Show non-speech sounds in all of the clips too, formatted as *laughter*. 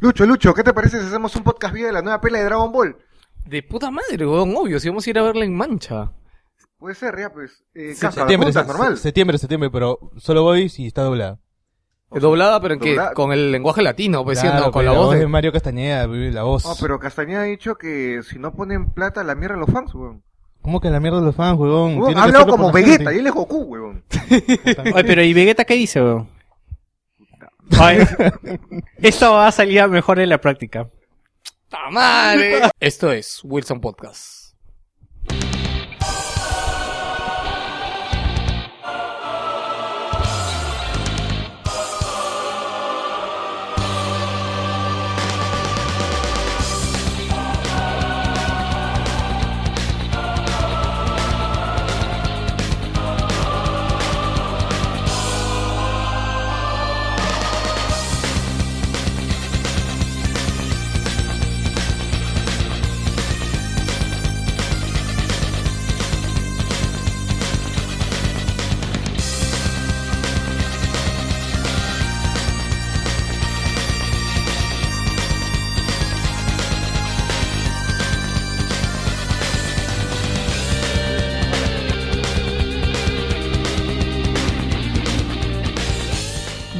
Lucho, Lucho, ¿qué te parece si hacemos un podcast video de la nueva pela de Dragon Ball? De puta madre, weón, obvio, si vamos a ir a verla en mancha. Puede ser, ya, pues. Eh, Se- Casca, septiembre, se- normal. se- septiembre, septiembre, pero solo voy si está doblada. Es doblada, pero en que con el lenguaje latino, pues Claro, siendo, con la voz de de... Mario Castañeda, la voz. No, pero Castañeda ha dicho que si no ponen plata, la mierda a los fans, weón. ¿Cómo que la mierda de los fans, huevón? Weón, Tiene ha hablado como Vegeta, y él es Goku, weón. Oye, *laughs* pero ¿y Vegeta qué dice, weón? *laughs* Esto va a salir mejor en la práctica. Esto es Wilson Podcast.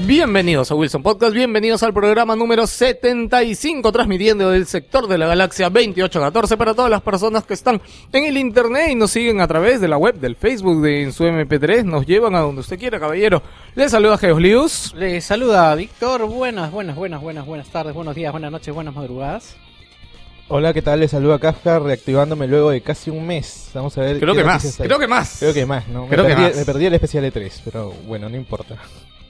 Bienvenidos a Wilson Podcast, bienvenidos al programa número 75, transmitiendo del sector de la galaxia 2814 para todas las personas que están en el internet y nos siguen a través de la web, del Facebook, de en su MP3, nos llevan a donde usted quiera, caballero. Les saluda Geoslius. Le saluda Víctor. Buenas, buenas, buenas, buenas, buenas tardes, buenos días, buenas noches, buenas madrugadas. Hola, ¿qué tal? Les saluda Kafka, reactivándome luego de casi un mes. Vamos a ver. Creo qué que más, creo que más. Creo que más, ¿no? Creo me, que perdí, más. me perdí el especial E3, pero bueno, no importa.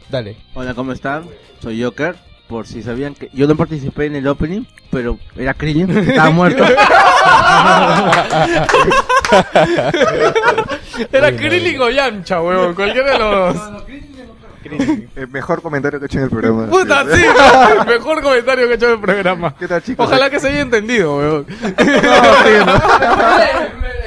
Dale. Hola, ¿cómo están? Soy Joker. Por si sabían que yo no participé en el opening, pero era Krillin, estaba muerto. *laughs* Era Krillin o Yamcha, weón, cualquiera de los... El mejor comentario que he hecho en el programa. Puta, sí, el mejor comentario que he hecho en el programa. ¿Qué tal, chicos? Ojalá que se haya entendido, weón. No, *laughs*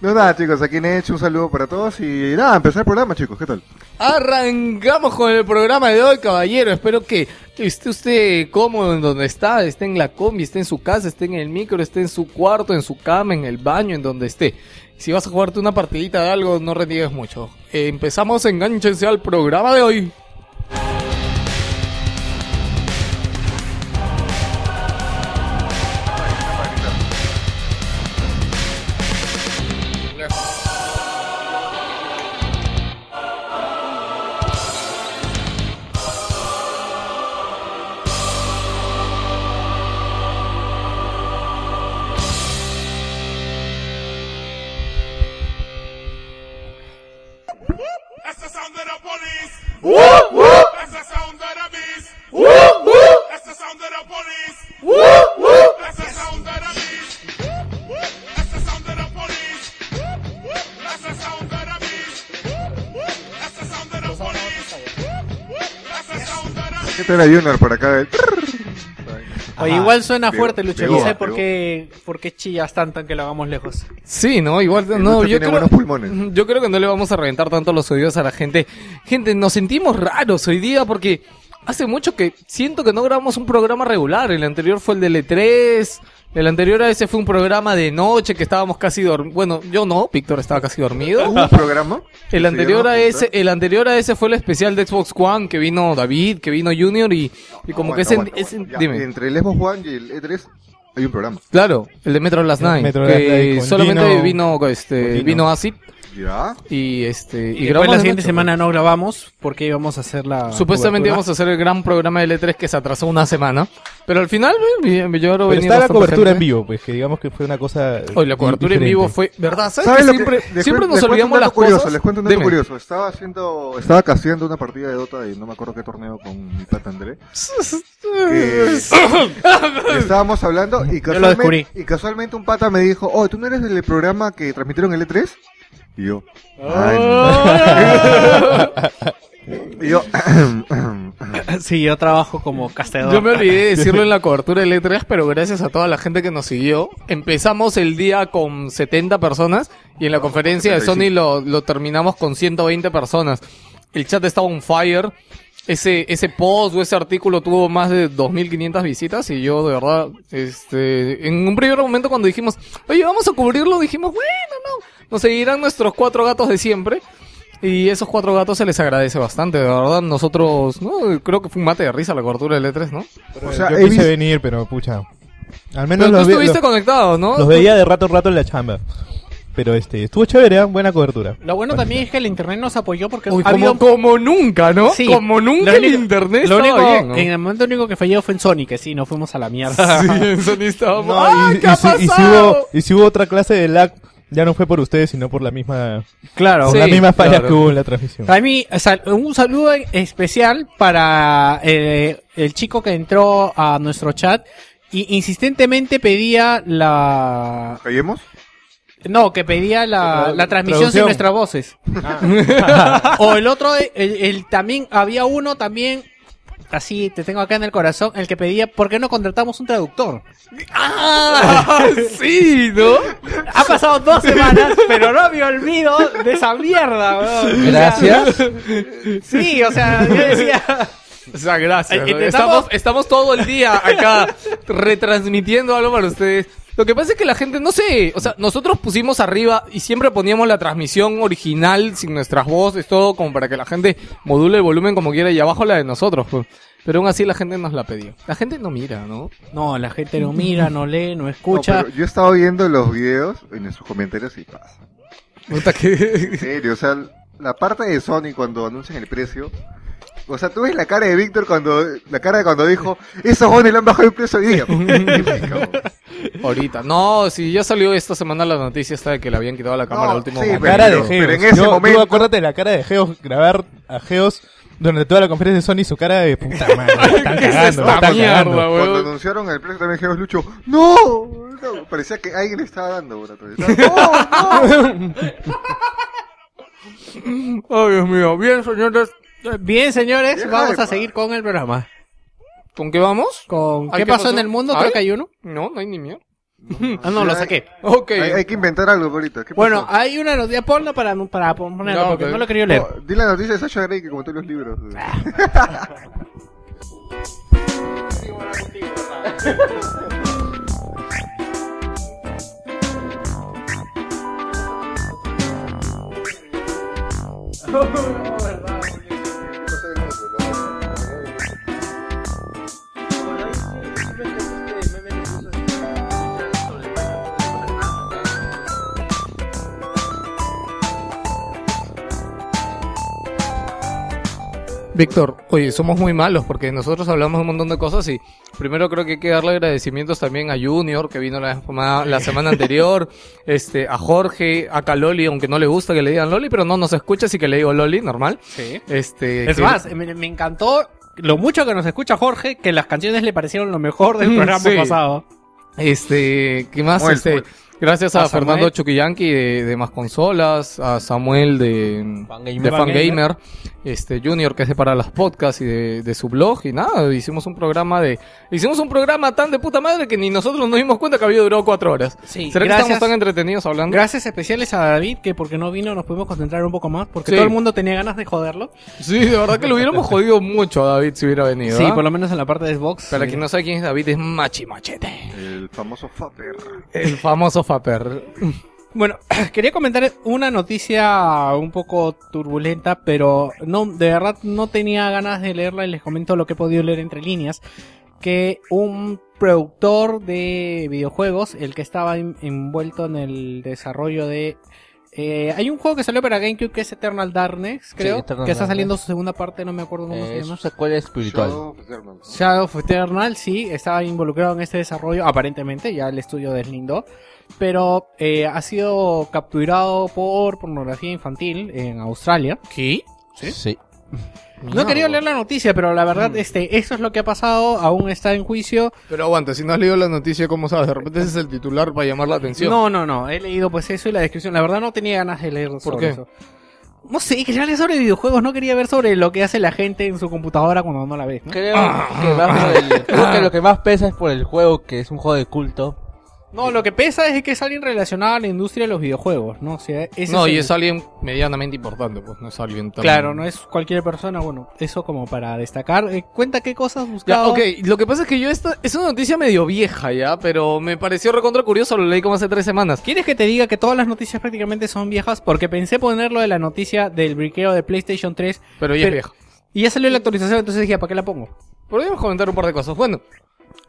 nada, chicos, aquí hecho un saludo para todos y nada, empezar el programa, chicos, ¿qué tal? Arrancamos con el programa de hoy, caballero. Espero que esté usted cómodo en donde está, esté en la combi, esté en su casa, esté en el micro, esté en su cuarto, en su cama, en el baño, en donde esté. Si vas a jugarte una partidita de algo, no reniegues mucho. Empezamos, enganchense al programa de hoy. Of the ¿Qué tal a Junior por acá? eh? Oye, igual suena Pegó, fuerte, Lucho. pegó, No sé por qué, por qué chillas tanto en que lo hagamos lejos. Sí, no, igual El no, yo tiene creo, buenos pulmones. *laughs* yo creo que no le vamos a reventar tanto los oídos a la gente. Gente, nos sentimos raros hoy día porque hace mucho que siento que no grabamos un programa regular. El anterior fue el de L3, el anterior a ese fue un programa de noche que estábamos casi dormidos. Bueno, yo no, Víctor estaba casi dormido. ¿Un programa? El anterior a ese, el anterior a ese fue el especial de Xbox One que vino David, que vino Junior y, y como que ese, ya. dime. Entre el Xbox One y el E3 hay un programa. Claro, el de Metro Last Night, Metro Last que Night con solamente Gino- vino este vino Acid ¿Ya? y este y, Y después la siguiente noche, semana no grabamos porque íbamos a hacer la. Supuestamente cobertura. íbamos a hacer el gran programa de L3 que se atrasó una semana, pero al final me yo Pero venía está la cobertura en gente. vivo, pues que digamos que fue una cosa. Hoy la cobertura en diferente. vivo fue, ¿verdad? ¿Sabes, ¿Sabes que lo que- siempre, les siempre nos olvidamos las curioso, cosas? Les cuento un dato Dime. curioso. Estaba haciendo, estaba casteando una partida de Dota y no me acuerdo qué torneo con mi pata André. que *laughs* estábamos hablando y lo casualmente, y casualmente un pata me dijo, oh, ¿tú no eres del programa que transmitieron el E3? Y yo, "Ay, no". *laughs* y yo, *laughs* Sí, yo trabajo como casteador. Yo me olvidé de decirlo en la cobertura del E3, pero gracias a toda la gente que nos siguió. Empezamos el día con 70 personas y en la conferencia de Sony lo, lo terminamos con 120 personas. El chat estaba on fire. ese, ese post o ese artículo tuvo más de 2.500 visitas y yo de verdad, este, en un primer momento cuando dijimos, oye, vamos a cubrirlo, dijimos, bueno, no, nos seguirán nuestros cuatro gatos de siempre. Y esos cuatro gatos se les agradece bastante, de verdad. Nosotros, no, creo que fue un mate de risa la cobertura del E3, ¿no? O sea, Yo quise venir, pero pucha. Al menos Pero tú los, ve- estuviste los- conectado, ¿no? los veía de rato en rato en la chamba. Pero este, estuvo chévere, ¿eh? buena cobertura. Lo bueno también es que el internet nos apoyó porque Uy, ha como, habido... como nunca, ¿no? Sí. Como nunca Lo el único- internet Lo único, bien, ¿no? en el momento único que falló fue en Sony, que sí, nos fuimos a la mierda. *laughs* Sí, en Sony estábamos. No, ¡Ah, y, qué y ha si, y si pasado! hubo, y si hubo otra clase de lag, ya no fue por ustedes, sino por la misma, claro. por Sí, la misma falla claro. que hubo en la transmisión. A mí, sal- un saludo especial para eh, el chico que entró a nuestro chat y insistentemente pedía la... ¿Callemos? No, que pedía la, la transmisión sin nuestras voces. *laughs* o el otro, el, el también, había uno también, así te tengo acá en el corazón, el que pedía, ¿por qué no contratamos un traductor? ¡Ah! *laughs* sí, ¿no? Ha pasado dos semanas, pero no me olvido de esa mierda, weón. O sea, Gracias. Sí, o sea, yo decía... O sea, gracias. Eh, Estamos, estamos todo el día acá retransmitiendo algo para ustedes. Lo que pasa es que la gente, no sé, o sea, nosotros pusimos arriba y siempre poníamos la transmisión original sin nuestras voces, todo como para que la gente module el volumen como quiera y abajo la de nosotros. pues. Pero aún así la gente nos la pidió. La gente no mira, ¿no? No, la gente no mira, no lee, no No, escucha. pero yo he estado viendo los videos en sus comentarios y pasa. Puta que... En serio, o sea, la parte de Sony cuando anuncian el precio. O sea, tú ves la cara de Víctor cuando, la cara de cuando dijo, esos jóvenes le han bajado el precio hoy día. *laughs* Ahorita. No, si ya salió esta semana la noticia esta de que le habían quitado la cámara No, al último sí, momento. pero- cara de pero Geos. en ese Yo- tú momento- acuérdate de la cara de Geos, grabar a Geos durante toda la conferencia de Sony, su cara de puta madre, *laughs* están ¿Qué es cagando, me esta están mierda, cagando. weón? Cuando anunciaron el precio también Geos Lucho, ¡No! no, Parecía que alguien le estaba dando, bro. Estaba, *laughs* ¡No! ¡No! Ay, Dios mío. Bien, señores. Bien, señores, Deja vamos a seguir con el programa. ¿Con qué vamos? Con ¿Qué, ¿qué pasó, pasó? en el mundo? ¿Ay? Creo que hay uno. No, no hay ni miedo. *laughs* Ah, no, lo hay- saqué. Ok. Hay, hay que inventar algo ahorita. ¿Qué Bueno, pasó? hay una noticia, ponlo para, para ponerlo, No, porque no lo quería leer. Oh, di la noticia de Sasha Grey que comentó los libros. *laughs* Víctor, oye, somos muy malos porque nosotros hablamos un montón de cosas y primero creo que hay que darle agradecimientos también a Junior que vino la, semana- la semana anterior, *laughs* este, a Jorge, a Caloli, aunque no le gusta que le digan Loli, pero no nos escucha, así que le digo Loli, normal. Sí. Este, Es que- más, me, me encantó lo mucho que nos escucha Jorge, que las canciones le parecieron lo mejor del *laughs* programa sí. pasado. Este, ¿qué más? Este. Gracias a. Fernando Chuquillanqui de, de Más Consolas, a Samuel de Fangamer. de Fangamer. Este Junior que es de para las podcasts y de, de su blog y nada, hicimos un programa de hicimos un programa tan de puta madre que ni nosotros nos dimos cuenta que había durado cuatro horas. Sí, ¿Será que estamos tan entretenidos hablando? Gracias especiales a David, que porque no vino nos pudimos concentrar un poco más, porque Sí. todo el mundo tenía ganas de joderlo. Sí, de verdad que lo hubiéramos jodido mucho a David si hubiera venido. Sí, ¿ah? por lo menos en la parte de Xbox. Para sí. quien no sabe quién es David, es Machi Machete. El famoso Faper. El famoso Faper. *clears throat* Bueno, *clears throat* quería comentar una noticia un poco turbulenta, pero no, de verdad no tenía ganas de leerla y les comento lo que he podido leer entre líneas. Que un productor de videojuegos, el que estaba en- envuelto en el desarrollo de... eh, hay un juego que salió para GameCube que es Eternal Darkness, creo, Eternal que está Darkness. saliendo su segunda parte, no me acuerdo cómo se Eh, llama. su secuela espiritual. Shadow of Eternal. Shadow of Eternal, sí, estaba involucrado en este desarrollo, aparentemente, ya el estudio deslindó, pero eh, ha sido capturado por pornografía infantil en Australia. ¿Qué? Sí. No he querido leer la noticia, pero la verdad, este, eso es lo que ha pasado, aún está en juicio. Pero aguanta, si no has leído la noticia, ¿cómo sabes? De repente ese es el titular para llamar la atención. No, no, no, he leído pues eso y la descripción, la verdad no tenía ganas de leer sobre qué? eso. No sé, quería leer sobre videojuegos, no quería ver sobre lo que hace la gente en su computadora cuando no la ves, ¿no? Creo, que por el- creo que lo que más pesa es por el juego, que es un juego de culto. No, lo que pesa es que es alguien relacionado a la industria de los videojuegos, ¿no? O sea, ese No, es y el- es alguien medianamente importante, pues no es alguien tan... Claro, no es cualquier persona, bueno, eso como para destacar. Eh, cuenta qué cosas Ya, buscaba. ok, lo que pasa es que yo esta es una noticia medio vieja ya, pero me pareció recontra curioso, lo leí como hace tres semanas. ¿Quieres que te diga que todas las noticias prácticamente son viejas? Porque pensé ponerlo de la noticia del briqueo de PlayStation 3 Pero ya es vieja. y ya salió la actualización, entonces dije, ¿para qué la pongo? Podríamos comentar un par de cosas. Bueno,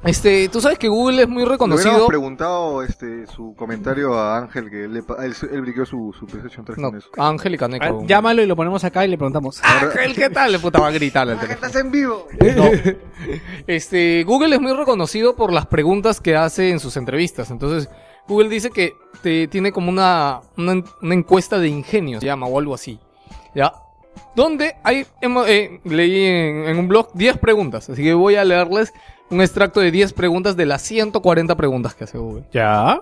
este, tú sabes que Google es muy Le reconocido. preguntado este, su comentario a Ángel, que él, le él, él briqueó su, su PlayStation 3 No, con eso. Ángel y Caneco. Ah, Llámalo y lo ponemos acá y le preguntamos. Ángel, ¿qué tal? Le puta va a gritar al teléfono. ¡Estás en vivo! *laughs* No. Este, Google es muy reconocido por las preguntas que hace en sus entrevistas. Entonces, Google dice que te, tiene como una, una, una encuesta de ingenio, se llama, o algo así. ¿Ya? Donde hay, eh, leí en, en un blog 10 preguntas. Así que voy a leerles un extracto de 10 preguntas de las 140 preguntas que hace Google. ¿Ya?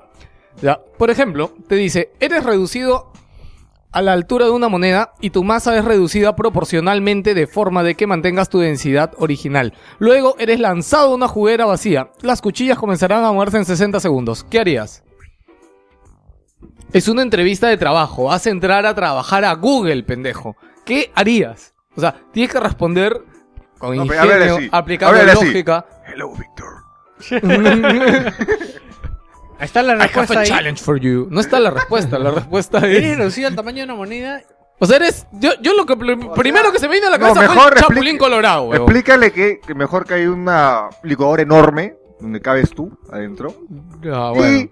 Ya. Por ejemplo, te dice, eres reducido a la altura de una moneda y tu masa es reducida proporcionalmente de forma de que mantengas tu densidad original. Luego eres lanzado a una juguera vacía. Las cuchillas comenzarán a moverse en 60 segundos. ¿Qué harías? Es una entrevista de trabajo. Vas a entrar a trabajar a Google, pendejo. ¿Qué harías? O sea, tienes que responder con No, ingenio, así. aplicando así. Hello, Victor. Ahí está la I have respuesta a ahí. challenge for you. No está la respuesta. La respuesta Eres es... reducido al tamaño de una moneda. O sea, eres. Yo, yo lo que pr- primero que se me viene a la No, cabeza fue mejor el Chapulín Colorado, weón. Explícale que, que mejor que hay una licuadora enorme donde cabes tú adentro Ah, bueno. y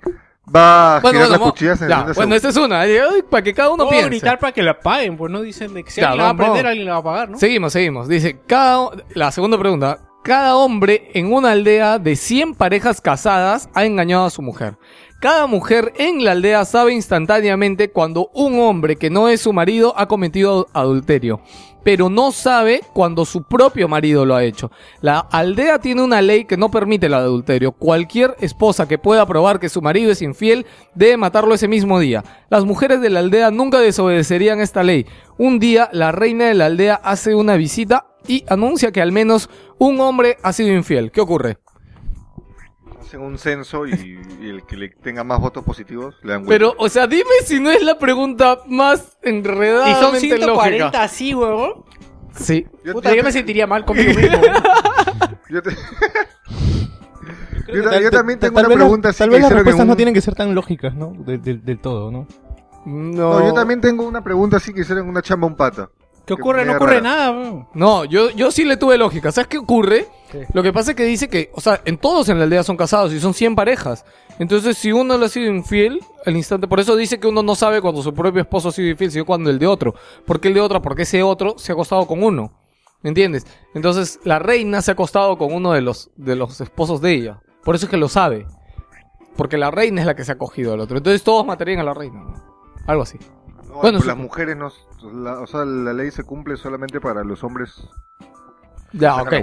va a Bueno, girar bueno, las cuchillas en ya, 60 bueno, esta es una. Ay, Para que cada uno Puedo piense. gritar para que la paguen, pues no dicen de que si Ya, alguien la va a prender, alguien la va a pagar, ¿no? Seguimos, seguimos. Dice, cada. La segunda pregunta. Cada hombre en una aldea de 100 parejas casadas ha engañado a su mujer. Cada mujer en la aldea sabe instantáneamente cuando un hombre que no es su marido ha cometido adulterio, pero no sabe cuando su propio marido lo ha hecho. La aldea tiene una ley que no permite el adulterio. Cualquier esposa que pueda probar que su marido es infiel debe matarlo ese mismo día. Las mujeres de la aldea nunca desobedecerían esta ley. Un día la reina de la aldea hace una visita y anuncia que al menos un hombre ha sido infiel. ¿Qué ocurre? Hacen un censo y, y el que le tenga más votos positivos le dan vuelta. Pero, o sea, dime si no es la pregunta más enredada. Y son 140 así, huevón. Sí. Yo- Puta, yo yo te- me sentiría mal conmigo mismo. *laughs* Yo, te- Yo ta- yo también tengo Tal una vez las- pregunta así Tal que vez las respuestas un- no tienen que ser tan lógicas, ¿no? Del, del todo, ¿no? No. No, yo también tengo una pregunta así que hicieron una chamba a un pata. ¿Qué ocurre? No ocurre nada, weón. No, yo, yo sí le tuve lógica. ¿Sabes qué ocurre? Lo que pasa es que dice que, o sea, en todos en la aldea son casados y son 100 parejas. Entonces, si uno le ha sido infiel, al instante, por eso dice que uno no sabe cuando su propio esposo ha sido infiel, sino cuando el de otro. ¿Por qué el de otro? Porque ese otro se ha acostado con uno. ¿Me entiendes? Entonces, la reina se ha acostado con uno de los, de los esposos de ella. Por eso es que lo sabe. Porque la reina es la que se ha cogido al otro. Entonces, todos matarían a la reina. ¿no? Algo así. No, Bueno, pues sí. las mujeres no. la- o sea, la ley se cumple solamente para los hombres. Ya, ok.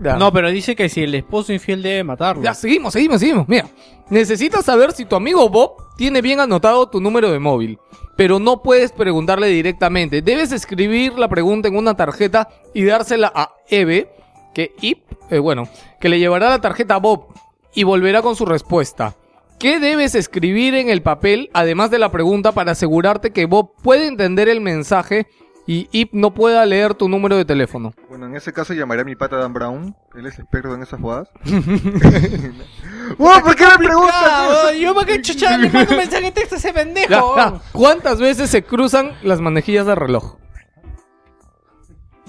Ya. No, pero dice que si el esposo infiel debe matarlo. Ya, seguimos, seguimos, seguimos. Mira, necesitas saber si tu amigo Bob tiene bien anotado tu número de móvil. Pero no puedes preguntarle directamente. Debes escribir la pregunta en una tarjeta y dársela a Eve, que Ip, eh, bueno, que le llevará la tarjeta a Bob y volverá con su respuesta. ¿Qué debes escribir en el papel, además de la pregunta, para asegurarte que Bob puede entender el mensaje y Ip no pueda leer tu número de teléfono? Bueno, en ese caso llamaré a mi pata Dan Brown. Él es experto en esas jugadas. *laughs* *laughs* ¡Oh, ¿Por qué me preguntas? Yo para qué chucha le mando un *laughs* mensaje de texto a ese pendejo. Ya, ya. weón? ¿Cuántas veces se cruzan las manejillas del reloj?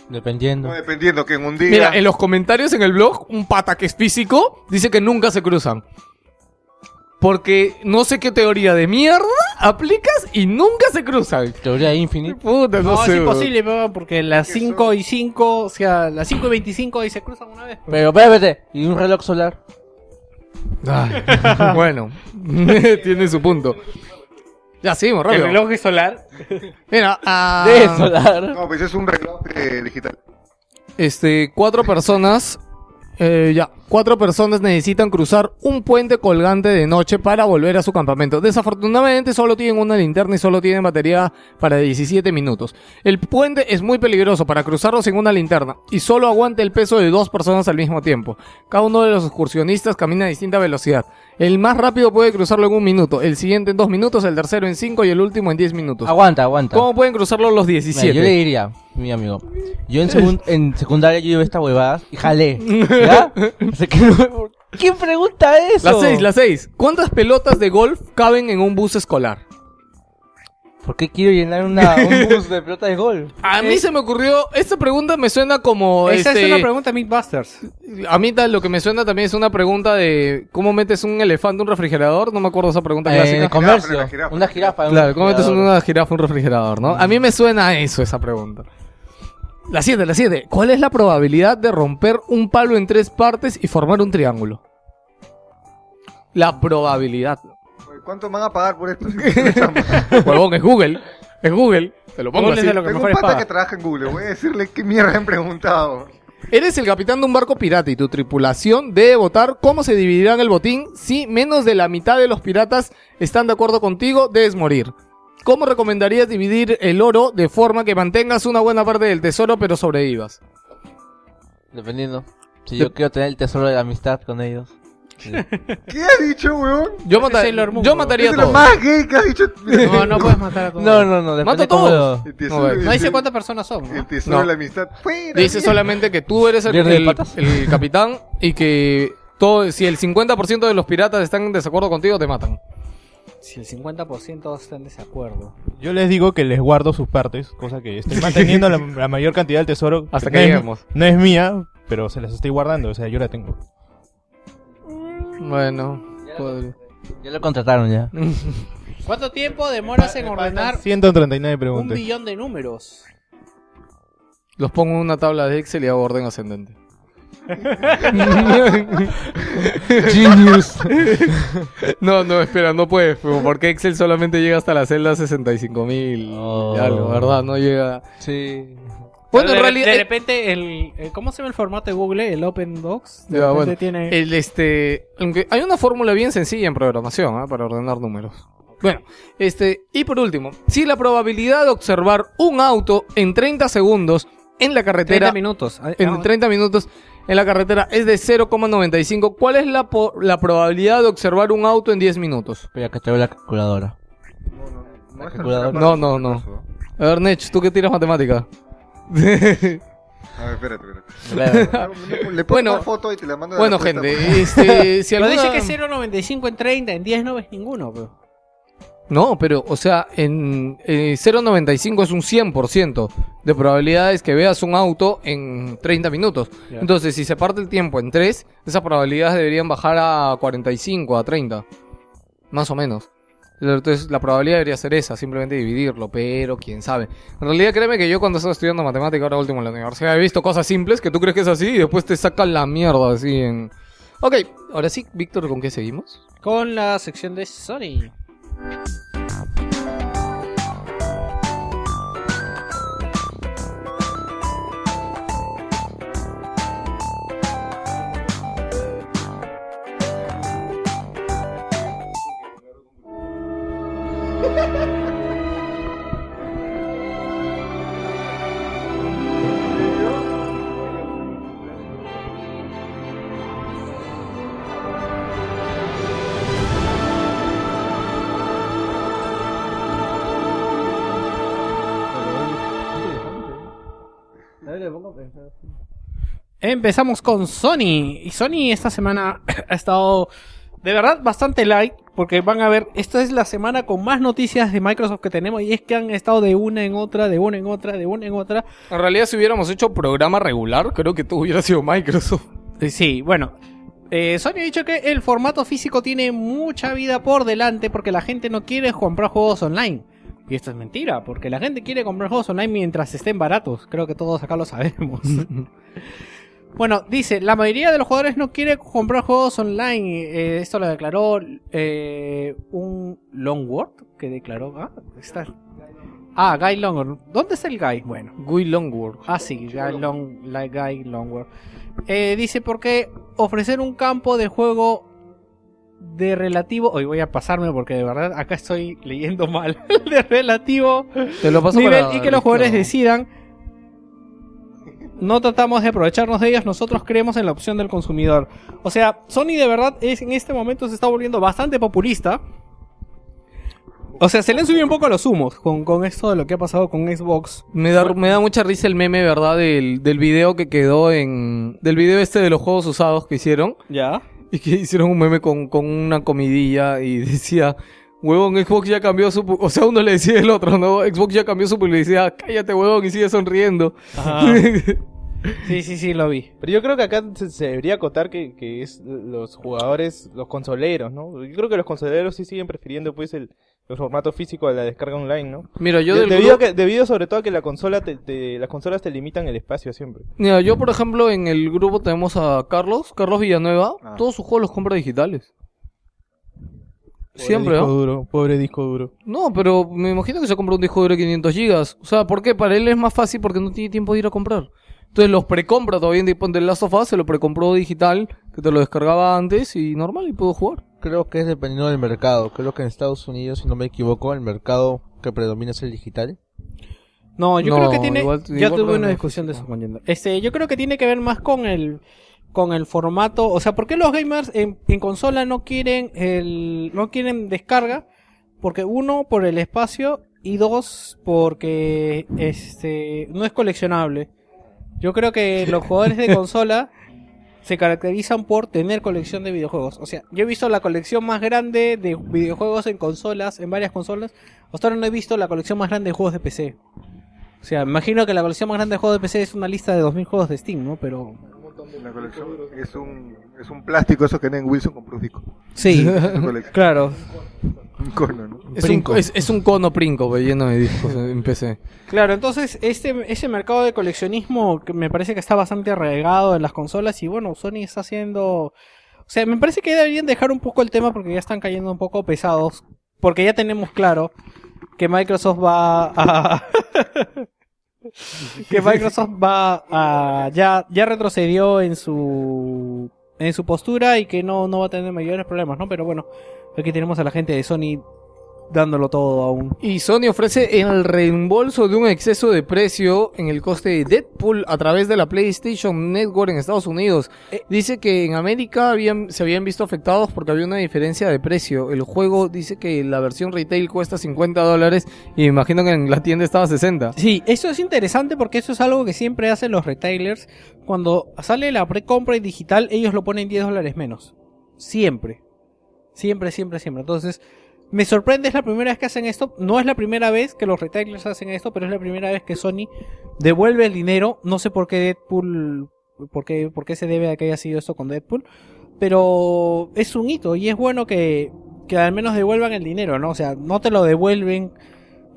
Dependiendo. No, dependiendo que en un día. Mira, en los comentarios en el blog, un pata que es físico dice que nunca se cruzan. Porque no sé qué teoría de mierda aplicas y nunca se cruzan. Teoría infinita. Puta, no, No, sé. es imposible, weón, porque las 5 y 5, o sea, las 5 y 25 ahí se cruzan una vez. Pero espérate, ¿y un reloj solar? Ay, *laughs* bueno, *laughs* tiene su punto. Ya, seguimos, El rápido. reloj es solar. Mira, *laughs* ah, De solar. No, pues es un reloj eh, digital. Este, cuatro personas. Eh, ya, cuatro personas necesitan cruzar un puente colgante de noche para volver a su campamento. Desafortunadamente solo tienen una linterna y solo tienen batería para 17 minutos. El puente es muy peligroso para cruzarlo sin una linterna y solo aguanta el peso de dos personas al mismo tiempo. Cada uno de los excursionistas camina a distinta velocidad. El más rápido puede cruzarlo en un minuto, el siguiente en dos minutos, el tercero en cinco y el último en diez minutos. Aguanta, aguanta. ¿Cómo pueden cruzarlo los Mira, 17? yo le diría, mi amigo, yo en, segun- en secundaria yo llevé esta huevada y jalé. ¿Ya? *laughs* Así que no- ¿Quién pregunta eso? Las seis, las seis. ¿Cuántas pelotas de golf caben en un bus escolar? ¿Por qué quiero llenar una, un *laughs* bus de pelota de gol? A mí se me ocurrió, esta pregunta me suena como... Esa este, es una pregunta de Mythbusters. A mí tal, lo que me suena también es una pregunta de ¿cómo metes un elefante en un refrigerador? No me acuerdo esa pregunta Eh, en clásica. el comercio. Jirafa, la jirafa. Una jirafa. en un Claro, ¿cómo metes una jirafa en un refrigerador, no? A mí me suena a eso esa pregunta. La 7, la 7. ¿Cuál es la probabilidad de romper un palo en tres partes y formar un triángulo? La probabilidad. ¿Cuánto me van a pagar por esto? *laughs* Huevón, es Google. Es Google. Te lo pongo Google es así. de lo que Tengo un mejor es pata paga. que trabaja en Google. Voy a decirle qué mierda han preguntado. Eres el capitán de un barco pirata y tu tripulación debe votar cómo se dividirán el botín. Si menos de la mitad de los piratas están de acuerdo contigo, debes morir. ¿Cómo recomendarías dividir el oro de forma que mantengas una buena parte del tesoro pero sobrevivas? Dependiendo. Si yo quiero tener el tesoro de la amistad con ellos. *laughs* ¿Qué has dicho, weón? Yo, mata- Moon, yo mataría a todos. más gay que has dicho. No, no puedes matar a todos. No, no, no. Mata a todos. No, No dice cuántas personas son. ¿no? El tesoro No. de la amistad. Fuera, Dice mierda. solamente que tú eres el, capitán y que todo, si el 50% de los piratas están en desacuerdo contigo, te matan. Si el 50% está en desacuerdo. Yo les digo que les guardo sus partes, cosa que estoy manteniendo la, la mayor cantidad del tesoro. Hasta que es- lleguemos. No es mía, pero se las estoy guardando, o sea, yo la tengo. Bueno. Ya lo contrataron ya. *laughs* ¿Cuánto tiempo demoras en ordenar 139 un preguntas. billón de números? Los pongo en una tabla de Excel y hago orden ascendente. *laughs* Genius. No, no, espera, no puedes, porque Excel solamente llega hasta la celda 65.000 Oh. y algo, ¿verdad? No llega... Sí. Bueno, en de, realidad... de eh, repente, el, el- ¿cómo se llama el formato de Google? El Open Docs. De Ya, repente bueno, tiene... el este, aunque hay una fórmula bien sencilla en programación ¿ah? para ordenar números. Bueno, este, y por último, si la probabilidad de observar un auto en 30 segundos en la 30 carretera, minutos. Ah, en ah, 30 minutos en la carretera es de 0,95, ¿cuál es la, po- la probabilidad de observar un auto en 10 minutos? Espera que traigo la calculadora. No, no No, no, no. caso. A ver, Nech, ¿tú qué tiras matemática? *laughs* A ver, espérate, espérate. Claro. Le pongo Bueno, una foto y te la mando bueno, gente, este, si *laughs* Pero alguna... dice que es 0.95 en 30, en 10 no ves ninguno. Pero. No, pero, o sea, en eh, 0.95 es un 100% de probabilidades que veas un auto en 30 minutos. Ya. Entonces, si se parte el tiempo en 3, esas probabilidades deberían bajar a 45, a 30. Más o menos. Entonces, la probabilidad debería ser esa, simplemente dividirlo, pero quién sabe. En realidad, créeme que yo cuando estaba estudiando matemática, ahora último en la universidad, he visto cosas simples que tú crees que es así y después te sacan la mierda así en... Ok, ahora sí, Víctor, ¿con qué seguimos? Con la sección de Sony. Empezamos con Sony. Y Sony esta semana *clears throat* ha estado de verdad bastante light. Porque van a ver, esta es la semana con más noticias de Microsoft que tenemos. Y es que han estado de una en otra, de una en otra, de una en otra. En realidad, si hubiéramos hecho programa regular, creo que todo hubiera sido Microsoft. Eh, Sí, bueno. eh, Sony ha dicho que el formato físico tiene mucha vida por delante porque la gente no quiere comprar juegos online. Y esto es mentira, porque la gente quiere comprar juegos online mientras estén baratos. Creo que todos acá lo sabemos. *laughs* bueno, dice, la mayoría de los jugadores no quiere comprar juegos online. Eh, esto lo declaró eh, un Longword que declaró... Ah, está... Ah, Guy Longword. ¿Dónde está el Guy? Bueno. Guy Longworth. Ah, sí, Guy, Long, Guy Longword. Eh, dice porque ofrecer un campo de juego de relativo. Hoy voy a pasarme porque de verdad acá estoy leyendo mal. *laughs* de relativo Te lo paso nivel para y que los jugadores decidan. No tratamos de aprovecharnos de ellas, nosotros creemos en la opción del consumidor. O sea, Sony de verdad es, en este momento se está volviendo bastante populista. O sea, se le han subido un poco los humos con, con esto de lo que ha pasado con Xbox. Me da, me da mucha risa el meme, ¿verdad? Del, del video que quedó en... Del video este de los juegos usados que hicieron. ¿Ya? Y que hicieron un meme con, con una comidilla y *laughs* decía... Huevón, Xbox ya cambió su... pu-". O sea, uno le decía el otro, ¿no? Xbox ya cambió su publicidad. Cállate, huevón, y sigue sonriendo. *laughs* Sí, sí, sí, lo vi. Pero yo creo que acá se, se debería acotar que, que es los jugadores, los consoleros, ¿no? Yo creo que los consoleros sí siguen prefiriendo pues el, el formato físico de la descarga online, ¿no? Mira, yo De- del debido, a grupo- que, debido sobre todo a que la consola te, te- las consolas te limitan el espacio siempre. Mira, yo por ejemplo en el grupo tenemos a Carlos, Carlos Villanueva, Ah. todos sus juegos los compra digitales. Siempre, Pobre disco ¿no? duro, pobre disco duro. No, pero me imagino que se compra un disco duro de 500 gigas. O sea, ¿por qué? Para él es más fácil porque no tiene tiempo de ir a comprar. Entonces los precompra todavía en Ponte el Last of Us, se lo precompró digital, que te lo descargaba antes y normal y puedo jugar. Creo que es dependiendo del mercado. Creo que en Estados Unidos, si no me equivoco, el mercado que predomina es el digital. No, yo No, creo que tiene. igual- ya igual tuve una que- discusión de eso con Yendo. Este, yo creo que tiene que ver más con el con el formato, o sea, ¿por qué los gamers en, en consola no quieren el no quieren descarga? Porque uno por el espacio y dos porque este no es coleccionable. Yo creo que *laughs* los jugadores de consola se caracterizan por tener colección de videojuegos. O sea, yo he visto la colección más grande de videojuegos en consolas, en varias consolas. Hasta ahora no he visto la colección más grande de juegos de PC. O sea, imagino que la colección más grande de juegos de PC es una lista de 2000 juegos de Steam, ¿no? Pero... La colección es un, es un plástico eso que en Wilson compró un disco. Sí, *laughs* claro. Un cono, ¿no? Es un, es, es un cono princo pues, lleno de discos en PC. Claro, entonces este ese mercado de coleccionismo que me parece que está bastante arraigado en las consolas y bueno, Sony está haciendo... O sea, me parece que deberían dejar un poco el tema porque ya están cayendo un poco pesados. Porque ya tenemos claro que Microsoft va a... *laughs* *laughs* que Microsoft va a... Ya, ya retrocedió en su... En su postura y que no, no va a tener mayores problemas, ¿no? Pero bueno, aquí tenemos a la gente de Sony dándolo todo aún. Y Sony ofrece el reembolso de un exceso de precio en el coste de Deadpool a través de la PlayStation Network en Estados Unidos. Dice que en América habían, se habían visto afectados porque había una diferencia de precio. El juego dice que la versión retail cuesta 50 dólares y me imagino que en la tienda estaba a 60. Sí, eso es interesante porque eso es algo que siempre hacen los retailers. Cuando sale la precompra y digital, ellos lo ponen 10 dólares menos. Siempre. Siempre, siempre, siempre. Entonces, me sorprende, es la primera vez que hacen esto. No es la primera vez que los retailers hacen esto, pero es la primera vez que Sony devuelve el dinero. No sé por qué Deadpool, por qué, por qué se debe a que haya sido esto con Deadpool. Pero es un hito y es bueno que, que al menos devuelvan el dinero, ¿no? O sea, no te lo devuelven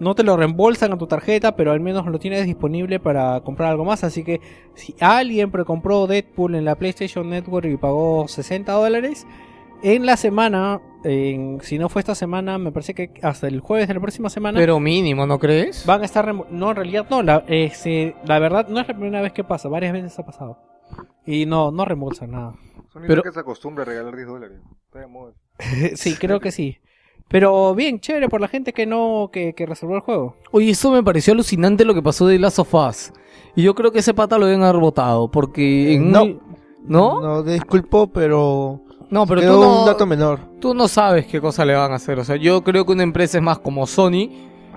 no te lo reembolsan a tu tarjeta, pero al menos lo tienes disponible para comprar algo más. Así que si alguien precompró Deadpool en la PlayStation Network y pagó 60 dólares, en la semana, en- si no fue esta semana, me parece que hasta el jueves de la próxima semana, Pero mínimo, ¿no crees? van a estar... remo- No, en realidad no, la, este, la verdad no es la primera vez que pasa, varias veces ha pasado. Y no, no reembolsan nada. Sony Pero- que se acostumbra a regalar 10 dólares. *laughs* *laughs* Sí, creo que sí. Pero bien, chévere por la gente que no, que, que reservó el juego. Oye, eso me pareció alucinante lo que pasó de Last of Us. Y yo creo que ese pata lo deben haber votado, porque en No. un- ¿No? No, disculpo, pero. No, pero quedó tú no, un dato menor. tú no sabes qué cosa le van a hacer. O sea, yo creo que una empresa es más como Sony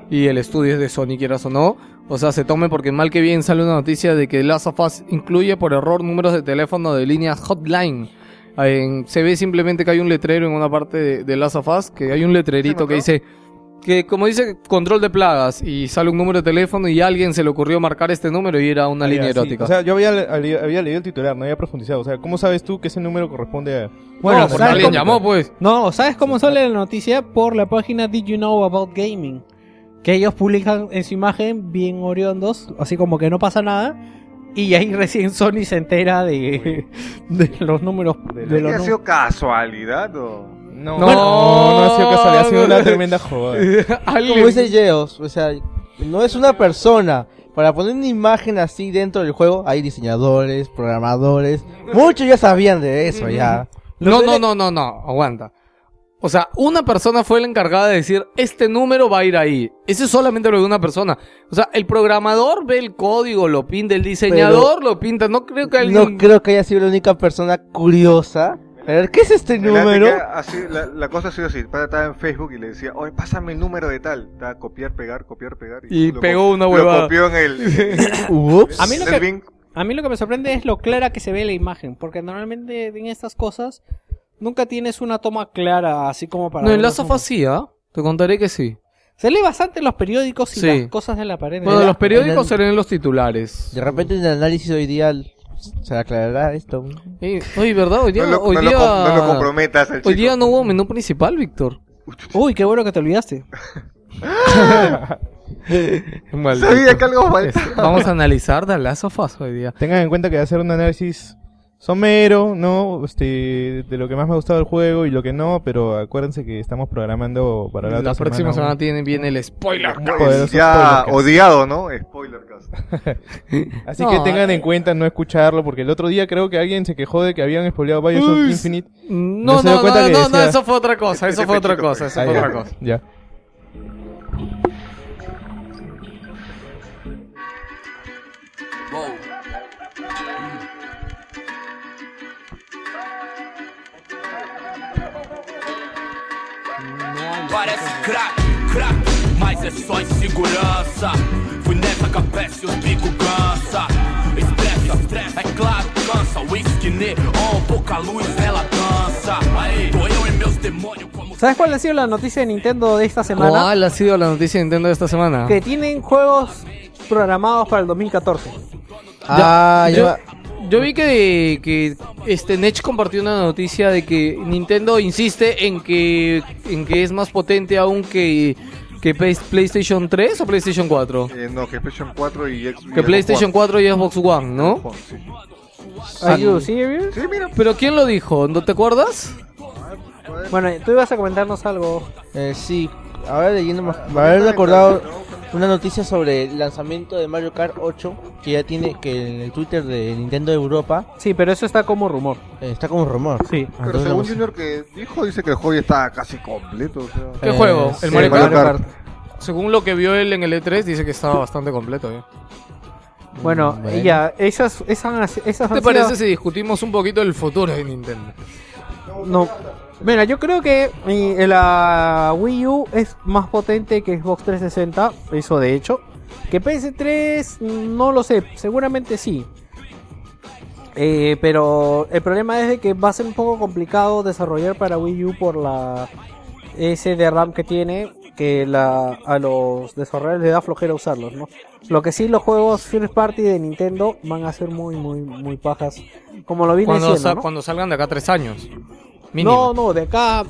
y el estudio es de Sony, quieras o no. O sea, se tome porque mal que bien sale una noticia de que Last of Us incluye por error números de teléfono de línea hotline. En- se ve simplemente que hay un letrero en una parte de, de Last of Us, que hay un letrerito que dice que como dice control de plagas y sale un número de teléfono y a alguien se le ocurrió marcar este número y era una Ah, línea ya, sí. erótica. O sea, yo había, había, había leído el titular, no había profundizado. O sea, ¿cómo sabes tú que ese número corresponde a...? Bueno, no, porque ¿sabes alguien cómo- llamó pues. No, ¿sabes cómo sale la noticia? Por la página Did You Know About Gaming. Que ellos publican en su imagen bien oriondos, así como que no pasa nada. Y ahí *laughs* recién Sony se entera de, de los números. De ¿Qué los ha sido casualidad o...? No, No. no, no, ha sido casualidad, ha sido una tremenda *laughs* joda. Como dice Geos, o sea, no es una persona. Para poner una imagen así dentro del juego, hay diseñadores, programadores. Muchos ya sabían de eso, ya. No, no, no, no, no, aguanta. O sea, una persona fue la encargada de decir, este número va a ir ahí. Eso es solamente lo de una persona. O sea, el programador ve el código, lo pinta, el diseñador lo pinta. No creo que alguien... No creo que haya sido la única persona curiosa. A ver, ¿qué es este El número? Así, la, la cosa ha sido así. Estaba en Facebook y le decía, oye, pásame el número de tal. Estaba copiar, pegar, copiar, pegar. Y lo pegó una Lo huevada. copió en el... *laughs* Ups. A mí lo que-. A mí lo que me sorprende es lo clara que se ve la imagen, porque normalmente en estas cosas nunca tienes una toma clara, así como para... No, en of Us sí, ¿ah? Te contaré que sí. Se lee bastante en los periódicos y Sí. las cosas de la pared. Bueno, los periódicos en el- serán los titulares. De repente en el análisis hoy día se aclarará esto. Eh, Oye, ¿verdad? Hoy día... No lo, hoy no día... no lo comprometas al Hoy chico. día no hubo menú principal, Víctor. Uy, qué bueno que te olvidaste. *laughs* Sabía que algo faltaba. Vamos a analizar The Last of Us hoy día. Tengan en cuenta que hacer un análisis somero, ¿no? Este, de lo que más me ha gustado del juego y lo que no, pero acuérdense que estamos programando para la, La, otra próxima semana un- tiene, viene el spoiler. Poderoso ya odiado, ¿no? Spoilercast. *laughs* Así No, que tengan eh. en cuenta no escucharlo, porque el otro día creo que alguien se quejó de que habían spoileado Bioshock Uy, Infinite. No, No no, no, no, no, eso fue otra cosa, eso Ese fue otra cosa, eso Ah, fue otra cosa. Ya. Parece crack, crack, mas é só insegurança. Fui nessa com a peste, os bico cansa. Estressa, estressa, é claro, cansa. Whisky neon, pouca luz, ela dança. Aí, tô eu e meus demônios como ¿Sabes cuál ha sido la noticia de Nintendo de esta semana? ¿Cuál ha sido la noticia de Nintendo de esta semana? Que tienen juegos programados para el 2014. Ah, yo, ya. Yo vi que, que este Nech compartió una noticia de que Nintendo insiste en que en que es más potente aún que que Play- PlayStation 3 o PlayStation 4. Eh, no, que PlayStation 4 y Xbox Que PlayStation 4 y Xbox One, ¿no? Sí. Are you serious? Sí, mira. Pero ¿quién lo dijo? ¿No te acuerdas? Bueno, tú ibas a comentarnos algo. Eh, sí, ahora leyendo más. Me haber recordado una noticia sobre el lanzamiento de Mario Kart 8 que ya tiene que en el Twitter de Nintendo Europa Sí, pero eso está como rumor. eh, está como rumor. Sí. Pero Entonces, según vamos- Junior que dijo, dice que el juego ya está casi completo. O sea. ¿Qué Eh, juego? El sí, Mario Mario Kart. Kart. Según lo que vio él en el E3, dice que estaba bastante completo. ¿eh? Bueno, Bueno. y ya, esas, esas, esas ¿Qué te parece sido- si discutimos un poquito el futuro de Nintendo? No. Mira, yo creo que eh, la Wii U es más potente que Xbox 360, eso de hecho. Que PS3, no lo sé, seguramente sí. Eh, pero el problema es de que va a ser un poco complicado desarrollar para Wii U por la ese de RAM que tiene, que la, a los desarrolladores les da flojera usarlos, ¿no? Lo que sí, los juegos First Party de Nintendo van a ser muy, muy, muy pajas. Como lo vine Cuando, diciendo, sa- ¿no? cuando salgan de acá tres años. No, Mínimo. no, de acá.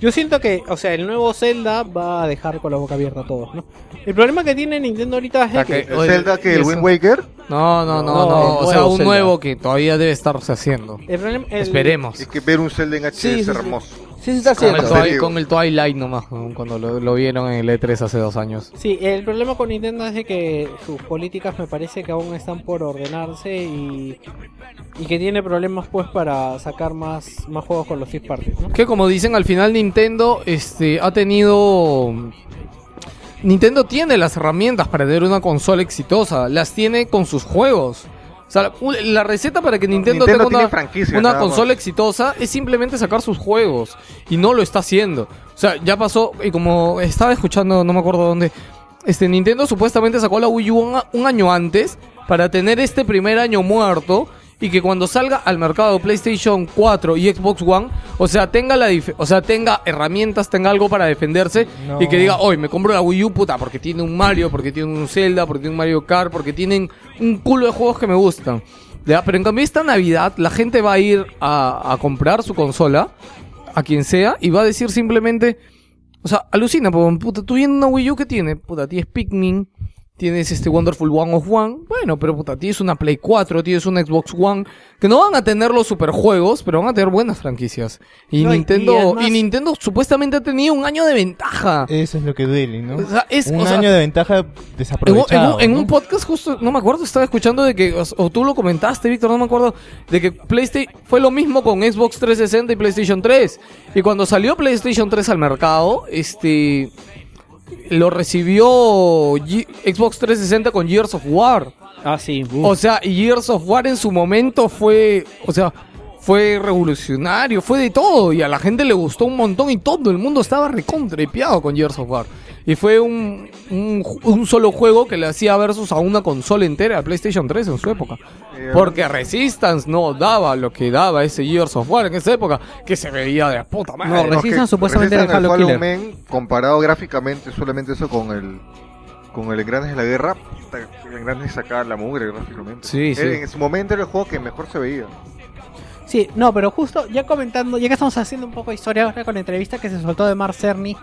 Yo siento que, o sea, el nuevo Zelda va a dejar con la boca abierta a todos, ¿no? El problema que tiene Nintendo ahorita es que. que- ¿El Zelda que el Wind Waker? No, no, no, No, O sea, un Zelda. nuevo que todavía debe estarse haciendo. El problema, el- Esperemos. Es que ver un Zelda en HD Sí, es sí. hermoso. Sí, se está Con el, haciendo. Twi- Twi- serio? con el Twilight nomás, ¿no? cuando lo, lo vieron en el E3 hace dos años. Sí, el problema con Nintendo es de que sus políticas me parece que aún están por ordenarse y, y que tiene problemas pues para sacar más, más juegos con los first parties, ¿no? Que como dicen, al final Nintendo este, ha tenido... Nintendo tiene las herramientas para tener una consola exitosa. Las tiene con sus juegos. O sea, u- la receta para que Nintendo, Nintendo tenga una, una consola exitosa es simplemente sacar sus juegos. Y no lo está haciendo. O sea, ya pasó, y como estaba escuchando, no me acuerdo dónde, este Nintendo supuestamente sacó la Wii U un año antes para tener este primer año muerto y que cuando salga al mercado PlayStation 4 y Xbox One, o sea, tenga la o sea, tenga herramientas, tenga algo para defenderse No. y que diga, "Hoy me compro la Wii U puta porque tiene un Mario, porque tiene un Zelda, porque tiene un Mario Kart, porque tienen un culo de juegos que me gustan." ¿Ya? Pero en cambio esta Navidad la gente va a ir a, a comprar su consola a quien sea y va a decir simplemente, o sea, alucina, puta, tú viendo una Wii U que tiene, puta, tienes Pikmin, tienes este Wonderful One of One, bueno, pero puta, tienes una Play 4, tienes un Xbox One, que no van a tener los superjuegos, pero van a tener buenas franquicias. Y No, Nintendo, y Nintendo supuestamente ha tenido un año de ventaja. Eso es lo que duele, ¿no? O sea, es- un o sea, año de ventaja En un, en desaprovechado. un- en ¿no? un podcast justo, no me acuerdo, estaba escuchando de que, o, o tú lo comentaste, Víctor, no me acuerdo, de que PlayStation fue lo mismo con Xbox 360 y PlayStation 3. Y cuando salió PlayStation 3 al mercado, este lo recibió Ye- Xbox 360 con Years of War. Ah, sí. O sea, y Years of War en su momento fue, o sea, fue revolucionario, fue de todo y a la gente le gustó un montón y todo el mundo estaba recontrepiado con Years of War. Y fue un, un, solo juego que le hacía versus a una consola entera, a PlayStation 3 en su época. Eh, Porque Resistance no daba lo que daba ese Years of War en esa época, que se veía de puta madre. No, Resistance supuestamente era Halo Killer. Man, comparado gráficamente solamente eso con el con el Engranes de la Guerra, el Engranes sacaba la mugre gráficamente. Sí, sí. En su momento era el juego que mejor se veía. Sí, no, pero justo ya comentando, ya que estamos haciendo un poco de historia ahora con la entrevista que se soltó de Mark Cerny,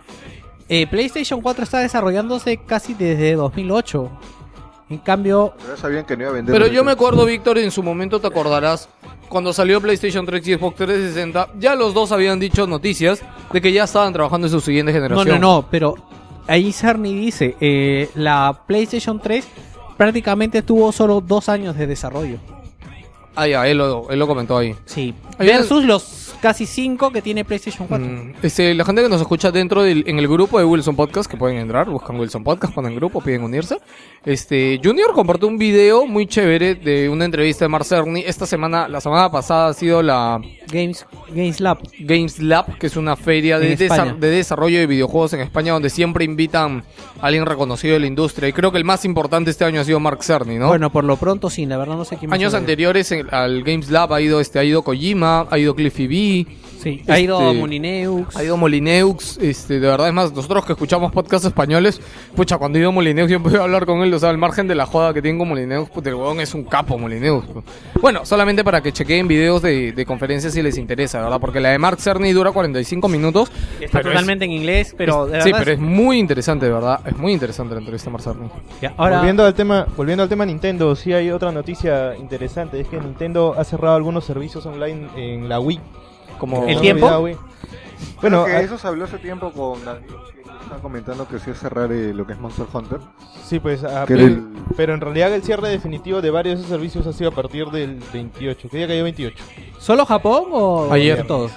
eh, PlayStation 4 está desarrollándose casi desde 2008. En cambio, Ya sabían que no iba a vender. Pero yo me acuerdo, Víctor, en su momento te acordarás, cuando salió PlayStation 3 y Xbox 360, ya los dos habían dicho noticias de que ya estaban trabajando en su siguiente no, generación. no, no, pero ahí Cerny dice, eh, la PlayStation 3 prácticamente tuvo solo dos años de desarrollo. Ah, ya, él lo, él lo comentó ahí. Sí. Versus los casi cinco que tiene PlayStation 4. Mm, Este, la gente que nos escucha dentro del en el grupo de Wilson Podcast, que pueden entrar, buscan Wilson Podcast, ponen grupo, piden unirse. Este, Junior compartió un video muy chévere de una entrevista de Mark Cerny. Esta semana, la semana pasada ha sido la Games, Games Lab. Games Lab, que es una feria de, desa- de desarrollo de videojuegos en España, donde siempre invitan a alguien reconocido de la industria. Y creo que el más importante este año ha sido Mark Cerny, ¿no? Bueno, por lo pronto sí, la verdad no sé quién Años anteriores en- al Games Lab ha ido este ha ido Kojima, ha ido Cliffy B, Sí, ha ido Este, Molineux. ha ido Molineux, este de verdad es más, nosotros que escuchamos podcasts españoles, pucha, cuando ha ido Molineux yo he podido hablar con él, o sea, al margen de la joda que tiene con Molineux, puta, el huevón es un capo Molineux. pues. Bueno, solamente para que chequeen videos de, de conferencias si les interesa, ¿verdad? Porque la de Mark Cerny dura 45 minutos. Está es- totalmente en inglés, pero de sí, pero es- es muy interesante, de verdad. Es muy interesante la entrevista de Mark Cerny. Ya, ahora, Volviendo al tema, volviendo al tema Nintendo, sí hay otra noticia interesante, es que Nintendo ha cerrado algunos servicios online en la Wii. Como ¿El tiempo? Bueno, que ah, eso se habló hace tiempo con estaba comentando que sí es cerrar eh, lo que es Monster Hunter. sí, pues, ah, pero, el- pero en realidad el cierre definitivo de varios de esos servicios ha sido a partir del 28. ¿Qué día cayó 28? ¿Solo Japón o Ayer. todos?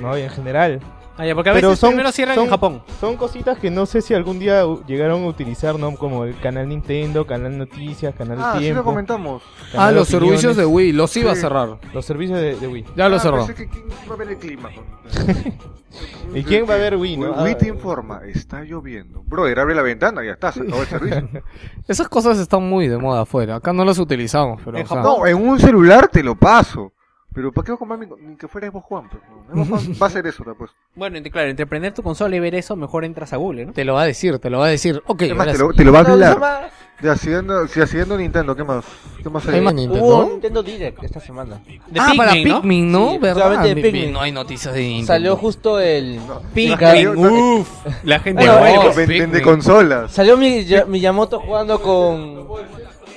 No, y en general. Ah, ya, porque a Pero veces son- primero cierran son- en Japón. Son cositas que no sé si algún día llegaron a utilizar, ¿no? Como el canal Nintendo, canal Noticias, canal Ah, sí Tiempo. lo comentamos. Ah, los Opiniones, servicios de Wii, los iba a Sí. cerrar. Los servicios de, de Wii. Ya lo Ah, cerró. pensé que quién va a ver el clima. *laughs* ¿Y quién va a ver Wii, no? Wii Ah. te informa, está lloviendo. Brother, abre la ventana, ya está, se acabó el servicio. *laughs* Esas cosas están muy de moda afuera. Acá no las utilizamos, pero. En o sea, No, en un celular te lo paso. Pero ¿para qué voy a comprar mi- ni que fuera Xbox One? pues, no. Xbox One *laughs* va a hacer eso, pues. Bueno, ent- claro, entre prender tu consola y ver eso, mejor entras a Google, ¿no? Te lo va a decir, te lo va a decir. Ok, Es más, te lo, te lo va a No, hablar. Ya, siguiendo, si siguiendo Nintendo, ¿qué más? ¿Qué más hay? Hay más Hubo Nintendo. Nintendo Direct esta semana. De ah, para Pikmin, ¿no? Pikmin, ¿no? Sí, ¿Verdad? solamente de Mi- Pikmin. mi- No hay noticias de Nintendo. Salió justo el... Pikmin, uff, la gente Bueno, Venden de Pikmin. consolas. Salió mi, ya- Miyamoto jugando con...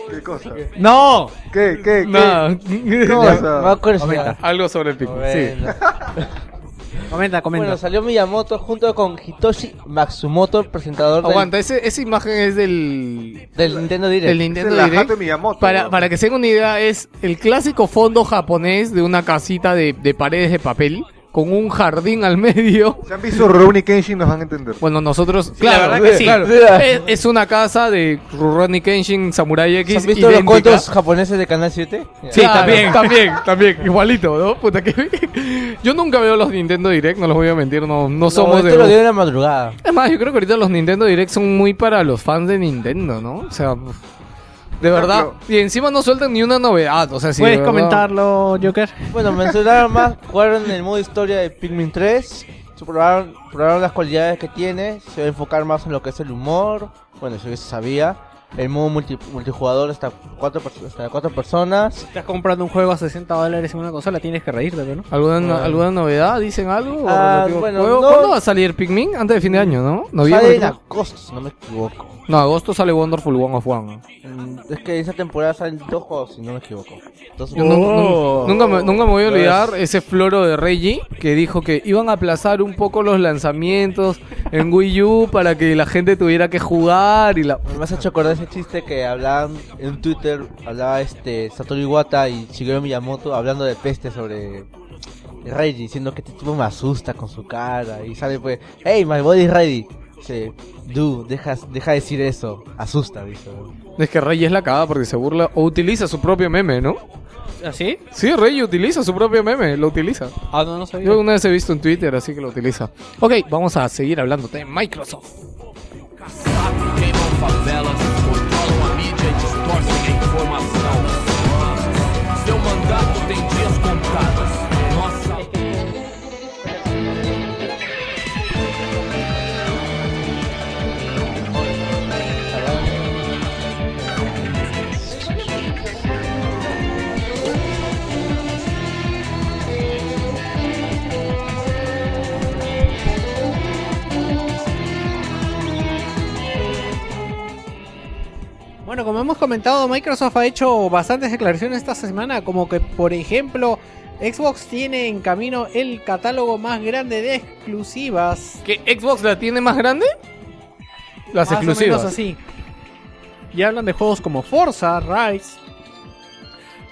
¿Qué cosa? ¡No! ¿Qué, qué, qué? Nada. ¿Qué *laughs* No, cosa? curiosidad. Comenta. Algo sobre el Pikmin, sí. *laughs* Comenta, comenta. Bueno, salió Miyamoto junto con Hitoshi Matsumoto, el presentador del- Aguanta, ese, esa imagen es del. del, Nintendo Direct. del Nintendo el Direct. Miyamoto. Para, ¿no? para que se den una idea, es el clásico fondo japonés de una casita de, de paredes de papel con un jardín al medio. Si han visto Rurouni Kenshin nos van a entender. Bueno, nosotros, la claro, verdad que sí. claro. Sí. Es, es una casa de Rurouni Kenshin Samurai ¿Se X ¿Han visto los cuentos japoneses de Canal 7? Sí, Claro. también, también, *laughs* también, igualito, ¿no? Puta que... *laughs* Yo nunca veo los Nintendo Direct, no los voy a mentir, no, no somos este de... lo dio en la madrugada. Es más, yo creo que ahorita los Nintendo Direct son muy para los fans de Nintendo, ¿no? O sea, de verdad. Y encima no sueltan ni una novedad, o sea, si de ¿Puedes comentarlo, Joker? Bueno, mencionaron más, jugaron en el modo historia de Pikmin 3, se probaron, probaron las cualidades que tiene, se va a enfocar más en lo que es el humor, bueno, eso ya se sabía. El modo multi- multijugador hasta cuatro, hasta cuatro personas. Estás comprando un juego a 60 dólares en una consola, tienes que reírte, ¿no? ¿Alguna, ¿Alguna novedad? ¿Dicen algo? Ah, bueno, no- ¿Cuándo va a salir Pikmin? Antes de fin de año, ¿no? ¿Noviembre? Sale en agosto, si no me equivoco. No, agosto sale Wonderful One of One. Mm, Es que esa temporada salen dos juegos, si no me equivoco. Nu- nu- nunca, me, nunca me voy a olvidar ese floro de Reggie que dijo que iban a aplazar un poco los lanzamientos en Wii U para que la gente tuviera que jugar y la... Me has hecho acordar ese chiste que hablaban en Twitter, hablaba este Satoru Iwata y Shigeru Miyamoto hablando de peste sobre Reggie, diciendo que este tipo me asusta con su cara y sale pues, hey, my body is ready. Dice, dude, deja, deja de decir eso, asusta, dice. Es que Reggie es la cagada porque se burla o utiliza su propio meme, ¿no? ¿Así? Sí, Reggie utiliza su propio meme, lo utiliza. Ah, no, no sabía. Yo una vez he visto en Twitter, así que lo utiliza. Ok, vamos a seguir hablando de Microsoft. Queimam Bueno, como hemos comentado, Microsoft ha hecho bastantes declaraciones esta semana, como que, por ejemplo, Xbox tiene en camino el catálogo más grande de exclusivas. ¿Que Xbox la tiene más grande? Las Más o menos exclusivas. así. Y hablan de juegos como Forza, Rise,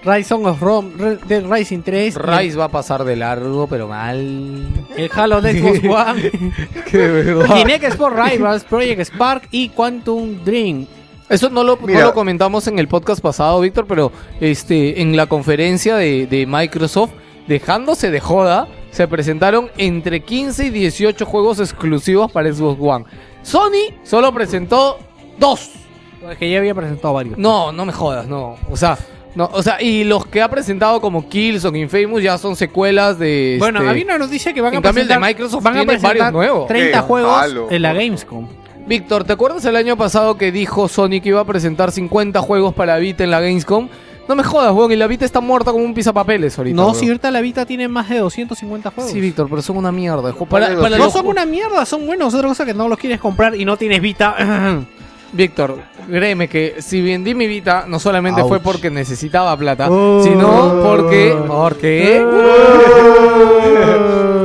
Rise Song of Rome, Dead Rising 3, Rise va a pasar de largo, pero mal. el Halo de Xbox *laughs* One, de verdad. Kinect Sport Rivals, Project Spark y Quantum Dream. Eso no lo, no lo comentamos en el podcast pasado, Víctor, pero este en la conferencia de, de Microsoft, dejándose de joda, se presentaron entre 15 y 18 juegos exclusivos para Xbox One. Sony solo presentó dos. Es que ya había presentado varios. No, no me jodas, no. O sea, no, o sea, y los que ha presentado como Killzone, Infamous ya son secuelas de. Bueno, este, había una noticia que van en a cambio, el de presentar, Microsoft van a presentar varios nuevos. 30 Qué juegos malo. en la Gamescom. Víctor, ¿te acuerdas el año pasado que dijo Sony que iba a presentar 50 juegos para Vita en la Gamescom? No me jodas, weón, y la Vita está muerta como un pisapapeles ahorita. No, weón. si ahorita la Vita tiene más de 250 juegos. Sí, Víctor, pero son una mierda. Para, para no los son una mierda, son buenos. Otra cosa que no los quieres comprar y no tienes Vita. *clears throat* Víctor, créeme que si vendí mi Vita, no solamente Ouch. fue porque necesitaba plata, Oh. sino porque... Porque...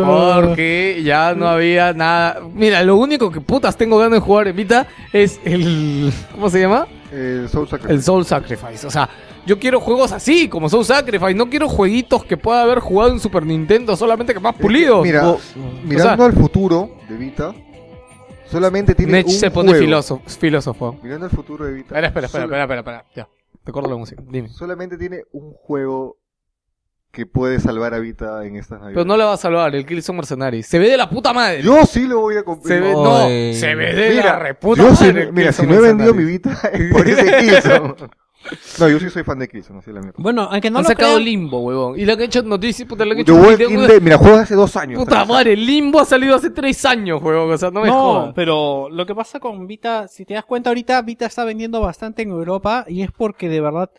Porque ya no había nada... Mira, lo único que putas tengo ganas de jugar en Vita es el... ¿Cómo se llama? El Soul Sacrifice. El Soul Sacrifice. O sea, yo quiero juegos así, como Soul Sacrifice. No quiero jueguitos que pueda haber jugado en Super Nintendo, solamente que más pulidos. Mira, O- mirando o al futuro de Vita, solamente tiene Nech un se pone juego. filósofo. filósofo. Mirando al futuro de Vita. Espera, espera, espera, espera, espera, espera. Ya, te corto la música. Dime. Solamente tiene un juego que puede salvar a Vita en estas navidades. Pero no la va a salvar, el Killzone Mercenary. Se ve de la puta madre. Yo sí lo voy a comprar. se ve, No, se ve de Mira, la reputa yo madre. el mira, si no he vendido mi. Vita *laughs* es por ese Killzone. No, yo sí soy fan de Killzone, así la mierda. bueno, aunque no Han lo sacado crean, Limbo, huevón. Y le han hecho noticias, puta, le han The hecho Walking video, Dead, mira, juega hace dos años. Puta madre, Limbo ha salido hace tres años, huevón. O sea, no me no, jodas. pero lo que pasa con Vita, si te das cuenta ahorita, Vita está vendiendo bastante en Europa y es porque de verdad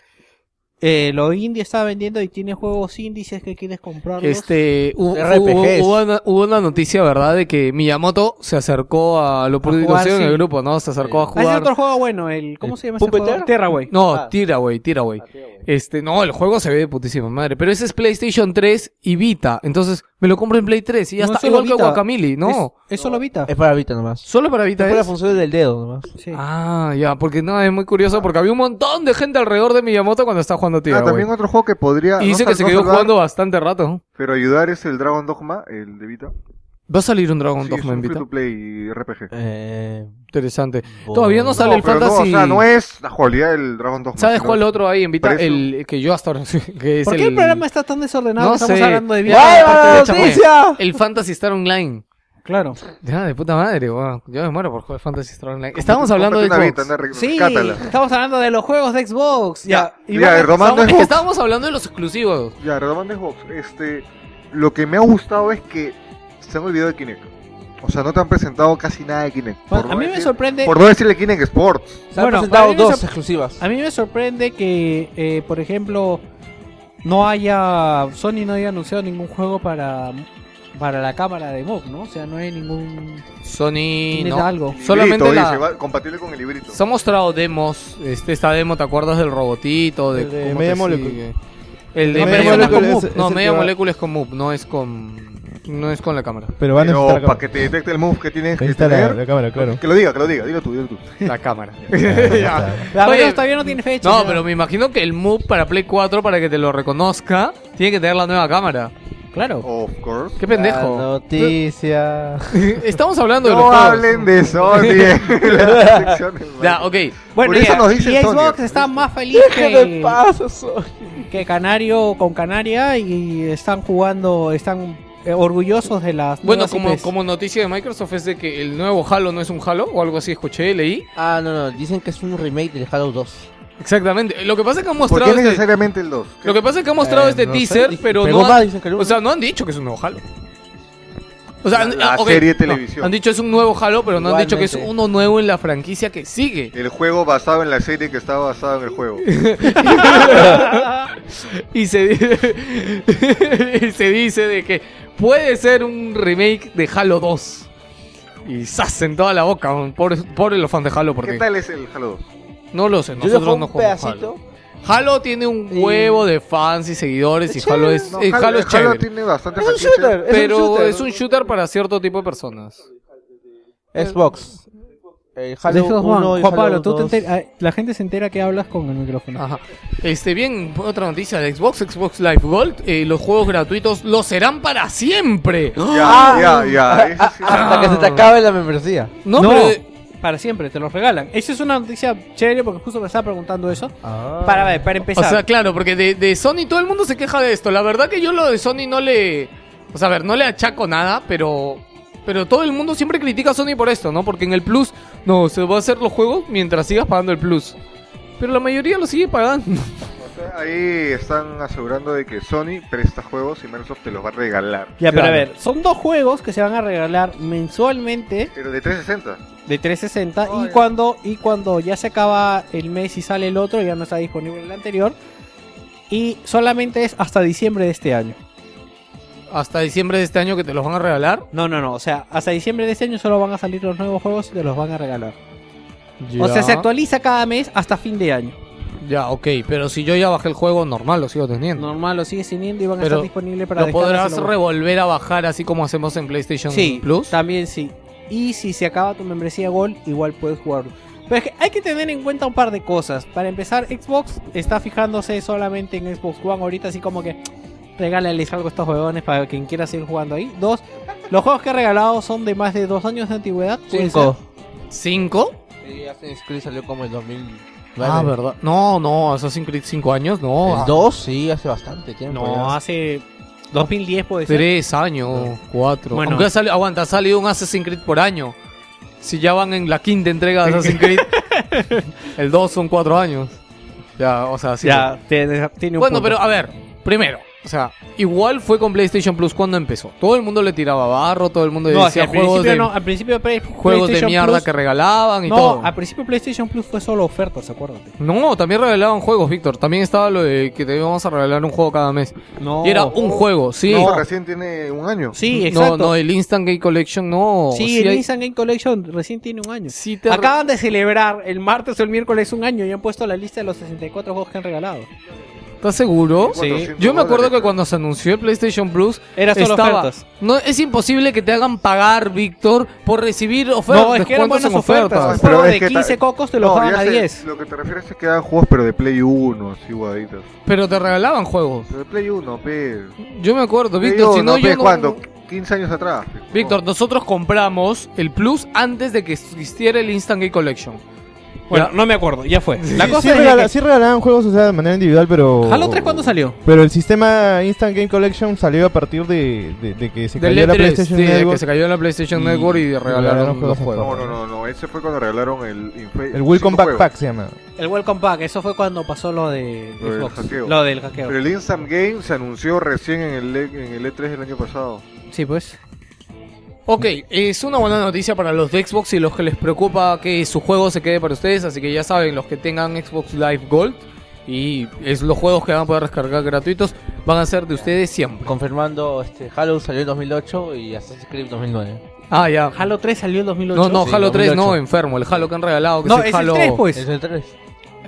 eh, lo indie está vendiendo y tiene juegos indies es que quieres comprarlos. Este, hubo, RPGs. hubo- hubo una, hubo una noticia, ¿verdad? De que Miyamoto se acercó a lo jugar, pusieron en el sí. grupo, ¿no? Se acercó a Ah, ese jugar. otro juego bueno, el ¿cómo se llama ese juego? Terraway. No, Ah. Tiraway, Tiraway. Este, no, el juego se ve de putísima madre. Pero ese es PlayStation 3 y Vita. Entonces, me lo compro en Play 3 y ya No, está. solo Igual que Vita. Guacamole, ¿no? Es, es solo Vita. Es para Vita nomás. Solo para Vita Es para es. funciones del dedo nomás. Sí. Ah, ya, porque no, es muy curioso porque había un montón de gente alrededor de Miyamoto cuando estaba jugando Ah, Tiraway. también otro juego que podría. y dice no que se no quedó salvar, jugando bastante rato. Pero ayudar es el Dragon Dogma, el de Vita. Va a salir un Dragon Sí, Dogma en un free Vita. to play RPG. Eh, Interesante. bo- Todavía no sale el no, Fantasy. o sea, no es la jugabilidad del Dragon Dogma. ¿Sabes cuál otro hay en Vita? Precio. El que yo hasta ahora. *laughs* Que es ¿Por qué el, el programa está tan desordenado No estamos sé. hablando de Chamoy? ¡Noticia! El Fantasy Star Online. Claro. Ya, de puta madre. Yo me muero por jugar Fantasy Star Online. Estábamos hablando de Xbox. Vita, anda, re- Sí, estamos hablando de los juegos de Xbox. Ya, y Ya, retomando que Xbox. estábamos hablando de los exclusivos. Ya, retomando Xbox. Este, lo que me ha gustado es que se han olvidado de Kinect. O sea, no te han presentado casi nada de Kinect. Bueno, Por a no mí me sorprende. Por no decirle Kinect Sports. Se han Bueno, presentado dos sor- exclusivas. A mí me sorprende que, eh, por ejemplo, no haya. Sony no haya anunciado ningún juego para. Para la cámara de Move, ¿no? O sea, no hay ningún. Sony no. algo. Solamente la- va- compatible con el librito. Se han mostrado demos. Este, esta demo, ¿te acuerdas del robotito? De El de cómo Media sigue? El de No, Media Molecule es es- con es No, Media Molecule es con Move, no es con. No es con la cámara. Pero van a Pero necesitar para que te detecte el move que tienes que está la, tener. la cámara, claro. Que lo diga, que lo diga. Dilo tú, dilo tú. La cámara. *laughs* Ya. La Oye, verdad todavía no tiene fecha. No, pero me imagino que el Move para Play 4, para que te lo reconozca, tiene que tener la nueva cámara. Claro. Of course. Qué La pendejo. noticia. *laughs* Estamos hablando de los No hablen de Sony las. *laughs* Ya, ok. Bueno, Por eso ya, nos dice y Sony. Xbox está más feliz ¿Qué me que, pasa, Sony? que Canario con Canaria y están jugando, están orgullosos de las Bueno, como, IPs. como noticia de Microsoft es de que el nuevo Halo no es un Halo o algo así, escuché, leí. Ah, no, no. Dicen que es un remake del Halo 2. Exactamente. Lo que pasa es que han ¿Por qué mostrado este, necesariamente el 2? lo que pasa es que han mostrado Eh, este no sé, teaser, pero no han, dicen que o sea, no han dicho que es un nuevo Halo. O sea, han- La serie de no, televisión. han dicho es un nuevo Halo, pero no han dicho que es uno nuevo en la franquicia que sigue. El juego basado en la serie que está basado en el juego. *laughs* y se, *laughs* y se dice de que puede ser un remake de Halo 2. Y ¡zas! en toda la boca, por, por los fans de Halo, ¿Qué porque tal es el Halo 2? no lo sé, Yo nosotros no un jugamos pedacito. Halo. Halo tiene un Sí. huevo de fans y seguidores y Halo es, No, eh, Halo, es chévere. tiene bastante Es un shooter. Es pero un shooter. es un shooter para cierto tipo de personas. Xbox. De Halo esos, 1 Juan, y Juan Halo Pablo, tú te 2. enter- ah, la gente se entera que hablas con el micrófono. Ajá. Este, bien, otra noticia de Xbox, Xbox Live Gold. eh, los juegos gratuitos lo serán para siempre. Ya, ya, ya. Eso sí. Hasta que se te acabe la membresía. No, No, pero para siempre, te los regalan. Esa es una noticia chévere porque justo me estaba preguntando eso. Ah. Para ver, para O empezar. sea, claro, porque de, de Sony todo el mundo se queja de esto. La verdad que yo lo de Sony no le... O sea, a ver, no le achaco nada, pero... Pero todo el mundo siempre critica a Sony por esto, ¿no? Porque en el Plus, no, se va a hacer los juegos mientras sigas pagando el Plus. Pero la mayoría lo sigue pagando. *laughs* Ahí están asegurando de que Sony presta juegos y Microsoft te los va a regalar. ya, pero a ver, son dos juegos que se van a regalar mensualmente Pero de 360. de 360 Oh, y ya. cuando y cuando ya se acaba el mes y sale el otro ya no está disponible el anterior y solamente es hasta diciembre de este año. Hasta diciembre de este año que te los van a regalar. No, no, no, o sea, hasta diciembre de este año solo van a salir los nuevos juegos y te los van a regalar. O sea, se actualiza cada mes hasta fin de año. Ya, ok, pero si yo ya bajé el juego normal, lo sigo teniendo. Normal, lo sigues teniendo y van a Pero estar disponibles para ¿Lo descargas podrás y lo- revolver a bajar así como hacemos en PlayStation Sí, Plus? también sí. Y si se acaba tu membresía Gold, igual puedes jugarlo. Pero es que hay que tener en cuenta un par de cosas. Para empezar, Xbox está fijándose solamente en Xbox One ahorita, así como que regálales algo a estos juegones para quien quiera seguir jugando ahí. Dos, los juegos que ha regalado son de más de dos años de antigüedad. puede Cinco. ¿Cinco? Sí, Assassin's Creed salió como el 2009. Ah, ¿verdad? No, no, Assassin's Creed 5 años, no. El 2 sí, hace bastante tiempo. No, ya. hace 2010 puede ser. Tres años, cuatro. Bueno. Aunque ha sali- aguanta, ha salido un Assassin's Creed por año. Si ya van en la quinta entrega de Assassin's Creed, *laughs* el 2 son cuatro años. Ya, o sea, sí. Ya, tiene, tiene un Bueno, punto. pero a ver, primero, o sea, igual fue con PlayStation Plus cuando empezó. Todo el mundo le tiraba barro, todo el mundo No, decía al juegos principio de, no, al principio Play- juegos de mierda Plus- que regalaban y no, todo. al principio PlayStation Plus fue solo ofertas, acuérdate. No, también regalaban juegos, Víctor. También estaba lo de que te íbamos a regalar un juego cada mes. No. Y era un juego, sí. Eso recién tiene un año. Sí, No, exacto. no, el Instant Game Collection no. sí, el hay- Instant Game Collection recién tiene un año. sí te Acaban de celebrar el martes o el miércoles un año y han puesto la lista de los 64 juegos que han regalado. ¿Estás seguro? Sí. 400 Yo me acuerdo que cuando se anunció el PlayStation Plus, Era solo estaba. ofertas. No, es imposible que te hagan pagar, Víctor, por recibir ofertas. No, es que eran buenas en ofertas. Un Pero de que 15 ta- cocos te lo No, ya a sé, 10. Lo que te refieres es que dan juegos, pero de Play 1, así guaditos. Pero te regalaban juegos. Pero de Play 1, pe. Yo me acuerdo, Play Víctor, si 1, no yo ¿Cuándo? 15 años atrás. Víctor, nosotros compramos el Plus antes de que existiera el Instant Game Collection. Bueno, Ya. no me acuerdo, ya fue. La Sí, cosa sí, es regala- que- sí regalaban juegos o sea, de manera individual, pero... Halo 3 ¿cuándo salió? Pero el sistema Instant Game Collection salió a partir de, de, de que se Del cayó la E3, PlayStation sí, de Network. que se cayó la PlayStation y Network y regalaron regalaron los juegos en juegos. No, no, no, no. Ese fue cuando regalaron el. Infe- El Welcome juegos. Pack se llama. El Welcome Pack, eso fue cuando pasó lo de Lo del Xbox. hackeo. Lo del hackeo. Pero el Instant Game se anunció recién en el, E- en el E3 del año pasado. Sí, pues. Ok, es una buena noticia para los de Xbox y los que les preocupa que su juego se quede para ustedes, así que ya saben, los que tengan Xbox Live Gold y es los juegos que van a poder descargar gratuitos van a ser de ustedes siempre. Confirmando, este, Halo salió en 2008 y Assassin's Creed 2009. Ah, ya. Halo 3 salió en 2008. No, no, Sí, Halo 3 no, 2008. enfermo, el Halo que han regalado, que No, es el es Halo... el 3, pues. Es el 3.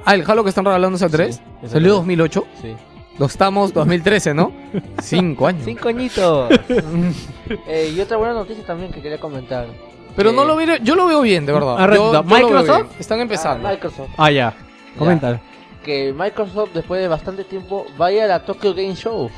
Ah, el Halo que están regalando es el 3. Sí, es el Salió 3. 2008. Sí. Lo estamos 2013, ¿no? *laughs* Cinco años. Cinco añitos. *laughs* Eh, y otra buena noticia también que quería comentar. Pero Que- no lo veo, yo lo veo bien, de verdad. Ah, Yo- yo ¿Microsoft? bien. Están empezando. Ah, Microsoft. Ah, ya. Coméntalo. Que Microsoft, después de bastante tiempo, vaya a la Tokyo Game Show.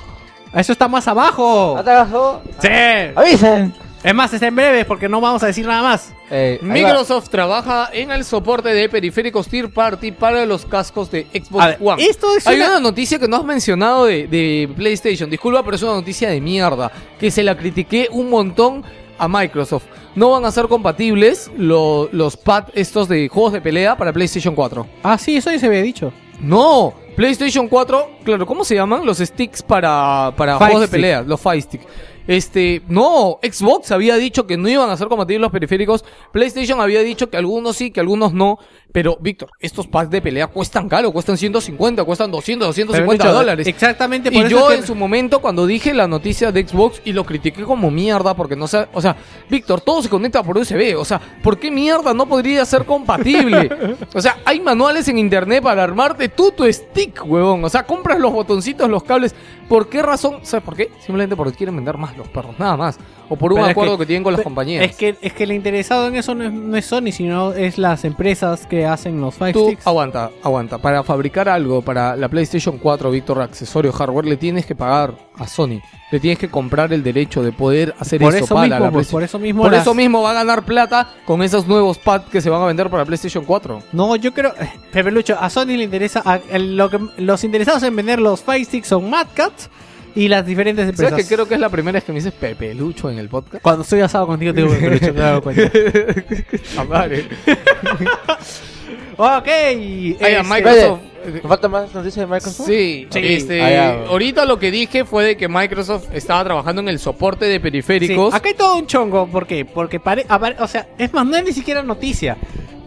Eso está más abajo. ¿Hasta abajo? Sí. ¡Avisen! Es más, está en breve porque no vamos a decir nada más. Eh. Microsoft trabaja en el soporte de periféricos Tier Party para los cascos de Xbox ver, One. esto es Hay una- una noticia que no has mencionado de, de PlayStation. Disculpa, pero es una noticia de mierda. Que se la critiqué un montón a Microsoft. No van a ser compatibles lo- los pads estos de juegos de pelea para PlayStation 4. Ah, sí, eso ya se había dicho. No, PlayStation 4, claro, ¿cómo se llaman? Los sticks para, para juegos de pelea, los Fire Stick. Este, no, Xbox había dicho que no iban a ser compatibles los periféricos. PlayStation había dicho que algunos sí, que algunos no. Pero, Víctor, estos packs de pelea cuestan caro, cuestan 150, cuestan 200, 250 Pero, dólares. Exactamente por Y eso yo que- en su momento cuando dije la noticia de Xbox y lo critiqué como mierda porque no sé, o sea, Víctor, todo se conecta por USB, o sea, ¿por qué mierda no podría ser compatible? O sea, hay manuales en internet para armarte tú tu stick, huevón, o sea, compras los botoncitos, los cables, ¿por qué razón? ¿Sabes por qué? Simplemente porque quieren vender más los perros, nada más, o por un Pero es acuerdo que, que- tienen con las compañías. Es que, es que el interesado en eso no es, no es Sony, sino es las empresas que hacen los Five Tú Sticks. aguanta, aguanta. Para fabricar algo para la PlayStation 4, Víctor, accesorio hardware, le tienes que pagar a Sony. Le tienes que comprar el derecho de poder hacer Por eso, eso para mismo, la pues, por eso mismo Por las- eso mismo va a ganar plata con esos nuevos pads que se van a vender para PlayStation 4. No, yo creo. eh, Pepe Lucho, a Sony le interesa. a- lo que, los interesados en vender los Five Sticks son Mad Cats y las diferentes ¿Sabes empresas. que creo que es la primera vez que me dices Pepe Lucho en el podcast? Cuando estoy asado contigo, te digo Pepe Lucho, dado cuenta. *laughs* *laughs* Ok. Este, Microsoft. ¿Me falta más noticias de Microsoft? Sí, Sí. este, Ah, ahorita lo que dije fue de que Microsoft estaba trabajando en el soporte de sí, periféricos. acá hay todo un chongo. ¿Por qué? Porque pare, apare- o sea, es más, no es ni siquiera noticia.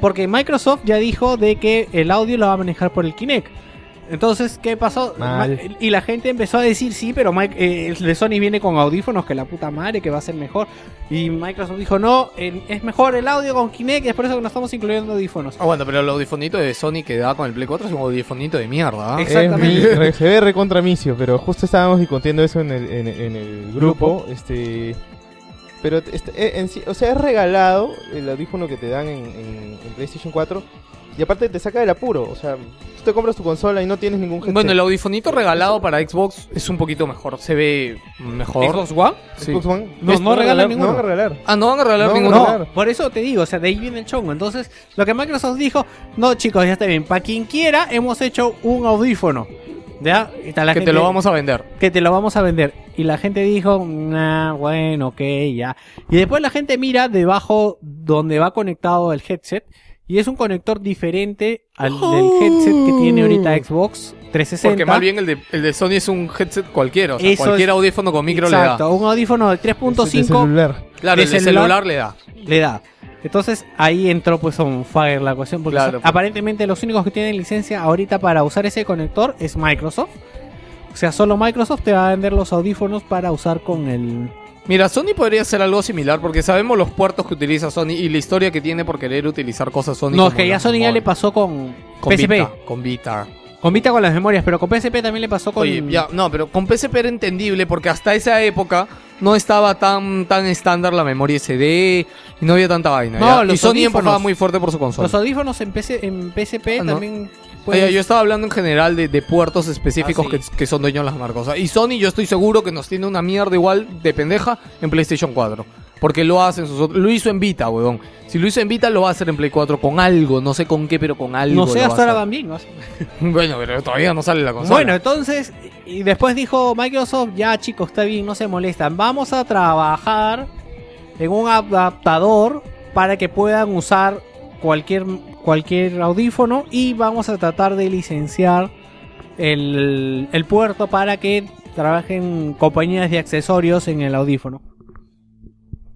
Porque Microsoft ya dijo de que el audio lo va a manejar por el Kinect. Entonces, ¿qué pasó? Mal. Y la gente empezó a decir, sí, pero Mike, eh, el de Sony viene con audífonos, que la puta madre, que va a ser mejor. Y Microsoft dijo, no, el- es mejor el audio con Kinect, y es por eso que no estamos incluyendo audífonos. Ah, bueno, pero el audifonito de Sony que da con el Play 4 es un audifonito de mierda. ¿ah? Ex- Exactamente. Se ve recontra micio, pero justo estábamos discutiendo eso en el, en, en el grupo. Este, pero este, eh, en sí- o sea, es regalado el audífono que te dan en, en- en PlayStation 4 y aparte te saca del apuro. O sea, tú te compras tu consola y no tienes ningún headset. Bueno, el audifonito regalado para Xbox es un poquito mejor, se ve mejor. ¿Xbox One? Sí. Xbox One. No, no van a regalan regalar- ninguno. No van a regalar. Ah, no van a regalar No, ninguno. no. Por eso te digo, o sea, de ahí viene el chongo. Entonces, lo que Microsoft dijo, no chicos, ya está bien, para quien quiera, hemos hecho un audífono. ¿Ya? Y está la que gente- te lo vamos a vender. que te lo vamos a vender. Y la gente dijo, nah, bueno, ok, ya. Y después la gente mira debajo donde va conectado el headset. Y es un conector diferente al del headset que tiene ahorita Xbox 360. Porque más bien el de, el de Sony es un headset cualquiera. O sea, Eso cualquier es- audífono con micro Exacto, le un audífono de De 3.5 celular. da. Claro, de el de celular. celular le da. le da. Entonces ahí entró pues on fire la cuestión. Porque Claro, son- pues. aparentemente los únicos que tienen licencia ahorita para usar ese conector es Microsoft. O sea, solo Microsoft te va a vender los audífonos para usar con el... Mira, Sony podría hacer algo similar porque sabemos los puertos que utiliza Sony y la historia que tiene por querer utilizar cosas Sony. no, es que ya Sony ya le pasó con, con PSP. Vita, con Vita. Con Vita con las memorias, pero con PSP también le pasó con... Oye, ya, no, pero con PSP era entendible porque hasta esa época no estaba tan tan estándar la memoria SD y no había tanta vaina. No, y Sony empujaba muy fuerte por su consola. Los audífonos en, PC, en PSP Ah, ¿no? Puedes- Oye, yo estaba hablando en general de, de puertos específicos Ah, sí. que, que son dueños de las marcas. Y Sony yo estoy seguro que nos tiene una mierda igual de pendeja en PlayStation 4. Porque lo hacen sus otros- Lo hizo en Vita, weón. Si lo hizo en Vita, lo va a hacer en Play 4 con algo. No sé con qué, pero con algo. No sé, hasta ahora van bien. *laughs* Bueno, pero todavía no sale la consola. Bueno, entonces, y después dijo Microsoft, ya chicos, está bien, no se molestan, vamos a trabajar en un adaptador para que puedan usar cualquier, cualquier audífono y vamos a tratar de licenciar el, el puerto para que trabajen compañías de accesorios en el audífono.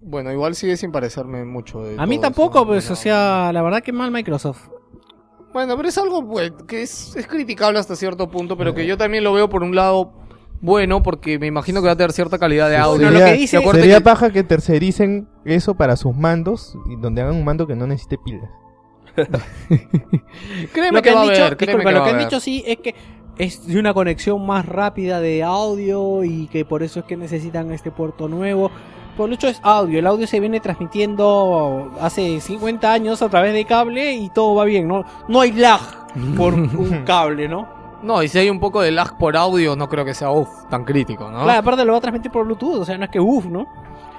Bueno, igual sigue sin parecerme mucho. de A mí tampoco, eso. pues, No. o sea, la verdad que mal Microsoft. Bueno, pero es algo pues, que es, es criticable hasta cierto punto, pero que yo también lo veo por un lado bueno, porque me imagino que va a tener cierta calidad de audio. Lo que dice- Sería que- paja que tercericen eso para sus mandos y donde hagan un mando que no necesite pilas. *laughs* Créeme Lo que, han dicho, disculpa, que lo que han dicho sí es que es de una conexión más rápida de audio y que por eso es que necesitan este puerto nuevo. Por lo hecho es audio, el audio se viene transmitiendo hace 50 años a través de cable y todo va bien, ¿no? No hay lag por un *laughs* cable, ¿no? No, y si hay un poco de lag por audio, no creo que sea uf, tan crítico, ¿no? Claro, aparte lo va a transmitir por Bluetooth, o sea, no es que uff, ¿no?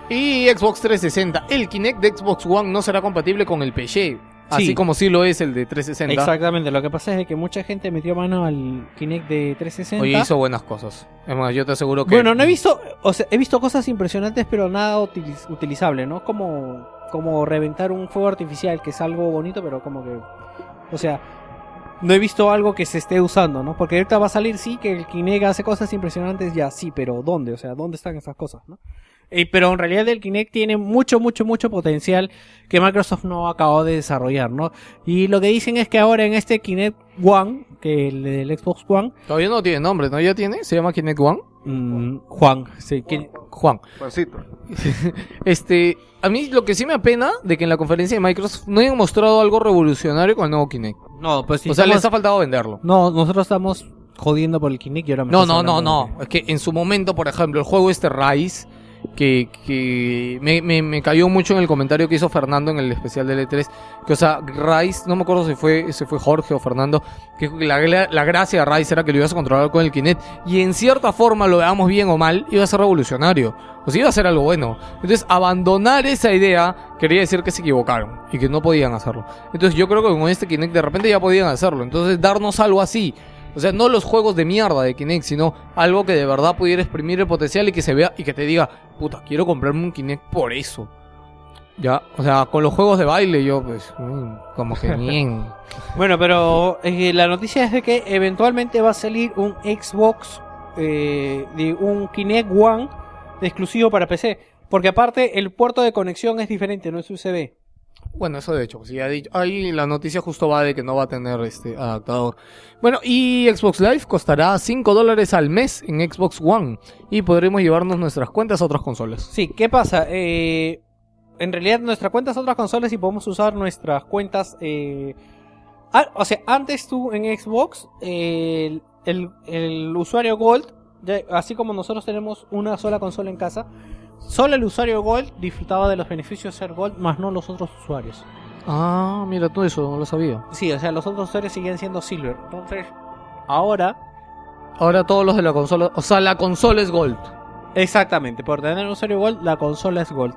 Y Xbox 360. El Kinect de Xbox One no será compatible con el PC. Así Sí. como sí lo es el de 360. Exactamente, lo que pasa es que mucha gente metió mano al Kinect de 360. Oye, hizo buenas cosas. Es más, yo te aseguro que. Bueno, no he visto, o sea, he visto cosas impresionantes, pero nada utiliz- utilizable, ¿no? Como, como reventar un fuego artificial, que es algo bonito, pero como que, o sea, no he visto algo que se esté usando, ¿no? Porque ahorita va a salir, sí, que el Kinect hace cosas impresionantes, ya, sí, pero ¿dónde? O sea, ¿dónde están esas cosas, no? Pero en realidad el Kinect tiene mucho, mucho, mucho potencial que Microsoft no acabó de desarrollar, ¿no? Y lo que dicen es que ahora en este Kinect One, que el del Xbox One, Todavía no tiene nombre, ¿no? ¿Ya tiene? ¿Se llama Kinect One? mm, Juan, sí, que- Juan. Juancito. *laughs* Este, a mí lo que sí me apena de que en la conferencia de Microsoft no hayan mostrado algo revolucionario con el nuevo Kinect. no, pues sí, o sea, estamos- les ha faltado venderlo. No, nosotros estamos jodiendo por el Kinect y ahora me No, no, no, no. Es que en su momento, por ejemplo, el juego este Rise, que, que me, me, me cayó mucho en el comentario que hizo Fernando en el especial de L3, que o sea, Rise, no me acuerdo si fue, si fue Jorge o Fernando, que la, gra- la gracia de Rise era que lo ibas a controlar con el Kinect, y en cierta forma, lo veamos bien o mal, iba a ser revolucionario. O sea, iba a ser algo bueno. Entonces, abandonar esa idea quería decir que se equivocaron y que no podían hacerlo. Entonces, yo creo que con este Kinect de repente ya podían hacerlo. Entonces, darnos algo así. O sea, no los juegos de mierda de Kinect, sino algo que de verdad pudiera exprimir el potencial y que se vea y que te diga, puta, quiero comprarme un Kinect por eso. Ya, o sea, con los juegos de baile yo pues, mm, como que *laughs* bien. Bueno, pero eh, la noticia es de que eventualmente va a salir un Xbox eh, de un Kinect One exclusivo para PC. Porque aparte el puerto de conexión es diferente, no es USB. Bueno, eso de hecho, pues ya he dicho. Ahí la noticia justo va de que no va a tener este adaptador. Bueno, y Xbox Live costará 5 dólares al mes en Xbox One. Y podremos llevarnos nuestras cuentas a otras consolas. Sí, ¿qué pasa? Eh, en realidad nuestra cuenta es otras consolas y podemos usar nuestras cuentas... eh, o sea, antes tú en Xbox, eh, el, el usuario Gold, así como nosotros tenemos una sola consola en casa, solo el usuario Gold disfrutaba de los beneficios de ser Gold, más no los otros usuarios. Ah, mira, todo eso no lo sabía. Sí, o sea, los otros usuarios seguían siendo Silver. Entonces, ahora... Ahora todos los de la consola, o sea, la consola es Gold. Exactamente, por tener un usuario Gold, la consola es Gold.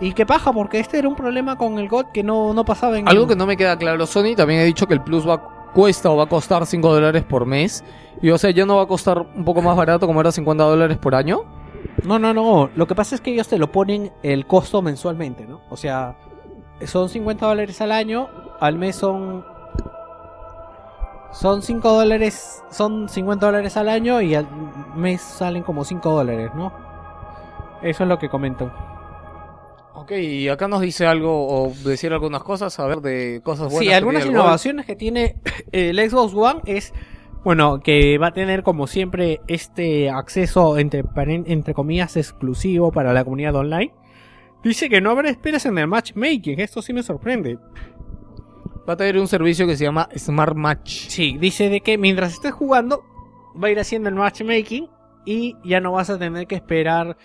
Y qué paja, porque este era un problema con el Gold que no, no pasaba en... Algo que no me queda claro, Sony también ha dicho que el Plus va cuesta o va a costar 5 dólares por mes. Y o sea, ya no va a costar un poco más barato como era 50 dólares por año. No, no, no. Lo que pasa es que ellos te lo ponen el costo mensualmente, ¿no? O sea, son 50 dólares al año, al mes son... Son 5 dólares, son 50 dólares al año y al mes salen como 5 dólares, ¿no? Eso es lo que comentan. Ok, y acá nos dice algo o decir algunas cosas, a ver, de cosas buenas. Sí, algunas innovaciones que tiene el Xbox One es, bueno, que va a tener como siempre este acceso entre, entre comillas exclusivo para la comunidad online. Dice que no habrá esperas en el matchmaking, esto sí me sorprende. Va a tener un servicio que se llama Smart Match. Sí, dice de que mientras estés jugando va a ir haciendo el matchmaking y ya no vas a tener que esperar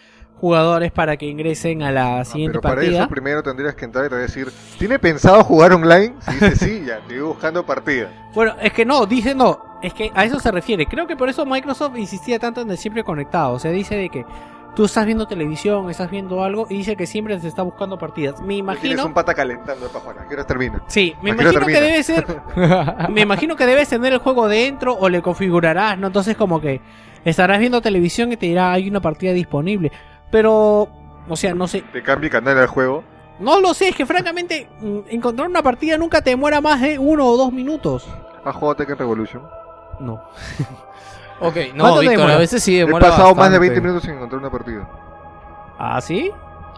jugadores para que ingresen a la Ah, siguiente pero para eso primero tendrías que entrar y te decir, ¿tiene pensado jugar online? Si dice sí, ya, estoy buscando partida. *laughs* Bueno, es que no, dice no, es que a eso se refiere. Creo que por eso Microsoft insistía tanto en el siempre conectado. O sea, dice de que tú estás viendo televisión, estás viendo algo y dice que siempre se está buscando partidas. Me Tienes imagino. un pata calentando para jugar. ¿A qué hora termina? Sí, me ¿A qué hora imagino que debe ser. *laughs* me imagino que debes tener el juego dentro o le configurarás, ¿no? Entonces, como que estarás viendo televisión y te dirá hay una partida disponible. Pero, o sea, no sé. Te cambia canal al juego. No lo sé, es que francamente, mm, encontrar una partida nunca te demora más de uno o dos minutos. ¿Has jugado Tekken Revolution? No. *laughs* Ok, no, ¿Cuánto Víctor, demora? a veces sí He demora pasado más de bastante. 20 minutos sin encontrar una partida. ¿Ah, sí?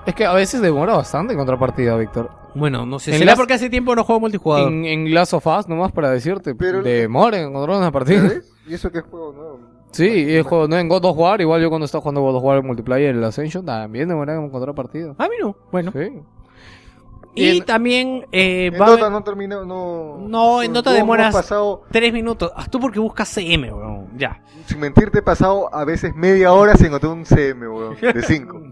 Es que a veces demora bastante encontrar partida, Víctor. Bueno, no sé. En ¿Será las- porque hace tiempo no juego multijugador? En, en Last of Us, nomás para decirte, Pero- demora en encontrar una partida. *laughs* ¿Y eso qué es juego nuevo? Sí, y el juego, no, en God of War, igual yo cuando estaba jugando God of War en multiplayer, el Ascension, también demora en encontrar partida. Ah, mira. Bueno. Sí. Y Y en- también eh, En va a Dota no terminó, no... No, en Dota demoras- pasado, tres minutos. Ah, tú porque buscas CM, weón. Ya. sin mentirte, he pasado a veces media hora sin encontrar un CM, weón, de 5. *laughs*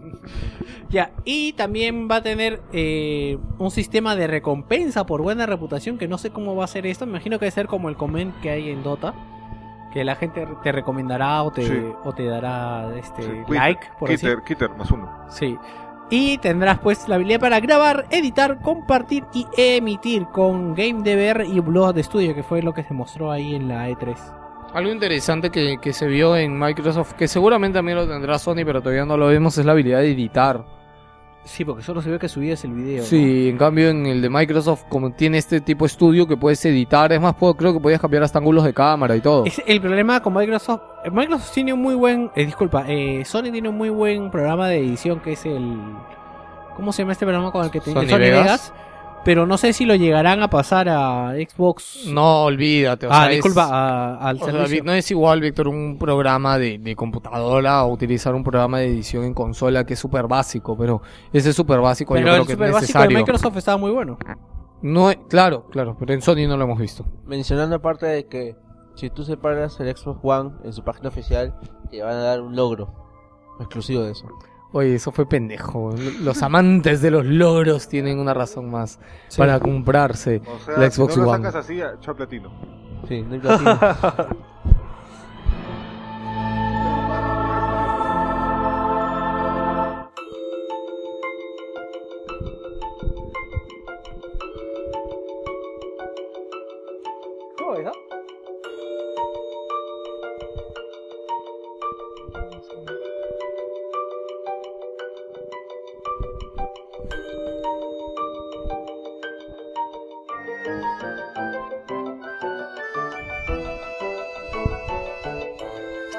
Ya. Y también va a tener eh, un sistema de recompensa por buena reputación. Que no sé cómo va a ser esto. Me imagino que debe ser como el comment que hay en Dota. Que la gente te recomendará o te, Sí. o te dará este like, por decir. Kitter, Kitter, más uno. Sí. Y tendrás pues la habilidad para grabar, editar, compartir y emitir con GameDBR y Blood Studio, que fue lo que se mostró ahí en la E E3. Algo interesante que, que se vio en Microsoft, que seguramente también lo tendrá Sony, pero todavía no lo vemos, es la habilidad de editar. Sí, porque solo se ve que subías el video. ¿no? Sí, en cambio en el de Microsoft, como tiene este tipo de estudio que puedes editar, es más, puedo- creo que podías cambiar hasta ángulos de cámara y todo. Es el problema con Microsoft. eh, Microsoft tiene un muy buen. eh, disculpa, eh, Sony tiene un muy buen programa de edición que es el. ¿Cómo se llama este programa con el que te Sony Sony Vegas. Vegas? Pero no sé si lo llegarán a pasar a Xbox. No, olvídate. o ah, sea, es- disculpa, a- al o sea, no es igual, Víctor, un programa de, de computadora o utilizar un programa de edición en consola que es súper básico, pero ese súper básico yo Pero creo el que es super básico de necesario. Microsoft estaba muy bueno. No, es- claro, claro, pero en Sony no lo hemos visto. Mencionando aparte de que si tú separas el Xbox One en su página oficial, te van a dar un logro exclusivo de eso. Oye, eso fue pendejo. Los amantes de los logros tienen una razón más para comprarse O sea, la Xbox si no lo One. sacas así, chao platino. Sí, no hay platino. *laughs*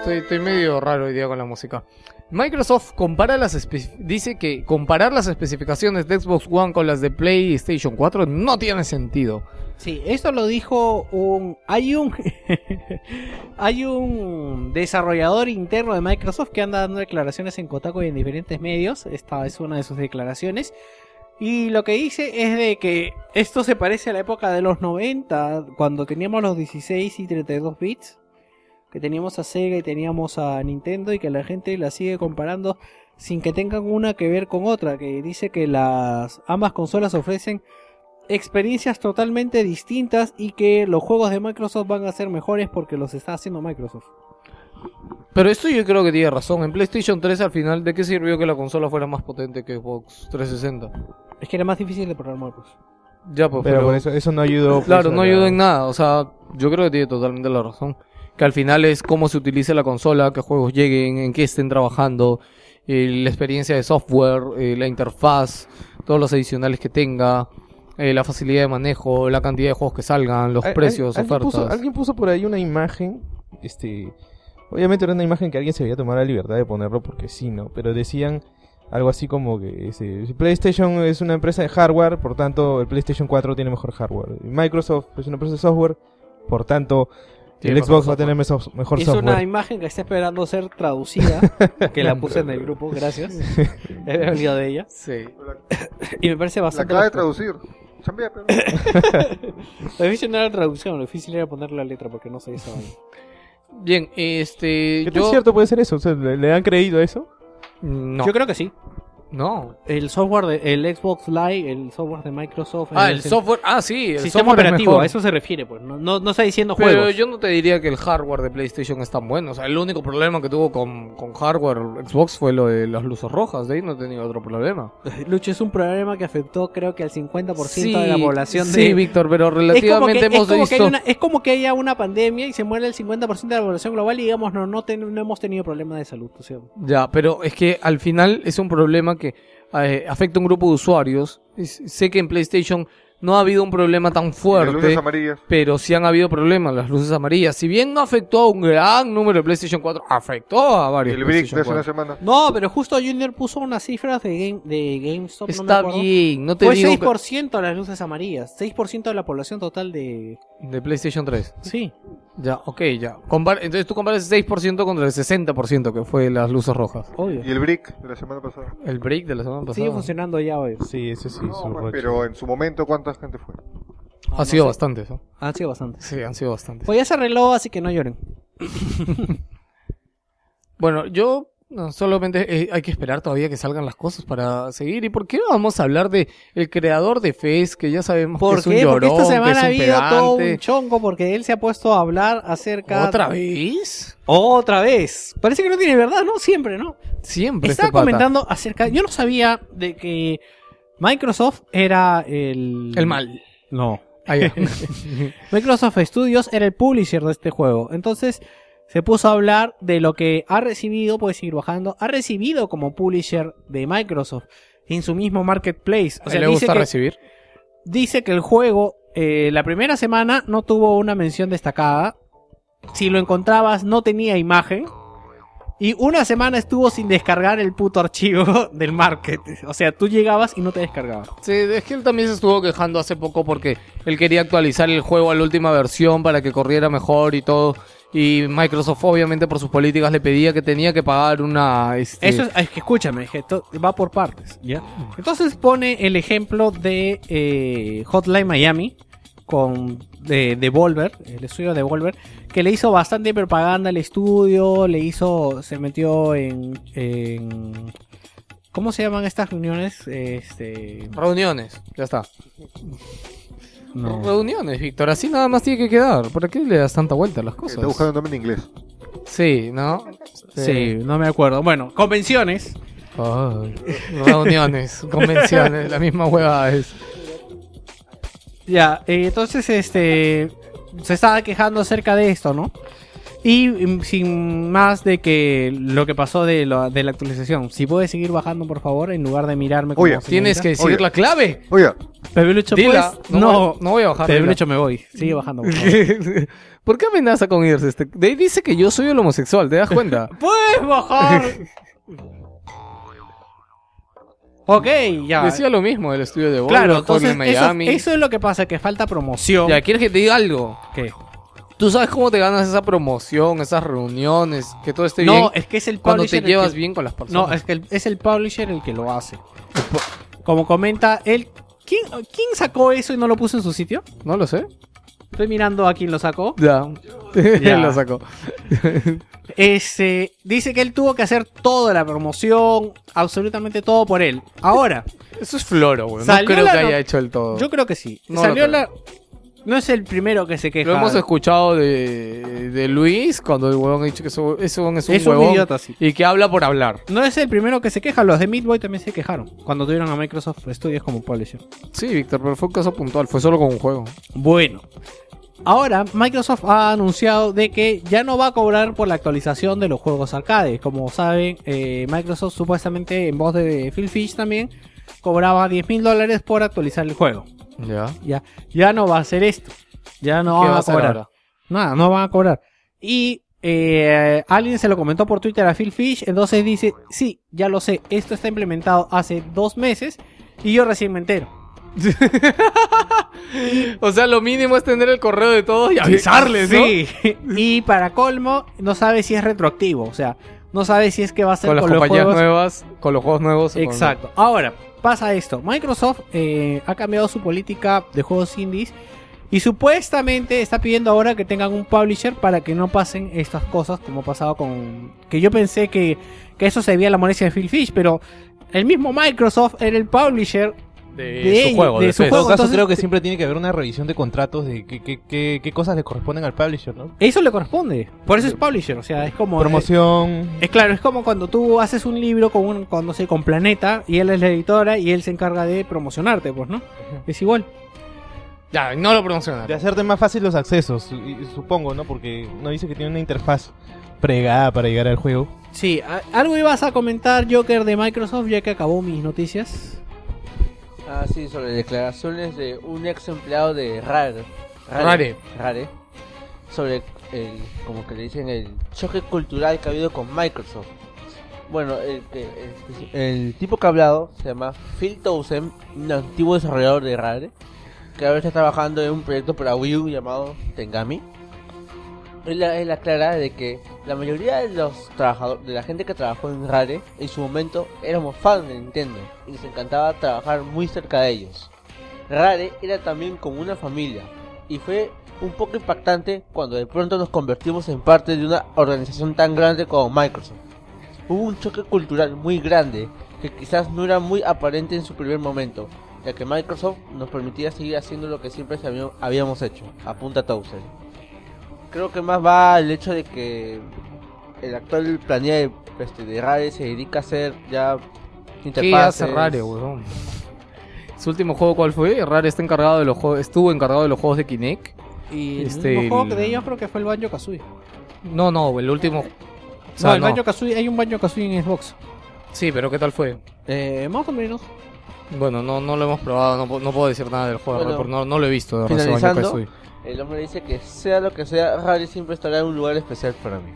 Estoy, medio raro hoy día con la música. Microsoft compara las dice que comparar las especificaciones de Xbox One con las de PlayStation 4 no tiene sentido. Sí, esto lo dijo un. Hay un. *laughs* hay un desarrollador interno de Microsoft que anda dando declaraciones en Kotaku y en diferentes medios. Esta es una de sus declaraciones. Y lo que dice es de que esto se parece a la época de los 90, cuando teníamos los 16 y 32 bits. Que teníamos a Sega y teníamos a Nintendo y que la gente la sigue comparando sin que tengan una que ver con otra. Que dice que las ambas consolas ofrecen experiencias totalmente distintas y que los juegos de Microsoft van a ser mejores porque los está haciendo Microsoft. Pero esto yo creo que tiene razón. En PlayStation 3 al final, ¿de qué sirvió que la consola fuera más potente que Xbox 360? Es que era más difícil de programar, pues. Ya, pues, Pero por eso, eso no ayudó. pues, Claro, a no ayuda en nada. O sea, yo creo que tiene totalmente la razón. Que al final es cómo se utilice la consola, qué juegos lleguen, en qué estén trabajando, eh, la experiencia de software, eh, la interfaz, todos los adicionales que tenga, eh, la facilidad de manejo, la cantidad de juegos que salgan, los Al- precios, alguien ofertas. Puso, alguien puso por ahí una imagen, este, obviamente era una imagen que alguien se había tomado la libertad de ponerlo porque sí, ¿no? Pero decían algo así como que este, PlayStation es una empresa de hardware, por tanto el PlayStation 4 tiene mejor hardware. Microsoft es una empresa de software, por tanto el Xbox va a tener mejor es software. una imagen que está esperando ser traducida, que la puse en el grupo, gracias. *laughs* *laughs* He venido de ella. Sí. Y me parece La bastante... acaba de traducir. *laughs* Lo difícil no era la traducción, lo difícil era poner la letra porque no sé esa vaina. Bien, este. ¿Qué tan Yo. cierto puede ser eso? O sea, ¿le, le han creído eso? No. Yo creo que sí. No. El software de el Xbox Live, el software de Microsoft. Ah, en el software. Ah, sí. El sistema software es operativo, mejor. a eso se refiere, pues. No, no, no está diciendo Pero juegos. yo no te diría que el hardware de PlayStation es tan bueno. O sea, el único problema que tuvo con, con hardware Xbox fue lo de las luces rojas. De ahí no tenido otro problema. *laughs* Lucho, es un problema que afectó creo que al 50% de la población sí, de... Víctor, pero Es como, que, relativamente es, hemos como que hay visto. una- es como que haya una pandemia y se muere el 50% de la población global y digamos, no, no, ten- no hemos tenido problemas de salud. O sea, Ya, pero es que al final es un problema que eh, afecta a un grupo de usuarios. Sé que en PlayStation no ha habido un problema tan las luces fuerte. amarillas. Pero sí han habido problemas, las luces amarillas. Si bien no afectó a un gran número de PlayStation 4, afectó a varios el brick de hace una 4. semana. No, pero justo Junior puso unas cifras de, game, de GameStop. no me Está acuerdo. bien, no te Fue digo 6% las luces amarillas. 6% de la población total de... que- de PlayStation 3. Sí. Ya, ok, ya. Compar- Entonces tú comparas el 6% contra el 60% que fue las luces rojas. Obvio. Y el brick de la semana pasada. El break de la semana pasada. Sigue funcionando ya hoy. Sí, eso sí, No, pues, pero en su momento, ¿cuánta gente fue? Ha sido bastante, ¿no? Han sido bastante. Sí, han sido bastantes. Pues ya se arregló, así que no lloren. *laughs* Bueno, yo no, solamente eh, hay que esperar todavía que salgan las cosas para seguir. ¿Y por qué no vamos a hablar de el creador de Fez, que ya sabemos que ¿Por es un llorón, Porque esta semana ha que habido todo un chongo porque él se ha puesto a hablar acerca... ¿Otra vez? Otra vez. Parece que no tiene verdad, ¿no? Siempre, ¿no? Siempre Estaba este pata. comentando acerca... Yo no sabía de que Microsoft era el... El mal. No. *laughs* Microsoft Studios era el publisher de este juego. Entonces se puso a hablar de lo que ha recibido, puede seguir bajando, ha recibido como publisher de Microsoft en su mismo marketplace. O ¿A sea, le dice gusta que, recibir? dice que el juego eh, la primera semana no tuvo una mención destacada. Si lo encontrabas no tenía imagen. Y una semana estuvo sin descargar el puto archivo *laughs* del market. O sea, tú llegabas y no te descargaba. Sí, es que él también se estuvo quejando hace poco porque él quería actualizar el juego a la última versión para que corriera mejor y todo. Y Microsoft, obviamente, por sus políticas, le pedía que tenía que pagar una. este, Eso es, es que escúchame, va por partes, ¿ya? Entonces pone el ejemplo de eh, Hotline Miami con de Devolver, el estudio de Devolver, que le hizo bastante propaganda al estudio, le hizo, se metió en, en ¿cómo se llaman estas reuniones? Este, Reuniones, ya está. No. Reuniones, Víctor, así nada más tiene que quedar. ¿Por qué le das tanta vuelta a las cosas? Está buscando en inglés. Sí, ¿no? Sí, no me acuerdo. Bueno, convenciones. Reuniones, *laughs* convenciones, la misma hueva es. Ya, eh, entonces este se estaba quejando acerca de esto, ¿no? Y mm, sin más de que lo que pasó de, lo- de la actualización. Si puedes seguir bajando, por favor, en lugar de mirarme como Oye, Tienes que decir Oye. la clave. Oiga, Pebelucho, Dila. pues, No, no, voy- no voy a bajar. Pebelucho, me voy. Sigue bajando, por favor. *laughs* ¿Por qué amenaza con irse? Este? De ahí dice que yo soy el homosexual, ¿te das cuenta? *laughs* ¡Puedes bajar! *laughs* ok, ya. Decía lo mismo del estudio de Volvo, claro, entonces eso, Miami. eso es lo que pasa, que falta promoción. Ya, ¿quieres que te diga algo? ¿Qué? ¿Tú sabes cómo te ganas esa promoción, esas reuniones, que todo esté No, bien? es que es el Cuando te publisher el llevas que- bien con las personas. No, es que el- es el publisher el que lo hace. Como comenta él. ¿quién, ¿Quién sacó eso y no lo puso en su sitio? No lo sé. Estoy mirando a quién lo sacó. Ya. *laughs* Ya. lo sacó. *laughs* Este, dice que él tuvo que hacer toda la promoción, absolutamente todo por él. Ahora, Eso es floro, güey. No creo que no- haya hecho el todo. yo creo que sí. No Salió la. No es el primero que se queja. Lo hemos escuchado de, de Luis cuando el huevón ha dicho que eso, eso es un Es un idiota, sí. y que habla por hablar. No es el primero que se queja. Los de Midboy también se quejaron cuando tuvieron a Microsoft Studios como publisher. Sí, Víctor, pero fue un caso puntual, fue solo con un juego. Bueno, ahora Microsoft ha anunciado de que ya no va a cobrar por la actualización de los juegos arcade. Como saben, eh, Microsoft supuestamente en voz de Phil Fish también cobraba 10 mil dólares por actualizar el juego. Ya. Ya, ya no va a hacer esto. Ya no ¿Qué van va a cobrar. ahora? Nada, no van a cobrar. Y eh, alguien se lo comentó por Twitter a Phil Fish. Entonces dice: Sí, ya lo sé. Esto está implementado hace dos meses. Y yo recién me entero. *laughs* O sea, lo mínimo es tener el correo de todos y avisarles, ¿no? Sí. *laughs* y para colmo, no sabe si es retroactivo. O sea, no sabe si es que va a ser Con las con los compañías juegos. nuevas, con los juegos nuevos. con- Exacto. Ahora, pasa esto. Microsoft eh, ha cambiado su política de juegos indies. Y supuestamente está pidiendo ahora que tengan un publisher para que no pasen estas cosas como ha pasado con... Que yo pensé que, que eso se debía la molestia de Phil Fish, pero el mismo Microsoft era el publisher De, De- su juego, de de, su PES. En todo juego, caso, entonces- creo que siempre tiene que haber una revisión de contratos de qué, qué, qué, qué cosas le corresponden al publisher, ¿no? Eso le corresponde. Por eso es publisher. O sea, es como... Promoción. Es claro, es como cuando tú haces un libro con un, con, no sé, con Planeta y él es la editora y él se encarga de promocionarte, pues, ¿no? Es igual. Ya, no lo promocionan. De hacerte más fácil los accesos, supongo, ¿no? Porque no dice que tiene una interfaz pregada para llegar al juego. Sí, algo ibas a comentar, Joker, de Microsoft, ya que acabó mis noticias. Ah, sí, sobre declaraciones de un ex empleado de Rare. Rare. Rare. Sobre el, como que le dicen, el choque cultural que ha habido con Microsoft. Bueno, el, que- el, el tipo que ha hablado se llama Phil Townsend, un antiguo desarrollador de Rare, que ahora está trabajando en un proyecto para Wii U llamado Tengami. Él, él aclara de que la mayoría de los trabajadores, de la gente que trabajó en Rare, en su momento éramos fans de Nintendo y nos encantaba trabajar muy cerca de ellos. Rare era también como una familia y fue un poco impactante cuando de pronto nos convertimos en parte de una organización tan grande como Microsoft. Hubo un choque cultural muy grande que quizás no era muy aparente en su primer momento, ya que Microsoft nos permitía seguir haciendo lo que siempre habíamos hecho, apunta Townsend. Creo que más va el hecho de que el actual planilla de, este, de Rare se dedica a hacer ya ¿Qué interfaces. hace Rare, weón? ¿Su último juego cuál fue? Rare está encargado de los juegos, estuvo encargado de los juegos de Kinect. Y el Este, último juego el- de ellos creo que fue el Banjo Kazooie. No, no, el último. o No, el no. Banjo Kazooie, hay un Banjo Kazooie en Xbox. Sí, pero ¿qué tal fue? Eh, más o menos. Bueno, no, no lo hemos probado, no, pu- no puedo decir nada del juego, de Bueno, Rare, porque no, no lo he visto. De finalizando, Banjo Kazooie. El hombre dice que sea lo que sea, Rare siempre estará en un lugar especial para mí.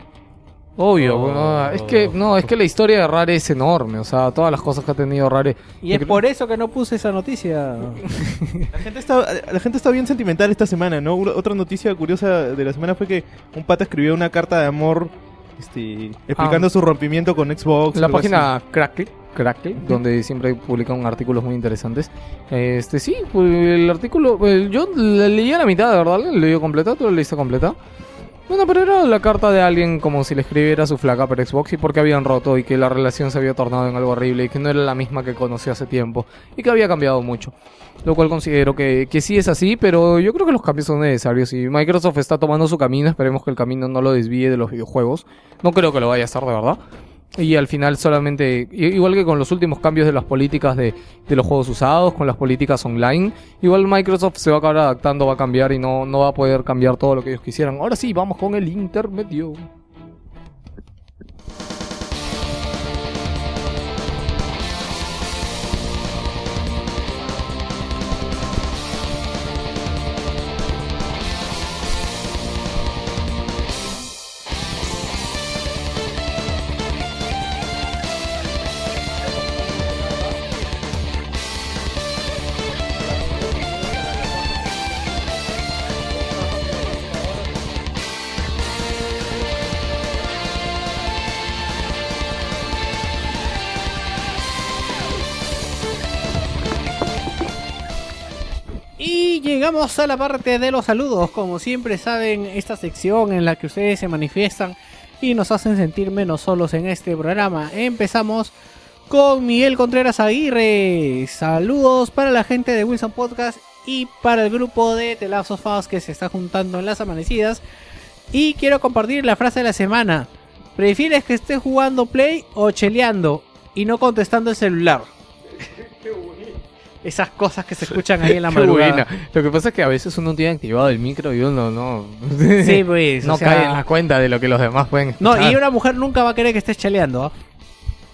Obvio, Oh. es que no, es que la historia de Rare es enorme, o sea, todas las cosas que ha tenido Rare. Y es por eso que no puse esa noticia. *laughs* La gente, está, la gente está bien sentimental esta semana, ¿no? Otra noticia curiosa de la semana fue que un pata escribió una carta de amor este, explicando Ah. su rompimiento con Xbox. La página Crackle, Crackle, donde siempre publican artículos muy interesantes. Este, sí, pues, el artículo, eh, yo la leí a la mitad, de verdad, leí completa, tú la leíste completa. Bueno, pero era la carta de alguien como si le escribiera su flaca por Xbox y porque habían roto y que la relación se había tornado en algo horrible y que no era la misma que conocí hace tiempo y que había cambiado mucho. Lo cual considero que, que sí es así, pero yo creo que los cambios son necesarios y Microsoft está tomando su camino, esperemos que el camino no lo desvíe de los videojuegos. No creo que lo vaya a hacer de verdad. Y al final solamente, igual que con los últimos cambios de las políticas de, de los juegos usados, con las políticas online, igual Microsoft se va a acabar adaptando, va a cambiar y no, no va a poder cambiar todo lo que ellos quisieran. Ahora sí, vamos con el intermedio. A la parte de los saludos. Como siempre saben, esta sección en la que ustedes se manifiestan y nos hacen sentir menos solos en este programa. Empezamos con Miguel Contreras Aguirre. Saludos para la gente de Wilson Podcast y para el grupo de The Last of Us que se está juntando en las amanecidas. Y quiero compartir la frase de la semana. ¿Prefieres que esté jugando Play o cheleando y no contestando el celular? *laughs* Esas cosas que se escuchan ahí en la *laughs* madrugada. buena. Lo que pasa es que a veces uno tiene activado el micro y uno no. Sí, *laughs* pues. no o sea, cae en la cuenta de lo que los demás pueden No, escuchar. y una mujer nunca va a querer que estés chaleando, ¿ah?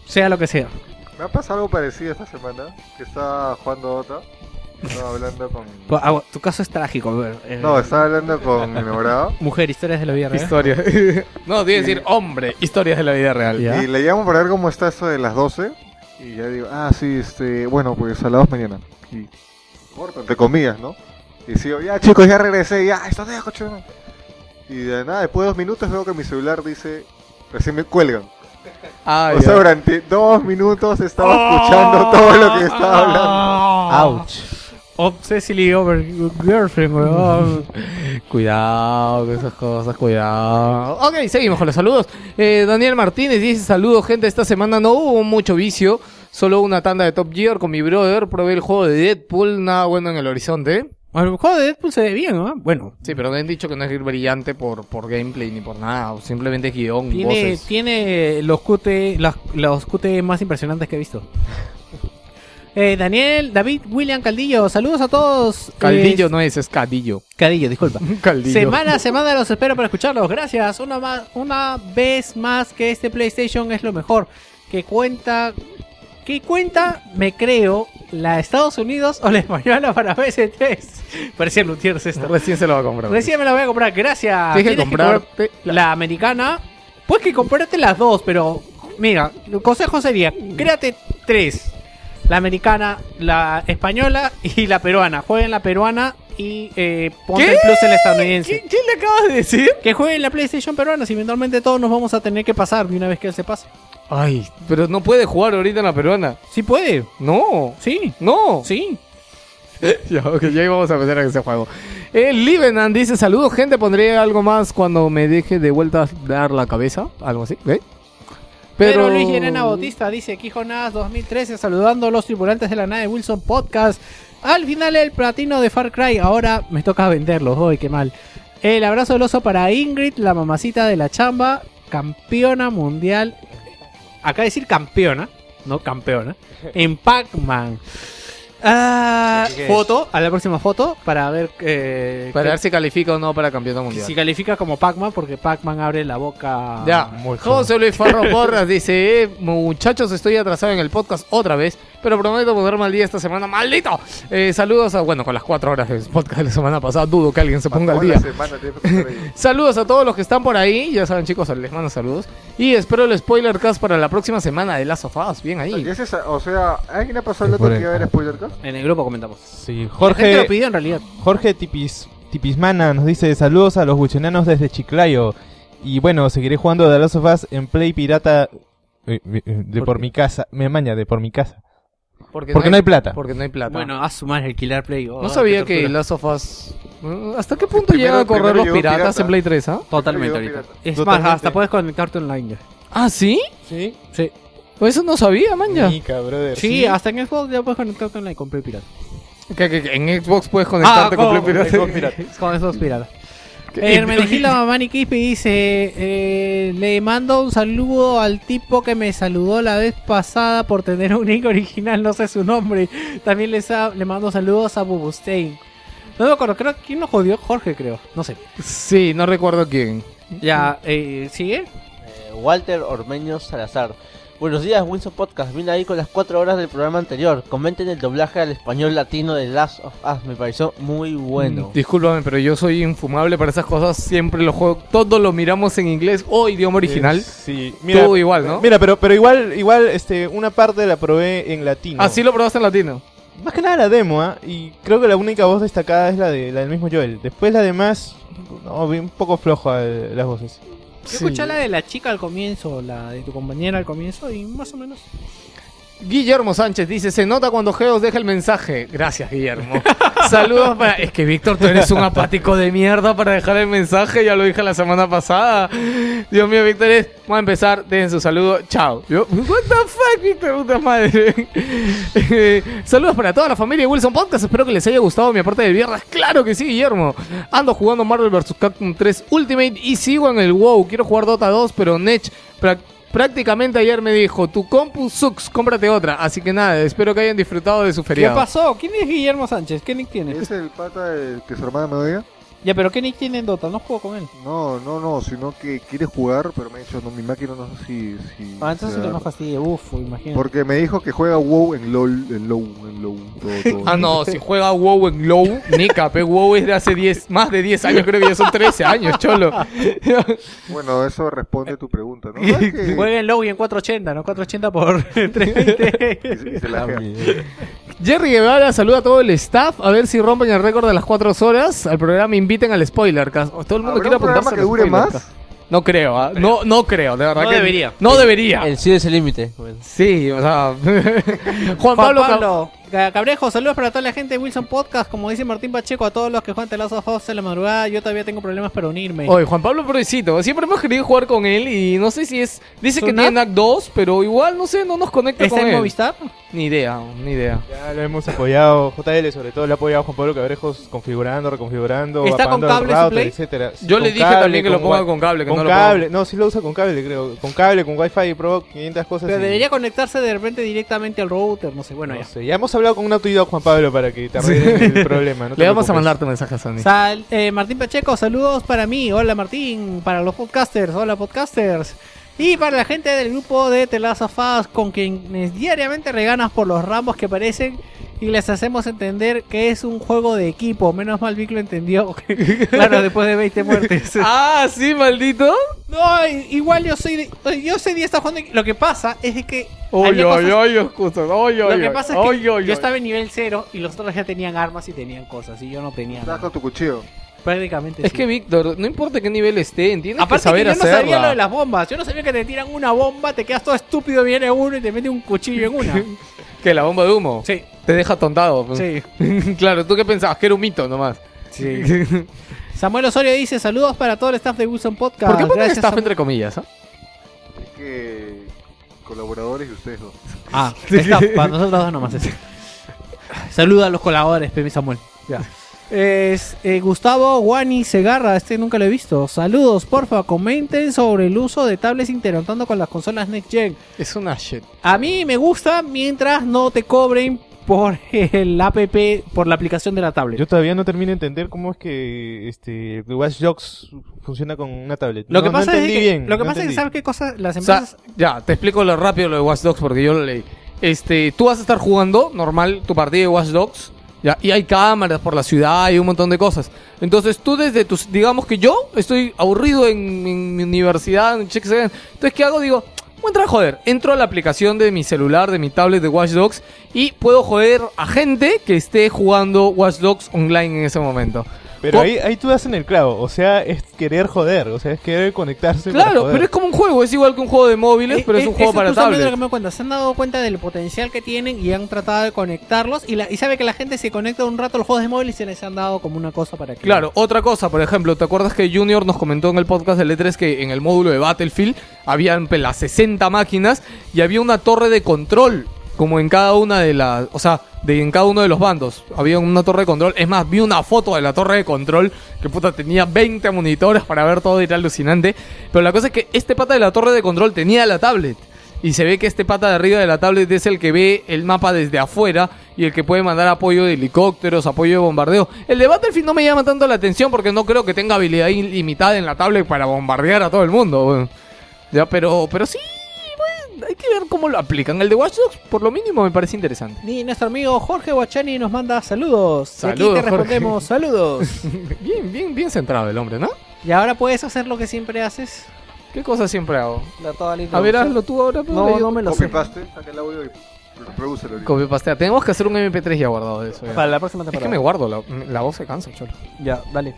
Sea lo que sea. Me ha pasado algo parecido esta semana, que estaba jugando Dota, estaba hablando con... Pues, ah, tu caso es trágico. a ver, No, estaba hablando con mi enamorado *laughs* Mujer, historias de la vida real. Historia. no, tiene que decir hombre, historias de la vida real. Ya. y le llamo para ver cómo está esto de las 12 y ya digo, ah, sí, este, bueno, pues a las 2 mañana. Y corto, entre comillas, ¿no? Y sigo, ya chicos, ya regresé, ya, está de coche. Y de nada, después de dos minutos veo que mi celular dice, recién me cuelgan. Ah, o sea, durante dos minutos estaba escuchando todo lo que estaba hablando. Ouch. Obsessively over girlfriend, weón. *laughs* Cuidado con esas cosas, cuidado. Ok, seguimos con los saludos. Eh, Daniel Martínez dice: Saludos, gente. Esta semana no hubo mucho vicio, solo una tanda de Top Gear con mi brother. Probé el juego de Deadpool, nada bueno en el horizonte. Bueno, el juego de Deadpool se ve bien, ¿no? Bueno, Sí, pero me han dicho que no es brillante por, por gameplay ni por nada, simplemente guion, tiene, voces. tiene los QT, los, los QT más impresionantes que he visto. *laughs* Eh, Daniel, David, William Caldillo, saludos a todos. Caldillo Eh, no es, es Cadillo. Cadillo, disculpa. *laughs* Caldillo. Semana a semana los espero para escucharlos. Gracias. Una, más, una vez más que este PlayStation es lo mejor. Que cuenta ¿Qué cuenta, me creo, la de Estados Unidos o la española para PS3? *laughs* Parecía Lutiers esto. Recién se lo va a comprar. Recién me la voy a comprar, gracias. Tienes que comprarte comprar la americana. Puedes que comprarte las dos, pero mira, el consejo sería, créate tres. La americana, la española y la peruana. Jueguen la peruana y eh, ponte ¿Qué? el plus en la estadounidense. ¿Qué, qué le acabas de decir? Que jueguen la PlayStation peruana, si eventualmente todos nos vamos a tener que pasar de una vez que él se pase. Ay, pero no puede jugar ahorita en la peruana. Sí puede, No, sí, no. sí. *laughs* ya, ok, ya íbamos a empezar a ese juego. El Livenan dice, saludos gente, pondré algo más cuando me deje de vuelta dar la cabeza. Algo así, ¿ve? Pero, Luis Llerena Bautista dice, aquí Jonás 2013 saludando a los tripulantes de la nave Wilson Podcast. Al final el platino de Far Cry, ahora me toca venderlos, hoy qué mal. El abrazo del oso para Ingrid, la mamacita de la chamba, campeona mundial. Acá decir campeona, no campeona, en Pac-Man. Ah, foto, a la próxima foto para ver eh, Para ver si califica o no para campeonato mundial. si califica como Pac-Man porque Pac-Man abre la boca Ya, muy José Luis Farro *laughs* Porras dice, eh, muchachos, estoy atrasado en el podcast otra vez, pero prometo ponerme al día esta semana, maldito. Eh, saludos a, bueno, con las cuatro horas del podcast de la semana pasada, dudo que alguien se ponga al día. *laughs* Saludos a todos los que están por ahí, ya saben chicos, les mando saludos. Y espero el spoiler cast para la próxima semana de Last of Us, bien ahí. O sea, ¿alguien ha pasado el dato que iba a haber spoiler cast? En el grupo comentamos. Sí, La gente Jorge, lo pidió en realidad. Jorge Tipis, Tipismana nos dice saludos a los buchonanos desde Chiclayo. Y bueno, seguiré jugando The Last of Us en Play Pirata eh, eh, de ¿Por mi casa. Me maña de por mi casa. Porque, Porque no hay plata. Porque no hay plata. Bueno, a sumar el Killer Play. oh, no sabía que. Last of Us... eh, ¿Hasta qué punto Primero- llegan a correr los piratas pirata. en Play 3, ah? Totalmente Llegó ahorita. pirata. Es Totalmente. más, hasta puedes conectarte online ya. ¿Ah, sí? Sí, Sí. Pues eso no sabía, man, ya. Mica, brother. Sí, hasta en Xbox ya puedes conectarte online con Play Pirata. Que, que- que en Xbox puedes conectarte con Play Pirata. Xbox Pirata. *laughs* Con Xbox Pirata. ¿Qué? Hermenegilda Mamani Quispe dice: eh, Le mando un saludo al tipo que me saludó la vez pasada por tener un nick original, no sé su nombre. También les ha- le mando saludos a Bubustein. No me acuerdo, creo quién lo jodió, Jorge, creo. No sé. Sí, no recuerdo quién. Ya, eh, ¿sigue? Eh, Walter Ormeño Salazar. Buenos días, Wilson Podcast. Vine ahí con las 4 horas del programa anterior. Comenten el doblaje al español latino de Last of Us. Me pareció muy bueno. Mm, Discúlpame, pero yo soy infumable para esas cosas. Siempre lo juego. Todo lo miramos en inglés o idioma original. Sí, Todo igual, ¿no? Mira, pero, pero igual, igual, este, una parte la probé en latino. Así lo probaste en latino. Más que nada la demo, ¿ah? Y creo que la única voz destacada es la de la del mismo Joel. Después la demás, no, vi un poco floja eh, las voces. Yo escuché la de la chica al comienzo, la de tu compañera al comienzo, y más o menos. Guillermo Sánchez dice, se nota cuando Geos deja el mensaje. Gracias, Guillermo. *laughs* Saludos para... Es que, Víctor, tú eres un apático de mierda para dejar el mensaje. Ya lo dije la semana pasada. Dios mío, Víctor, es... Vamos a empezar. Dejen su saludo. Chao. Yo, what the fuck, Víctor, puta madre. Eh, *laughs* Saludos para toda la familia de Wilson Podcast. Espero que les haya gustado mi aporte del viernes. Claro que sí, Guillermo. Ando jugando Marvel vs. Capcom 3 Ultimate y sigo en el WoW. Quiero jugar Dota 2, pero Nech... Prácticamente ayer me dijo, tu compu sucks, cómprate otra. Así que nada, espero que hayan disfrutado de su ¿Qué feriado. pasó? ¿Quién es Guillermo Sánchez? ¿Qué nick tiene? ¿Es el pata del que su hermana me odia? Ya, pero ¿qué nick tiene en Dota? No juego con él. No, no, no, sino que quiere jugar, pero me ha dicho, no, mi máquina no sé si... si Ah, entonces se que da". no fastidie. Uf, imagínate. Porque me dijo que juega WoW en LOL, en LOW, en LOW, todo, *laughs* todo. Ah, no, si juega WoW en LOW, Nika, pe, WoW es de hace 10, más de 10 años, creo que ya son 13 años, cholo. *laughs* Bueno, eso responde a tu pregunta, ¿no? ¿Sabes *laughs* que- Juega en low y en 480, ¿no? 480 por 320. y se- y se la Jerry Guevara saluda a todo el staff, a ver si rompen el récord de las 4 horas. Al programa inviten al spoiler. cast. Todo el mundo ¿Habrá quiere un programa apuntarse que dure más? No creo, ¿ah? no, no creo, de verdad No que debería. No debería. El cielo es el límite. Bueno. Sí, o sea. *laughs* Juan Juan Pablo, Pablo, Cabrejo, saludos para toda la gente de Wilson Podcast. Como dice Martín Pacheco, a todos los que juegan of Us en la madrugada, yo todavía tengo problemas para unirme. Oye, Juan Pablo Pobrecito, siempre hemos querido jugar con él y no sé si es. Dice ¿Su que tiene NAC 2, pero igual no sé, no nos conecta ¿Está con en él. Movistar? Ni idea, ni idea. Ya lo hemos apoyado, JL sobre todo le ha apoyado a Juan Pablo Cabrejos configurando, reconfigurando, ¿Está con cable router, Play? etcétera. Yo Con le dije cable, también que lo ponga con cable, que con no lo cable, no, sí lo usa con cable, creo. Con cable, con wifi, Pro, 500 cosas. Pero y- debería conectarse de repente directamente al router, no sé, bueno no ya. sé, ya hemos hablado con un autoridad Juan Pablo para que te arreglen el problema. no Le vamos a mandar tu mensaje a Sony. Sal- eh, Martín Pacheco, saludos para mí. Hola Martín, para los podcasters. Hola podcasters. Y para la gente del grupo de Us, con quienes diariamente reganas por los ramos que parecen y les hacemos entender que es un juego de equipo. Menos mal Vic lo entendió. *laughs* claro, después de 20 muertes. *laughs* Ah, sí, maldito. No, igual yo soy de, yo soy de esta jugando. Lo que pasa es de que Oy, había oy, cosas- oy, excusa. Oy, lo que oy. pasa es que Oy, oy, yo estaba en nivel 0 y los otros ya tenían armas y tenían cosas y yo no tenía con tu cuchillo. Prácticamente Es sí. que Víctor, no importa qué nivel esté, tienes que Aparte saber que yo no hacerla. sabía lo de las bombas. Yo no sabía que te tiran una bomba, te quedas todo estúpido, viene uno y te mete un cuchillo en una. *laughs* Que la bomba de humo Sí, te deja tontado. sí. *laughs* claro, ¿tú qué pensabas? Que era un mito nomás. *laughs* Samuel Osorio dice saludos para todo el staff de Wilson Podcast. ¿Por qué Gracias, staff Samuel. entre comillas? ah? Es que colaboradores y ustedes dos. Ah, staff, para nosotros dos nomás. Saluda a los colaboradores, Pepe Samuel. Ya. Es eh, Gustavo Guani Segarra, este nunca lo he visto. Saludos, porfa, comenten sobre el uso de tablets interactuando con las consolas Next Gen. Es una shit. A mí me gusta mientras no te cobren por el app, por la aplicación de la tablet. Yo todavía no termino de entender cómo es que este Watch Dogs funciona con una tablet. Lo No- que no pasa es que, bien, lo que no pasa es que sabes qué cosa las O sea, empresas ya, te explico lo rápido lo de Watch Dogs porque yo lo leí. Este, tú vas a estar jugando normal tu partida de Watch Dogs. Ya, y hay cámaras por la ciudad y un montón de cosas. Entonces tú desde tus, digamos que yo estoy aburrido en, mi universidad, en Again. Entonces, ¿qué hago? Digo, voy a entrar a joder. Entro a la aplicación de mi celular, de mi tablet de Watch Dogs y puedo joder a gente que esté jugando Watch Dogs online en ese momento. Pero ahí, ahí tú das en el clavo, o sea, es querer joder, o sea, es querer conectarse. para Claro, joder. pero es como un juego, es igual que un juego de móviles, pero es un juego para justamente tablet. lo que me cuenta. Se han dado cuenta del potencial que tienen y han tratado de conectarlos. Y, la, y sabe que la gente se conecta un rato a los juegos de móvil y se les han dado como una cosa para que. Claro, otra cosa, por ejemplo, ¿te acuerdas que Junior nos comentó en el podcast del E3 que en el módulo de Battlefield habían pues, las 60 máquinas y había una torre de control como en cada una de las, o sea, de en cada uno de los bandos había una torre de control. Es más, vi una foto de la torre de control que puta tenía 20 monitores para ver todo y era alucinante. Pero la cosa es que este pata de la torre de control tenía la tablet. Y se ve que este pata de arriba de la tablet es el que ve el mapa desde afuera y el que puede mandar apoyo de helicópteros, apoyo de bombardeo. El de Battlefield no me llama tanto la atención porque no creo que tenga habilidad ilimitada en la tablet para bombardear a todo el mundo. Ya, pero, pero sí, hay que ver cómo lo aplican. El de Watch Dogs, por lo mínimo, me parece interesante. Y nuestro amigo Jorge Guachani nos manda saludos. Y aquí Saludos, te respondemos saludos. *laughs* Bien, bien, bien centrado el hombre, ¿no? y ahora puedes hacer lo que siempre haces. ¿Qué cosa siempre hago? La, toda la A ver, hazlo tú ahora. pues, No, yo- no me lo sé. paste, saca el audio y. Copy pastea. Tenemos que hacer un MP3 ya guardado de eso. ya. Para la próxima Es temporada. que me guardo, la, la voz se cansa, cholo. Ya, dale.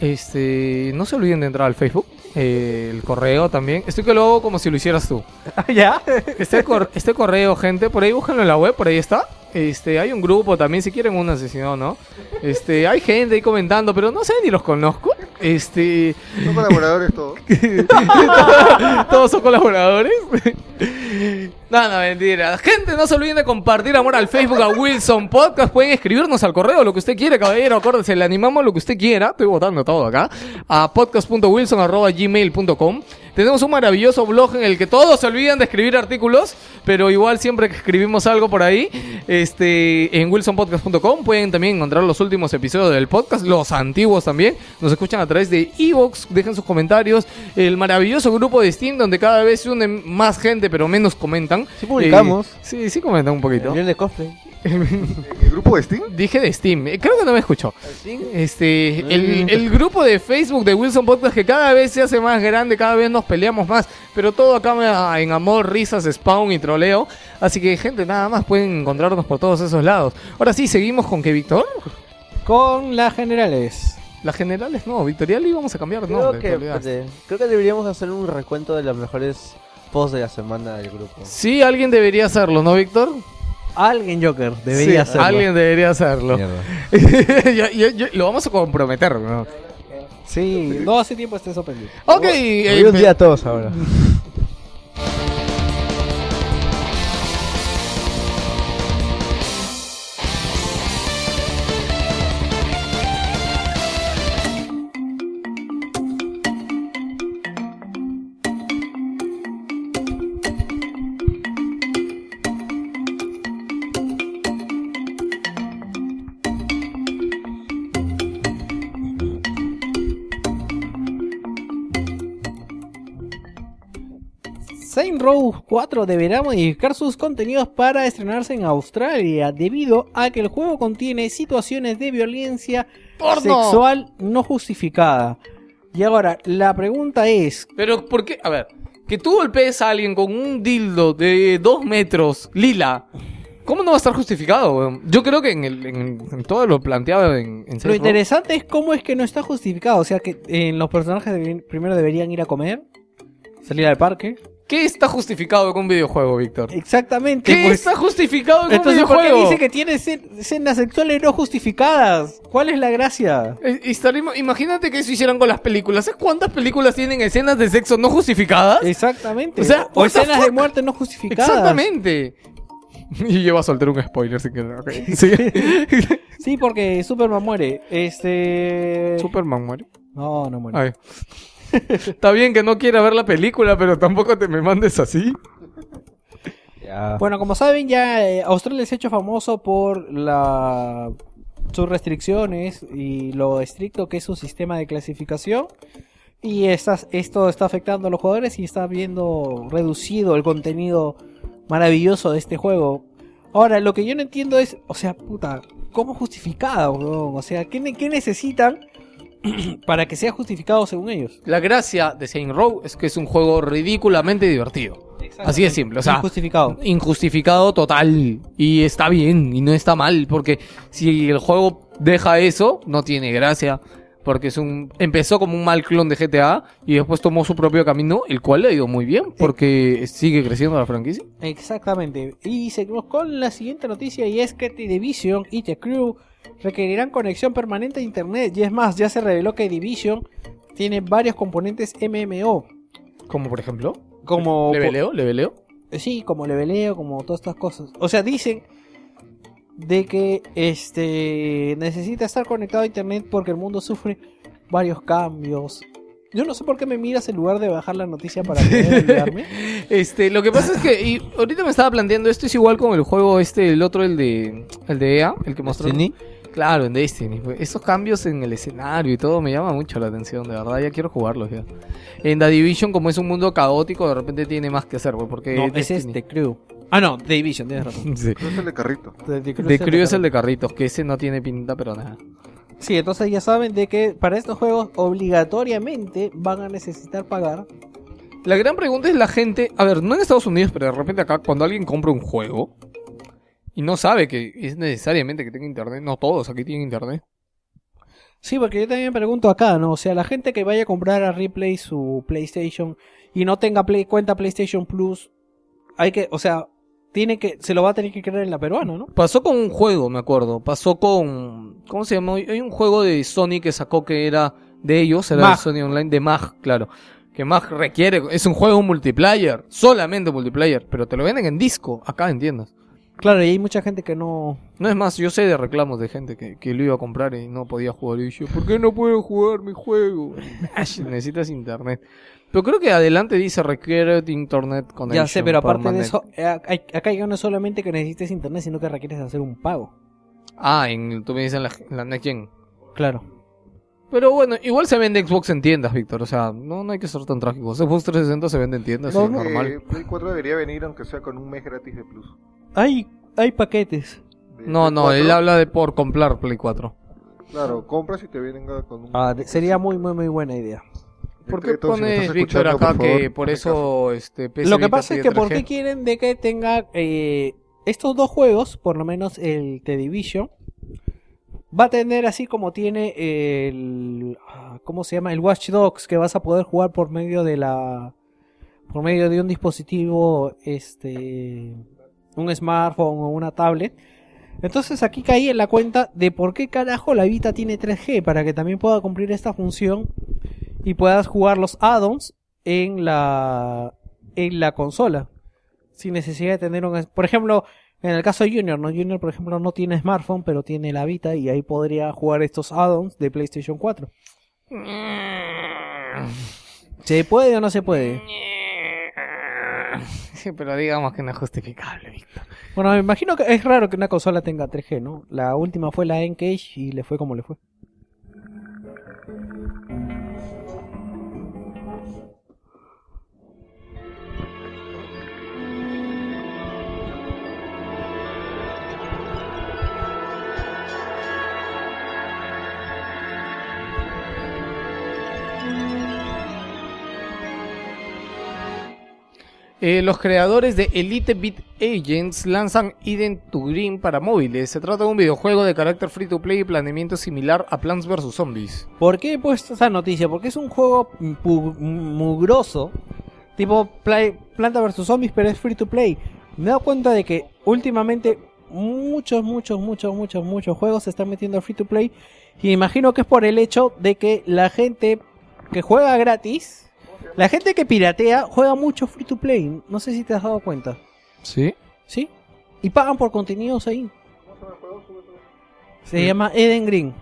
Este, no se olviden de entrar al Facebook, eh, el correo también. Estoy que lo hago como si lo hicieras tú. *laughs* ¿Ya? Este, cor- este correo, gente, por ahí búsquenlo en la web, por ahí está. Este, hay un grupo también, si quieren una sesión, ¿no? Este, hay gente ahí comentando, pero no sé ni los conozco. Este, Son colaboradores *laughs* todos. todos son colaboradores. No, no, mentira. Gente, no se olviden de compartir amor al Facebook, a Wilson Podcast. Pueden escribirnos al correo, lo que usted quiera, caballero. Acuérdense, le animamos lo que usted quiera. Estoy votando todo acá. A podcast.wilson.gmail.com. Tenemos un maravilloso blog en el que todos se olvidan de escribir artículos, pero igual siempre que escribimos algo por ahí, este, en wilsonpodcast.com pueden también encontrar los últimos episodios del podcast, los antiguos también. Nos escuchan a través de Evox, dejen sus comentarios. El maravilloso grupo de Steam, donde cada vez se unen más gente, pero menos comentan. Sí publicamos. Eh, sí, sí comentan un poquito. El de cosplay. ¿El grupo de Steam? Dije de Steam, eh, creo que no me escuchó. Este, el, el grupo de Facebook de Wilson Podcast que cada vez se hace más grande, cada vez nos peleamos más, pero todo acá me- en amor, risas, spawn y troleo. Así que, gente, nada más pueden encontrarnos por todos esos lados. Ahora sí, seguimos con que Víctor. Con las generales. Las generales no, Victorial íbamos a cambiar Creo nombre. que, espérate, creo que deberíamos hacer un recuento de los mejores posts de la semana del grupo. Sí, alguien debería hacerlo, ¿no, Víctor? Alguien Joker debería Sí, hacerlo. Alguien debería hacerlo. Mierda. *laughs* Yo- yo- yo- lo vamos a comprometer, ¿no? Sí, no hace tiempo esté eso pendiente. Ok, Hoy eh, un día a todos ahora. *laughs* Row 4 deberá modificar sus contenidos para estrenarse en Australia debido a que el juego contiene situaciones de violencia ¡Porno! sexual no justificada. Y ahora, la pregunta es, Pero, ¿por qué? A ver, que tú golpees a alguien con un dildo de dos metros, lila, ¿cómo no va a estar justificado, weón? Yo creo que en, el, en, en todo lo planteado en, en lo interesante es cómo es que no está justificado. O sea, que en los personajes primero deberían ir a comer, salir al parque. ¿Qué está justificado con un videojuego, Víctor? Exactamente. ¿Qué pues. está justificado con un Entonces, ¿por qué videojuego? dice que tiene escen- escenas sexuales no justificadas? ¿Cuál es la gracia? Eh, estaremos- imagínate que eso hicieran con las películas. ¿Sabes cuántas películas tienen escenas de sexo no justificadas? Exactamente. O sea, o escenas de muerte no justificadas. Exactamente. *laughs* Y lleva a soltar un spoiler sin querer. *laughs* Sí, porque Superman muere. Este. Superman muere. No, no muere. Ay. *laughs* Está bien que no quiera ver la película, pero tampoco te me mandes así. Bueno, como saben, ya eh, Australia se ha hecho famoso por la sus restricciones y lo estricto que es su sistema de clasificación. Y estas- esto está afectando a los jugadores y está viendo reducido el contenido maravilloso de este juego. Ahora, lo que yo no entiendo es, o sea, puta, ¿cómo justificado, weón? O sea, ¿qué, ne- qué necesitan *clears throat* para que sea justificado según ellos? La gracia de Saint Row es que es un juego ridículamente divertido. Así de simple, o sea, Injustificado. injustificado total. Y está bien, y no está mal, porque si el juego deja eso, no tiene gracia. Porque es un empezó como un mal clon de GTA y después tomó su propio camino, el cual le ha ido muy bien, porque sigue creciendo la franquicia. Exactamente. Y seguimos con la siguiente noticia y es que The Division y The Crew requerirán conexión permanente a internet. Y es más, ya se reveló que Division tiene varios componentes MMO. Como por ejemplo, Como leveleo, leveleo. Eh, Sí, como leveleo, como todas estas cosas. O sea, dicen de que este necesita estar conectado a internet porque el mundo sufre varios cambios. Yo no sé por qué me miras en lugar de bajar la noticia para poder *laughs* ayudarme. Este, lo que pasa es que y ahorita me estaba planteando esto es igual con el juego este, el otro, el de el de EA, el que mostró. ¿Destiny? Claro, en Destiny. pues, Esos cambios en el escenario y todo me llama mucho la atención, de verdad, ya quiero jugarlos ya. En The Division, como es un mundo caótico, de repente tiene más que hacer, pues, porque No, ese es Destiny- The Crew. Ah, no, The Division, tienes razón. *laughs* Sí. No es el de carrito. The, The The Crew es el de de carritos, que ese no tiene pinta, pero nada. Sí, entonces ya saben de que para estos juegos obligatoriamente van a necesitar pagar. La gran pregunta es la gente, a ver, no en Estados Unidos, pero de repente acá, cuando alguien compra un juego y no sabe que es necesariamente que tenga internet, no todos aquí tienen internet. Sí, porque yo también me pregunto acá, ¿no? O sea, la gente que vaya a comprar a Replay su PlayStation y no tenga play, cuenta PlayStation Plus, hay que, o sea, tiene que, se lo va a tener que creer en la peruana, ¿no? Pasó con un juego, me acuerdo. Pasó con. ¿Cómo se llama? Hay un juego de Sony que sacó que era de ellos, era de Mag. Sony Online, de Mag, claro. Que Mag requiere. Es un juego multiplayer, solamente multiplayer, pero te lo venden en disco, acá en tiendas. Claro, y hay mucha gente que no... No es más, yo sé de reclamos de gente que, que lo iba a comprar y no podía jugar. Y yo, ¿por qué no puedo jugar mi juego? *laughs* Necesitas internet. Pero creo que adelante dice requiere internet connection. Ya sé, pero aparte de eso, eh, hay- acá ya no es solamente que necesites internet, sino que requieres hacer un pago. Ah, en, tú me dices en la, en la Next Gen. Claro. Pero bueno, igual se vende Xbox en tiendas, Víctor. O sea, no, no hay que ser tan trágico. Xbox 360 se vende en tiendas, Creo es que normal. Play 4 debería venir aunque sea con un mes gratis de plus. Hay, hay paquetes. De No, Play no, 4, él habla de por comprar Play 4. Claro, compras y te vienen con un... Ah, de- sería muy, muy, muy buena idea. ¿Por qué si pones, estás Víctor, acá por que favor, por eso este, Lo que Vita pasa es que ¿por 3G? qué quieren de que tenga eh, estos dos juegos, por lo menos el The Division, va a tener así como tiene el ah, ¿cómo se llama? el Watch Dogs que vas a poder jugar por medio de la por medio de un dispositivo este un smartphone o una tablet. Entonces aquí caí en la cuenta de por qué carajo la Vita tiene 3G para que también pueda cumplir esta función y puedas jugar los add-ons en la en la consola sin necesidad de tener un por ejemplo en el caso de Junior no Junior por ejemplo no tiene smartphone pero tiene la Vita y ahí podría jugar estos add-ons de PlayStation 4 ¿se puede o no se puede? Sí, pero digamos que no es justificable, Víctor. bueno me imagino que es raro que una consola tenga 3G ¿no? la última fue la N-Cage y le fue como le fue Eh, los creadores de Elite Beat Agents lanzan Eden to Green para móviles. Se trata de un videojuego de carácter free to play y planeamiento similar a Plants vs. Zombies. ¿Por qué he puesto esa noticia? Porque es un juego mugroso, tipo Planta vs Zombies, pero es free to play. Me he dado cuenta de que últimamente muchos, muchos, muchos, muchos, muchos juegos se están metiendo free to play. Y imagino que es por el hecho de que la gente que juega gratis, la gente que piratea, juega mucho free to play. No sé si te has dado cuenta. ¿Sí? ¿Sí? Y pagan por contenidos ahí. Se llama Eden Green.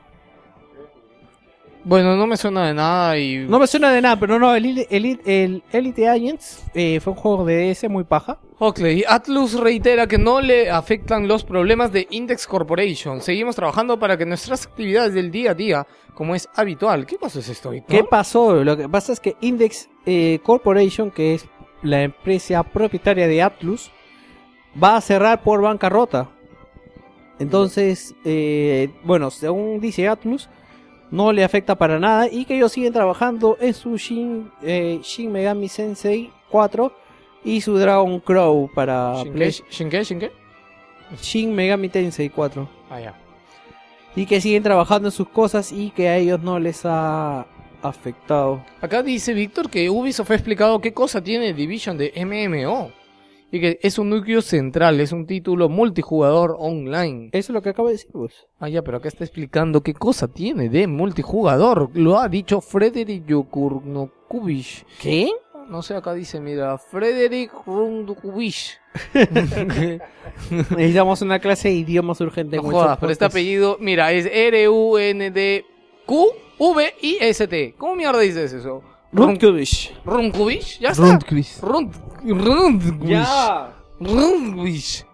Bueno, no me suena de nada y... No me suena de nada, pero no, el, Elite- el, el Elite Agents eh, fue un juego de DS muy paja. Oakley, Atlus reitera que no le afectan los problemas de Index Corporation. Seguimos trabajando para que nuestras actividades del día a día, como es habitual. ¿Qué cosa es esto? ¿Qué pasó? Lo que pasa es que Index eh, Corporation, que es la empresa propietaria de Atlus, va a cerrar por bancarrota. Entonces, eh, bueno, según dice Atlus, no le afecta para nada y que ellos siguen trabajando en su Shin, eh, Shin Megami Sensei 4 y su Dragon Crow para ¿Shinke? Play- ¿Shinke? ¿Shinke? Shin Megami Tensei 4. Ah, ya. Y que siguen trabajando en sus cosas y que a ellos no les ha afectado. Acá dice Víctor que Ubisoft ha explicado qué cosa tiene Division de MMO. Y que es un núcleo central, es un título multijugador online. Eso es lo que acabo de decir, pues. Ah, ya, pero acá está explicando qué cosa tiene de multijugador. Lo ha dicho Frederick Yokurnokubish. ¿Qué? No sé, acá dice, mira, Frederick Rundukubish. *laughs* Necesitamos una clase de idiomas urgente. No jodas, pero este apellido, mira, es R-U-N-D-Q-V-I-S-T. ¿Cómo mierda dices eso? Runkubish. Runkubish, ya está. Rund, Rundquish. Ya. Rundquish.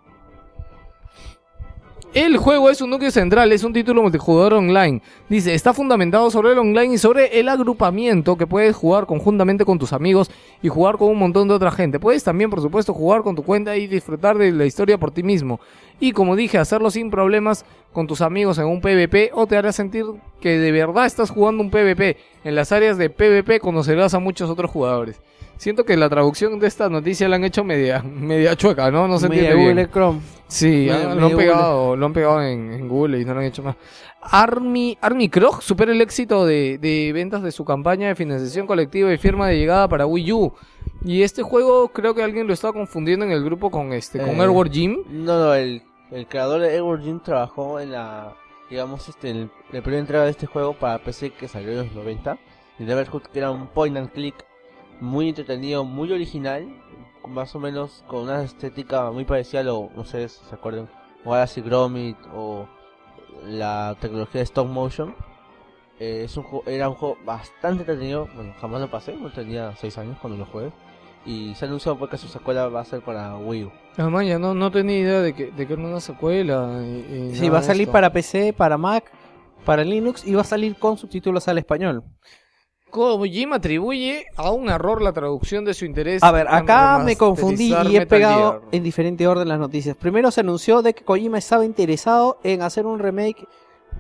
El juego es un núcleo central, es un título multijugador online. Dice, está fundamentado sobre el online y sobre el agrupamiento que puedes jugar conjuntamente con tus amigos y jugar con un montón de otra gente. Puedes también, por supuesto, jugar con tu cuenta y disfrutar de la historia por ti mismo. Y como dije, hacerlo sin problemas con tus amigos en un PvP o te hará sentir que de verdad estás jugando un PvP. En las áreas de PvP conocerás a muchos otros jugadores. Siento que la traducción de esta noticia la han hecho media, *laughs* media chueca, ¿no? No se Media entiende bien. Google Chrome. Sí, Medio- ah, lo, han pegado, lo han pegado en, en Google y no lo han hecho más. Army, Army Krog supera el éxito de, de ventas de su campaña de financiación colectiva y firma de llegada para Wii U. Y este juego creo que alguien lo estaba confundiendo en el grupo con este, con Eh. Airward Gym. No, no, el, el creador de Edward Jim trabajó en la, digamos, este, el, la primera entrega de este juego para PC que salió en los 90. Y Neverhood, que era un point and click muy entretenido, muy original, más o menos con una estética muy parecida a lo, no sé si se acuerdan, o Galaxy Gromit o la tecnología de stop motion. Eh, es un juego, era un juego bastante entretenido, bueno, jamás lo pasé, no tenía 6 años cuando lo jugué. Y se anunció pues, que su secuela va a ser para Wii U. Además, ya no, no tenía idea de que, de que era una secuela. y- y Sí, va a salir esto. para PC, para Mac, para Linux y va a salir con subtítulos al español. Kojima atribuye a un error la traducción de su interés. A ver, acá me confundí y he Metal pegado Gear. en diferente orden las noticias. Primero se anunció de que Kojima estaba interesado en hacer un remake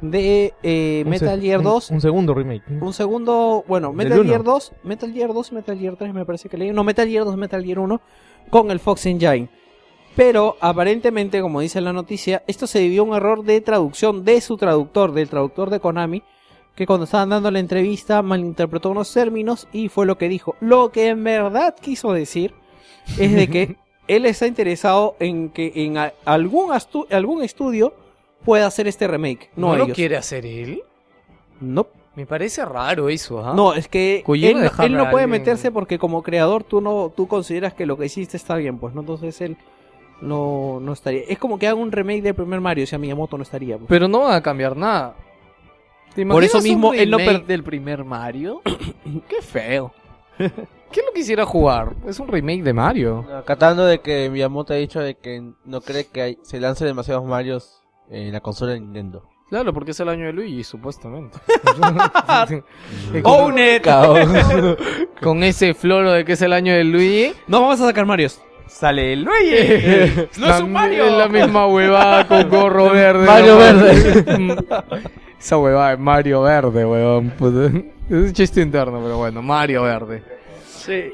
de eh, Un Metal Gear un- 2. Un, segundo remake. Un segundo, bueno, Metal. Gear 2, Metal Gear 2 y Metal Gear 3 me parece que leí. No, Metal Gear 2, Metal Gear 1 con el Fox Engine. Pero aparentemente, como dice la noticia, esto se debió a un error de traducción de su traductor, del traductor de Konami, que cuando estaban dando la entrevista malinterpretó unos términos y fue lo que dijo. Lo que en verdad quiso decir es de que *laughs* él está interesado en que en algún, astu- algún estudio pueda hacer este remake. No, ¿No lo ellos. quiere hacer él? No, Me parece raro eso, ¿ah? no, es que él, no- él puede meterse porque como creador tú no tú consideras que lo que hiciste está bien, pues no entonces él no, no estaría. Es como que haga un remake del primer Mario, o sea, Miyamoto no estaría. pues. Pero no va a cambiar nada. ¿Te Por eso mismo él no remake per- del primer Mario? *coughs* Qué feo. ¿Qué lo quisiera jugar? Es un remake de Mario. Acatando de que Miyamoto ha dicho de que no cree que hay- se lance demasiados Marios en la consola de Nintendo. Claro, porque es el año de Luigi, supuestamente. *laughs* *laughs* Own it. *laughs* Con ese floro de que es el año de Luigi. No vamos a sacar Marios. Sale el Luigi. no es un Mario. Es la misma huevada con gorro verde. Mario ¿no? verde. Esa huevada es Mario verde, huevón. puta. *laughs* Es un chiste interno, pero bueno, Mario verde.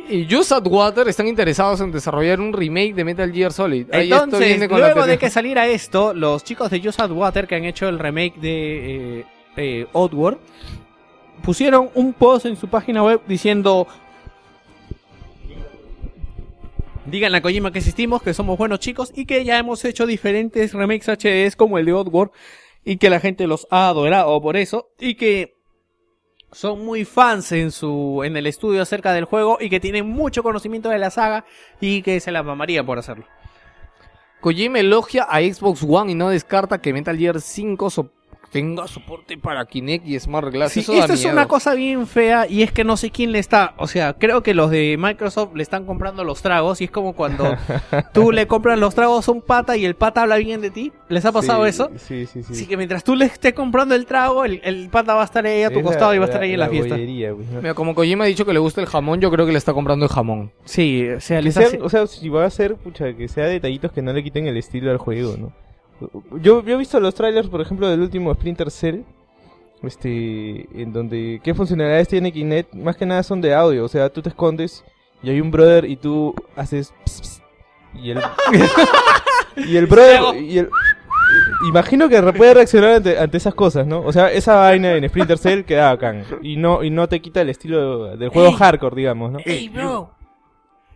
Y Just Add Water están interesados en desarrollar un remake de Metal Gear Solid. Ahí esto Entonces, viene con la luego de que saliera esto, los chicos de Just Add Water que han hecho el remake de eh, eh, Oddworld pusieron un post en su página web diciendo Díganle a Kojima que existimos, que somos buenos chicos y que ya hemos hecho diferentes remakes HDs como el de Oddworld y que la gente los ha adorado por eso y que son muy fans en su en el estudio acerca del juego y que tienen mucho conocimiento de la saga y que se la mamaría por hacerlo. Kojima elogia a Xbox One y no descarta que Metal Gear 5 so- tenga soporte para Kinect y Smart Glass. Sí, Eso da esto es miedo. una cosa bien fea y es que no sé quién le está, o sea, creo que los de Microsoft le están comprando los tragos y es como cuando *laughs* tú le compras los tragos a un pata y el pata habla bien de ti. ¿Les ha pasado Sí, eso? Sí, sí, sí. Así que mientras tú le estés comprando el trago, el, el pata va a estar ahí a tu Es costado la- y va a estar ahí en la, fiesta. Mira, como Kojima ha dicho que le gusta el jamón, yo creo que le está comprando el jamón. Sí, o sea, les hace- o sea, si va a ser, pucha, que sea detallitos que no le quiten el estilo al juego, ¿no? Yo, yo he visto los trailers, por ejemplo, del último Splinter Cell, este, en donde, ¿qué funcionalidades tiene Kinect? Más que nada son de audio, o sea, tú te escondes y hay un brother y tú haces ps, ps, y el, *laughs* y el brother, y el, imagino que puede reaccionar ante, ante esas cosas, ¿no? O sea, esa vaina en Splinter Cell queda bacán, y no, y no te quita el estilo del juego hardcore, digamos, ¿no? ¡Ey, bro!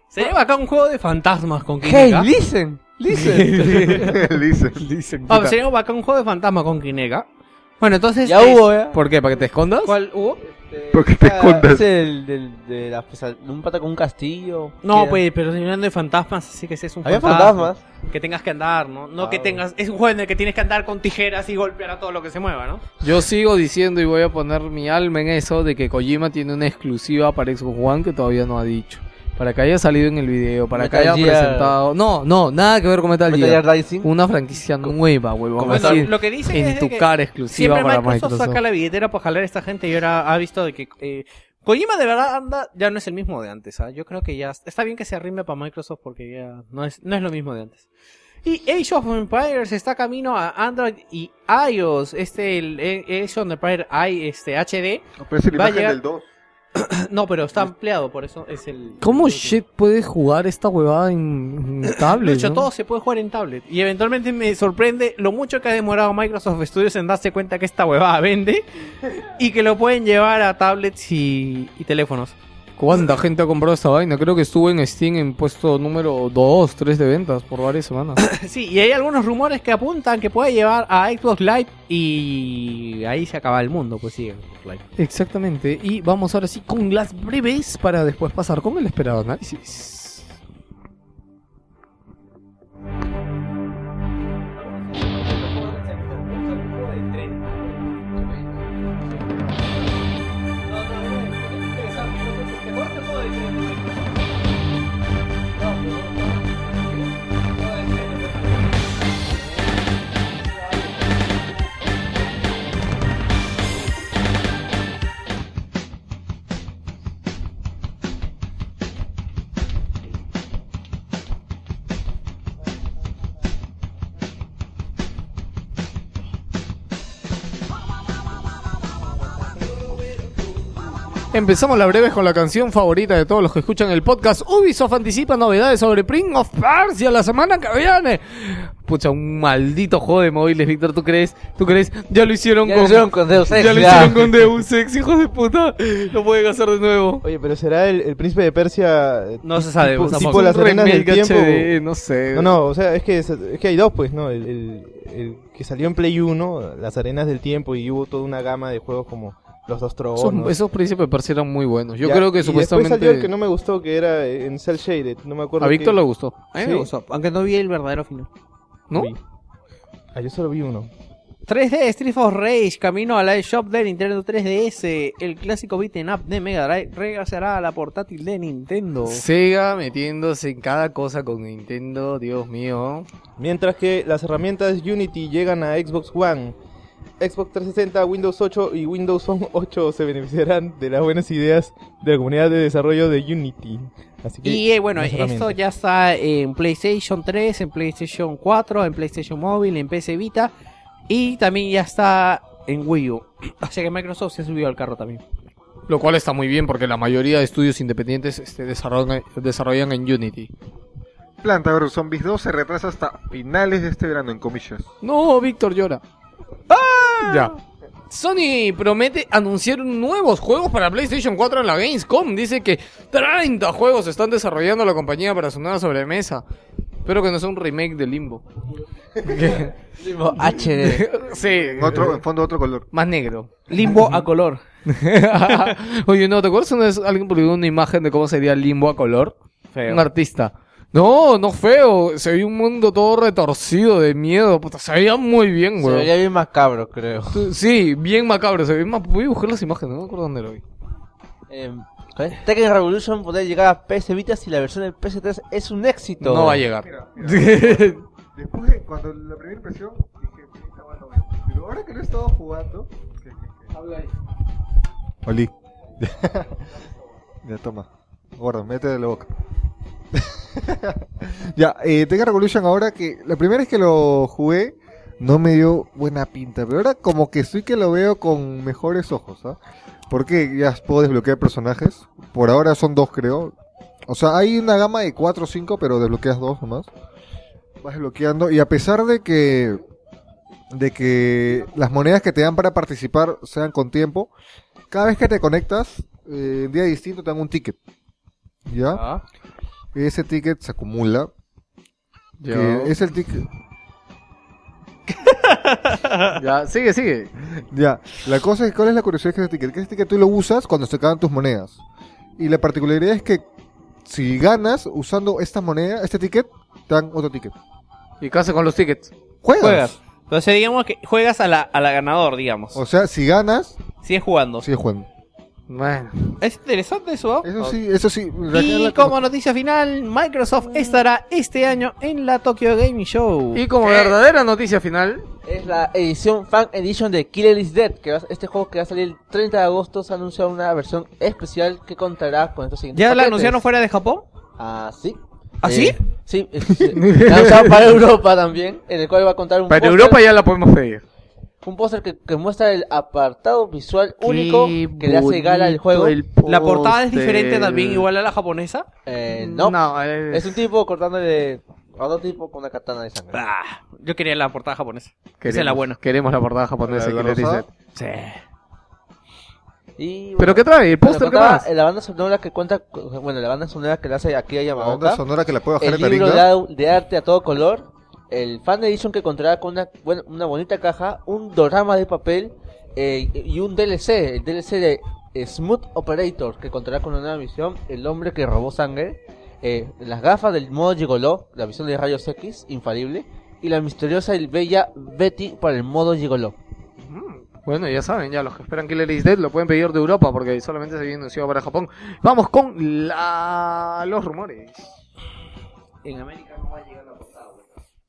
Sería bacán un juego de fantasmas con Hey, Kinect. ¿ah? listen, listen. Dice. Ah, sería bacán un juego de fantasmas con Kinect. ¿ah? Bueno, entonces... ya eh, hubo, ya. ¿Por qué? ¿Para que te escondas? ¿Cuál hubo? Porque te Ah, escondas. Es el del, de la un pata con un castillo. No, Que- pues, pero estoy hablando de fantasmas, así que ese es un Había fantasma. fantasmas. Que tengas que andar, ¿no? No Ah, que bueno. tengas... Es un juego en el que tienes que andar con tijeras y golpear a todo lo que se mueva, ¿no? Yo sigo diciendo y voy a poner mi alma en eso de que Kojima tiene una exclusiva para Xbox One que todavía no ha dicho. Para que haya salido en el video, para que haya Gear. presentado... No, no, nada que ver con Metal, Metal Gear. Gear Rising. Una franquicia nueva, huevón. Así, lo que dicen es en de tu que cara exclusiva Siempre para Microsoft, Microsoft. saca la billetera para jalar a esta gente y ahora ha visto de que... eh, Kojima de verdad anda... Ya no es el mismo de antes, ¿ah? Yo creo que ya... Está bien que se arrime para Microsoft porque ya no es, no es lo mismo de antes. Y Age of Empires está camino a Android y iOS. Este, el eh, Age of Empires I, este, HD. Pero es la Va a imagen llegar- del 2. *coughs* No, pero está ampliado, por eso es el... ¿Cómo shit puedes jugar esta huevada en, en *coughs* tablet? De hecho, no? todo se puede jugar en tablet. Y eventualmente me sorprende lo mucho que ha demorado Microsoft Studios en darse cuenta que esta huevada vende y que lo pueden llevar a tablets y, y teléfonos. ¿Cuánta gente ha comprado esta vaina? Creo que estuvo en Steam en puesto número 2, 3 de ventas por varias semanas. *coughs* Sí, y hay algunos rumores que apuntan que puede llevar a Xbox Live y ahí se acaba el mundo, pues sí, Xbox Live. Exactamente. Y vamos ahora sí con las breves para después pasar con el esperado análisis. Empezamos la breves con la canción favorita de todos los que escuchan el podcast. Ubisoft anticipa novedades sobre Prince of Persia la semana que viene. Pucha, un maldito juego de móviles, Víctor. ¿Tú crees? ¿Tú crees? Ya lo hicieron Ya con... lo hicieron con Deus Ex, ya lo ya. hicieron con Deus Ex, hijos de puta. Lo pueden hacer de nuevo. Oye, pero será el, el príncipe de Persia. eh, No se sabe, tipo, tipo las arenas del tiempo. HD, no sé. No, no, o sea, es que, es, es que hay dos, pues, ¿no? El, el- el que salió en Play 1, las arenas del tiempo, y hubo toda una gama de juegos como los dos Esos, esos príncipes eran muy buenos. Yo Ya, creo que y supuestamente... Después salió el que no me gustó, que era en Cell Shaded, no me acuerdo. A Víctor le gustó. A mí Sí. me gustó, aunque no vi el verdadero final. ¿No? Vi. Ah, yo solo vi uno. 3D Street of Rage, camino a la shop de Nintendo 3DS, el clásico beat'em up de Mega Drive regresará a la portátil de Nintendo. Sega metiéndose en cada cosa con Nintendo, Dios mío. Mientras que las herramientas Unity llegan a Xbox One, Xbox 360, Windows 8 y Windows 8 se beneficiarán de las buenas ideas de la comunidad de desarrollo de Unity. Así que, Y eh, bueno, esto ya está en PlayStation 3, en PlayStation 4, en PlayStation Móvil, en PC Vita y también ya está en Wii U. *clears throat* Así que Microsoft se subió al carro también. Lo cual está muy bien porque la mayoría de estudios independientes este, desarrollan, desarrollan en Unity. Planta vs Zombies 2 se retrasa hasta finales de este verano, en comillas. No, Víctor llora. Ya. Sony promete anunciar nuevos juegos para PlayStation 4 en la Gamescom. Dice que 30 juegos están desarrollando la compañía para su nueva sobremesa. Espero que no sea un remake de Limbo. *laughs* Limbo HD. *laughs* sí, En, otro, en fondo otro color. más negro. Limbo a color. *laughs* Oye, no, ¿te acuerdas una vez alguien publicó una imagen de cómo sería Limbo a color? Feo. Un artista. No, no feo. Se veía un mundo todo retorcido de miedo. Puta, se veía muy bien, Se güey. vería bien macabro, creo. Sí, bien macabro. Se veía ma- Voy a buscar las imágenes, no me acuerdo dónde lo vi. Eh. Tekken Revolution podría llegar a PS Vita si la versión del PS3 es un éxito. No va a llegar. Mira, mira. *laughs* Después, de- cuando la primera impresión, dije, "Puta, bueno, bueno". pero ahora que lo he estado jugando... ¿qué, qué, qué? Oli. *laughs* ya, toma. Gordo, métete de la boca. *laughs* ya, eh, Revolution ahora que... La primera vez que lo jugué no me dio buena pinta, pero ahora como que estoy que lo veo con mejores ojos, ¿ah? Porque ya puedo desbloquear personajes. Por ahora son dos, creo. O sea, hay una gama de 4 o 5, pero desbloqueas dos nomás. Vas desbloqueando. Y a pesar de que. De que las monedas que te dan para participar sean con tiempo. Cada vez que te conectas, eh, en día distinto te dan un ticket. ¿Ya? Ah. Ese ticket se acumula. Ya. Que es el ticket. *laughs* Ya, sigue, sigue. Ya, la cosa es, ¿cuál es la curiosidad de ese ticket? Que ese ticket tú lo usas cuando se acaban tus monedas. Y la particularidad es que si ganas usando esta moneda, este ticket, te dan otro ticket. ¿Y qué hace con los tickets? Juegas. Juegas. Entonces digamos que juegas a la, a la ganador, digamos. O sea, si ganas, Sigues jugando. sigues jugando. Bueno. Es interesante eso, ¿ah? Eso sí, eso sí. Y como noticia final, Microsoft estará este año en la Tokyo Gaming Show. Y como verdadera noticia final, Es la edición Fan Edition de Killer is Dead. Que va- este juego que va a salir el 30 de agosto se ha anunciado una versión especial que contará con estos siguientes ¿Ya la anunciaron fuera de Japón? Ah, sí. ¿Ah, Eh, sí? Sí, es- sí. *laughs* La usado para Europa también, en el cual va a contar un para póster- Europa ya la podemos pedir. Un póster que, que muestra el apartado visual único que le hace gala al juego. ¿La portada es diferente también, igual a la japonesa? Eh, no, No, es... es un tipo cortándole a otro tipo con una katana de sangre. Ah, yo quería la portada japonesa. Esa Queremos, es la buena. Queremos la portada japonesa. ¿La- que le rosada? dice- Sí. Y, bueno, ¿Pero qué trae? ¿El bueno, póster qué más? eh, La banda sonora que cuenta, con- bueno, la banda sonora que le hace aquí a La banda sonora que la puede bajar el libro de arte a todo color, el fan edition que contará con una, bueno, una bonita caja, un dorama de papel eh, y un DLC, el DLC de eh, Smooth Operator que contará con una nueva misión, el hombre que robó sangre, eh, las gafas del modo Gigoló, la visión de rayos X, infalible, y la misteriosa y bella Betty para el modo Gigoló. Bueno, ya saben, ya los que esperan Killer is Dead lo pueden pedir de Europa porque solamente se viene anunciado para Japón. Vamos con la... los rumores. En América no va a llegar la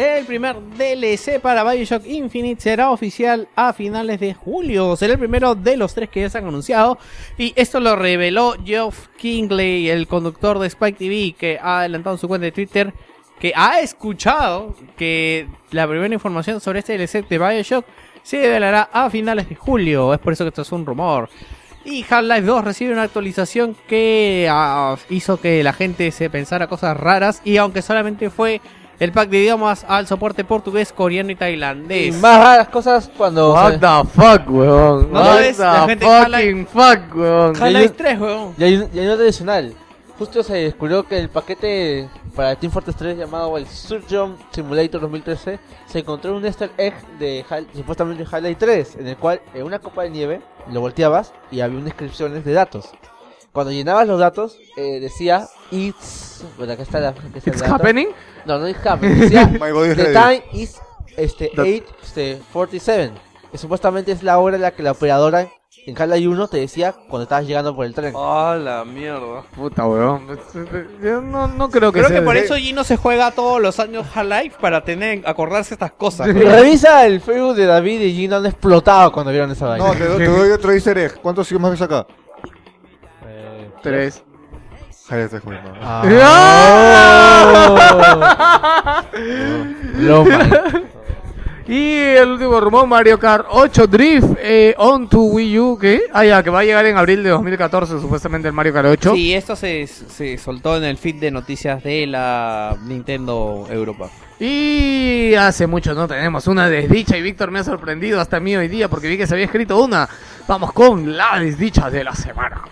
El primer DLC para Bioshock Infinite será oficial a finales de julio. Será el primero de los tres que ya se han anunciado. Y esto lo reveló Geoff Kingley, el conductor de Spike TV, que ha adelantado en su cuenta de Twitter que ha escuchado que la primera información sobre este DLC de Bioshock se revelará a finales de julio. Es por eso que esto es un rumor. Y Half-Life 2 recibe una actualización que ah, hizo que la gente se pensara cosas raras. Y aunque solamente fue el pack de idiomas al soporte portugués, coreano y Y tailandés. más raras cosas cuando... What se- the fuck, weón. No, What es la the gente fucking fuck, weón. Half-Life 3, weón. Y hay, un- y hay uno adicional. Justo se descubrió que el paquete para Team Fortress 3 llamado el Surgeon Simulator 2013 se encontró un easter egg de Hal- supuestamente Highlight 3 en el cual en una copa de nieve lo volteabas y había unas descripciones de datos. Cuando llenabas los datos eh, decía It's... Bueno, acá está la... acá está el It's dato. happening. No, no es happening. Decía *laughs* My body is The ready. time is este, That- 8, este, 47. Que supuestamente es la hora en la que la operadora en Half-Life 1 te decía cuando estabas llegando por el tren. Ah, la mierda. Puta, weón. Yo no, no creo que Creo sea que por de- eso Gino se juega todos los años Half-Life para tener, acordarse estas cosas. Y Revisa el Facebook de David y Gino han explotado cuando vieron esa vaina. No, te, doy- te doy otro easter egg. ¿Cuántos más ves acá? Y el último rumor, Mario Kart 8 Drift eh, on to Wii U, ¿qué? Ah, ya, que va a llegar en abril de 2014 supuestamente el Mario Kart 8. Sí, esto se, se soltó en el feed de noticias de la Nintendo Europa. Y hace mucho no tenemos una desdicha y Víctor me ha sorprendido hasta mí hoy día porque vi que se había escrito una. Vamos con la desdicha de la semana.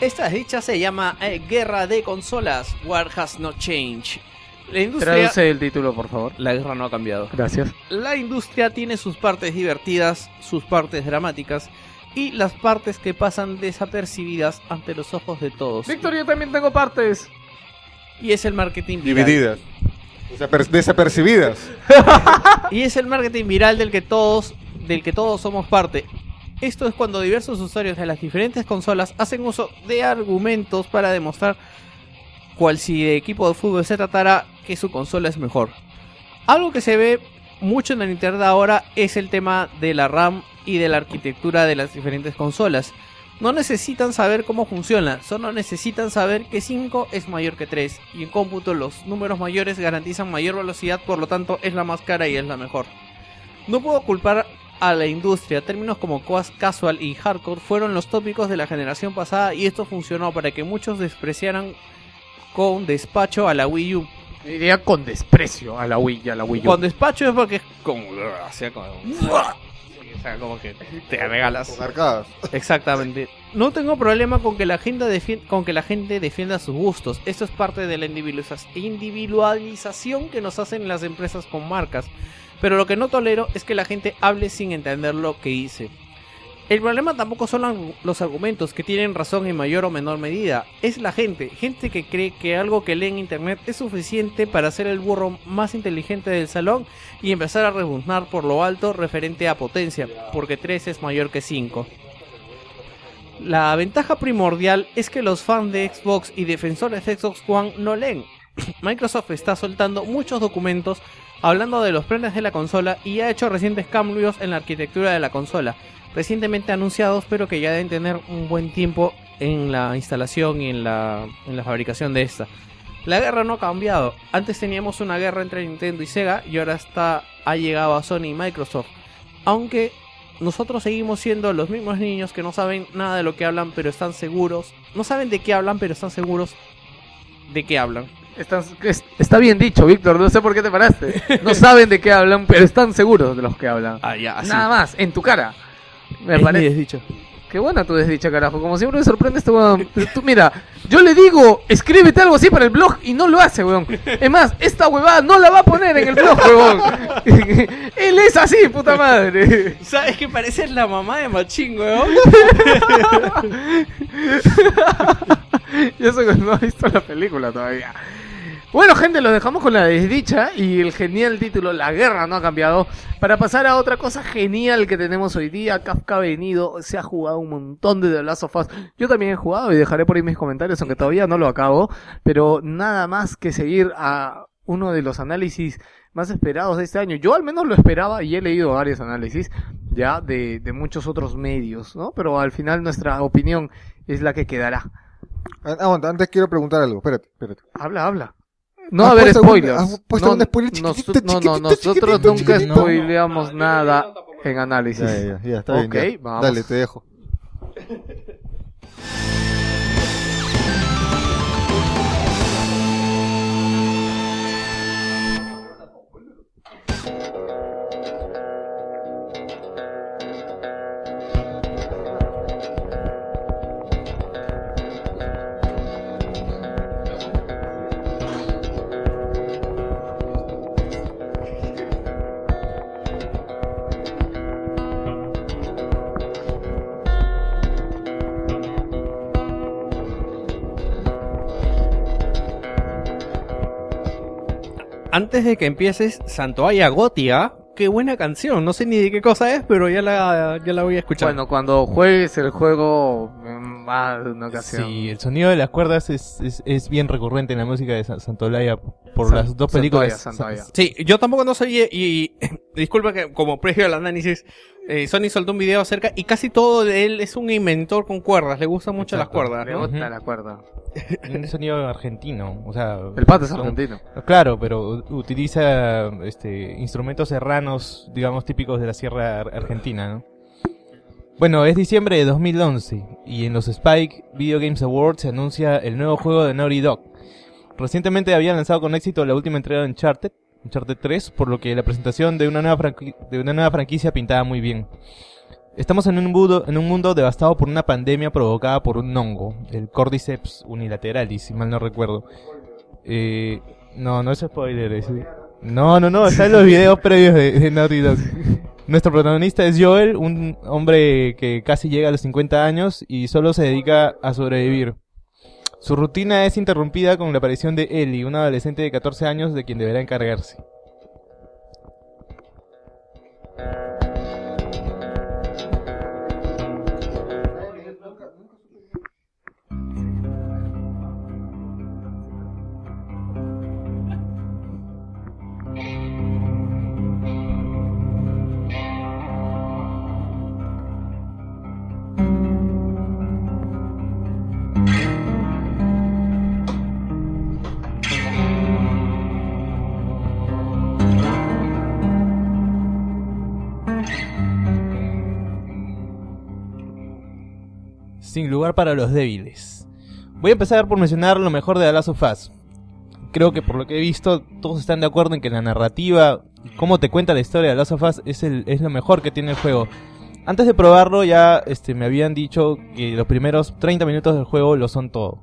Esta dicha se llama eh, Guerra de Consolas, War Has Not Changed. La industria... Traduce el título, por favor. La guerra no ha cambiado. Gracias. La industria tiene sus partes divertidas, sus partes dramáticas y las partes que pasan desapercibidas ante los ojos de todos. Víctor, yo también tengo partes. Y es el marketing viral. Divididas. Desaper- desapercibidas. *laughs* Y es el marketing viral del que todos, del que todos somos parte. Esto es cuando diversos usuarios de las diferentes consolas hacen uso de argumentos para demostrar cual si de equipo de fútbol se tratara que su consola es mejor. Algo que se ve mucho en el internet ahora es el tema de la RAM y de la arquitectura de las diferentes consolas. No necesitan saber cómo funciona, solo necesitan saber que 5 es mayor que 3 y en cómputo los números mayores garantizan mayor velocidad, por lo tanto es la más cara y es la mejor. No puedo culpar a la industria, términos como cas- casual y hardcore fueron los tópicos de la generación pasada y esto funcionó para que muchos despreciaran con despacho a la Wii U. Diría con desprecio a la Wii y a la Wii U. Con despacho es porque es como... hacía como- o sea, como que te regalas. Con arcadas. Exactamente. No tengo problema con que la gente con que la gente defienda sus gustos. Esto es parte de la individualiza- individualización que nos hacen las empresas con marcas. Pero lo que no tolero es que la gente hable sin entender lo que hice. El problema tampoco son los argumentos que tienen razón en mayor o menor medida. Es la gente, gente que cree que algo que lee en internet es suficiente para ser el burro más inteligente del salón y empezar a rebuznar por lo alto referente a potencia, porque 3 es mayor que 5. La ventaja primordial es que los fans de Xbox y defensores de Xbox One no leen. *coughs* Microsoft está soltando muchos documentos hablando de los planes de la consola y ha hecho recientes cambios en la arquitectura de la consola, recientemente anunciados pero que ya deben tener un buen tiempo en la instalación y en la, en la fabricación de esta. La guerra no ha cambiado. Antes teníamos una guerra entre Nintendo y Sega y ahora está ha llegado a Sony y Microsoft. Aunque nosotros seguimos siendo los mismos niños que no saben nada de lo que hablan, pero están seguros. No saben de qué hablan, pero están seguros de qué hablan. Están- es- está bien dicho, Víctor. No sé por qué te paraste. No *laughs* saben de qué hablan, pero están seguros de los que hablan. Ah, ya, así. Nada más, en tu cara. Me parece. desdicho. Qué buena tu desdicha, carajo. Como siempre me sorprende este weón. Tú, mira, yo le digo, escríbete algo así para el blog y no lo hace, weón. Es más, esta huevada no la va a poner en el blog, weón. *laughs* Él es así, puta madre. ¿Sabes que pareces la mamá de Machín, weón? *laughs* *laughs* Yo sé que no ha visto la película todavía. Bueno, gente, lo dejamos con la desdicha y el genial título La guerra no ha cambiado. Para pasar a otra cosa genial que tenemos hoy día, Kafka ha venido, se ha jugado un montón de The Last of Us. Yo también he jugado y dejaré por ahí mis comentarios, aunque todavía no lo acabo. Pero nada más que seguir a uno de los análisis más esperados de este año. Yo al menos lo esperaba y he leído varios análisis ya de, de muchos otros medios, ¿no? Pero al final nuestra opinión es la que quedará. Ah, Aguanta, antes quiero preguntar algo. Espérate, espérate. Habla, habla. No Has a ver puesto un- spoilers. has puesto no, un spoiler chiquitito, no, no, nosotros chiquitito, nunca spoileamos nada en análisis. Ya, ya, ya, está Ok, bien. ya. vamos. Dale, te dejo. *laughs* antes de que empieces, Santoalla Gotia, qué buena canción. No sé ni de qué cosa es, pero ya la, ya la voy a escuchar. Bueno, cuando juegues el juego mm, más de una ocasión. Sí, el sonido de las cuerdas es, es, es bien recurrente en la música de Sa- Santolaya por San- las dos Santoya, películas. Santoya. Sí, yo tampoco no sabía y *coughs* disculpa que como previo al análisis, eh, Sony soltó un video acerca y casi todo de él es un inventor con cuerdas, le gustan mucho Exacto. las cuerdas, Le ¿no? gusta la cuerda. *laughs* Un sonido argentino, o sea... El pato es son- argentino. Claro, pero utiliza este, instrumentos serranos, digamos, típicos de la sierra ar- argentina, ¿no? Bueno, es diciembre de 2011 y en los Spike Video Games Awards se anuncia el nuevo juego de Naughty Dog. Recientemente habían lanzado con éxito la última entrega de Uncharted, Uncharted 3, por lo que la presentación de una nueva, de una nueva franquicia pintaba muy bien. Estamos en un, mundo, en un mundo devastado por una pandemia provocada por un hongo, el Cordyceps unilateralis, si mal no recuerdo. Eh, no, no es spoiler. es- No, no, no, está en los *laughs* videos previos de, de Naughty Dog. Nuestro protagonista es Joel, un hombre que casi llega a los 50 años y solo se dedica a sobrevivir. Su rutina es interrumpida con la aparición de Ellie, una adolescente de 14 años de quien deberá encargarse. Lugar para los débiles. Voy a empezar por mencionar lo mejor de The Last of Us. Creo que por lo que he visto, todos están de acuerdo en que la narrativa cómo te cuenta la historia de The Last of Us es, el, es lo mejor que tiene el juego. Antes de probarlo ya este, me habían dicho que los primeros 30 minutos del juego lo son todo.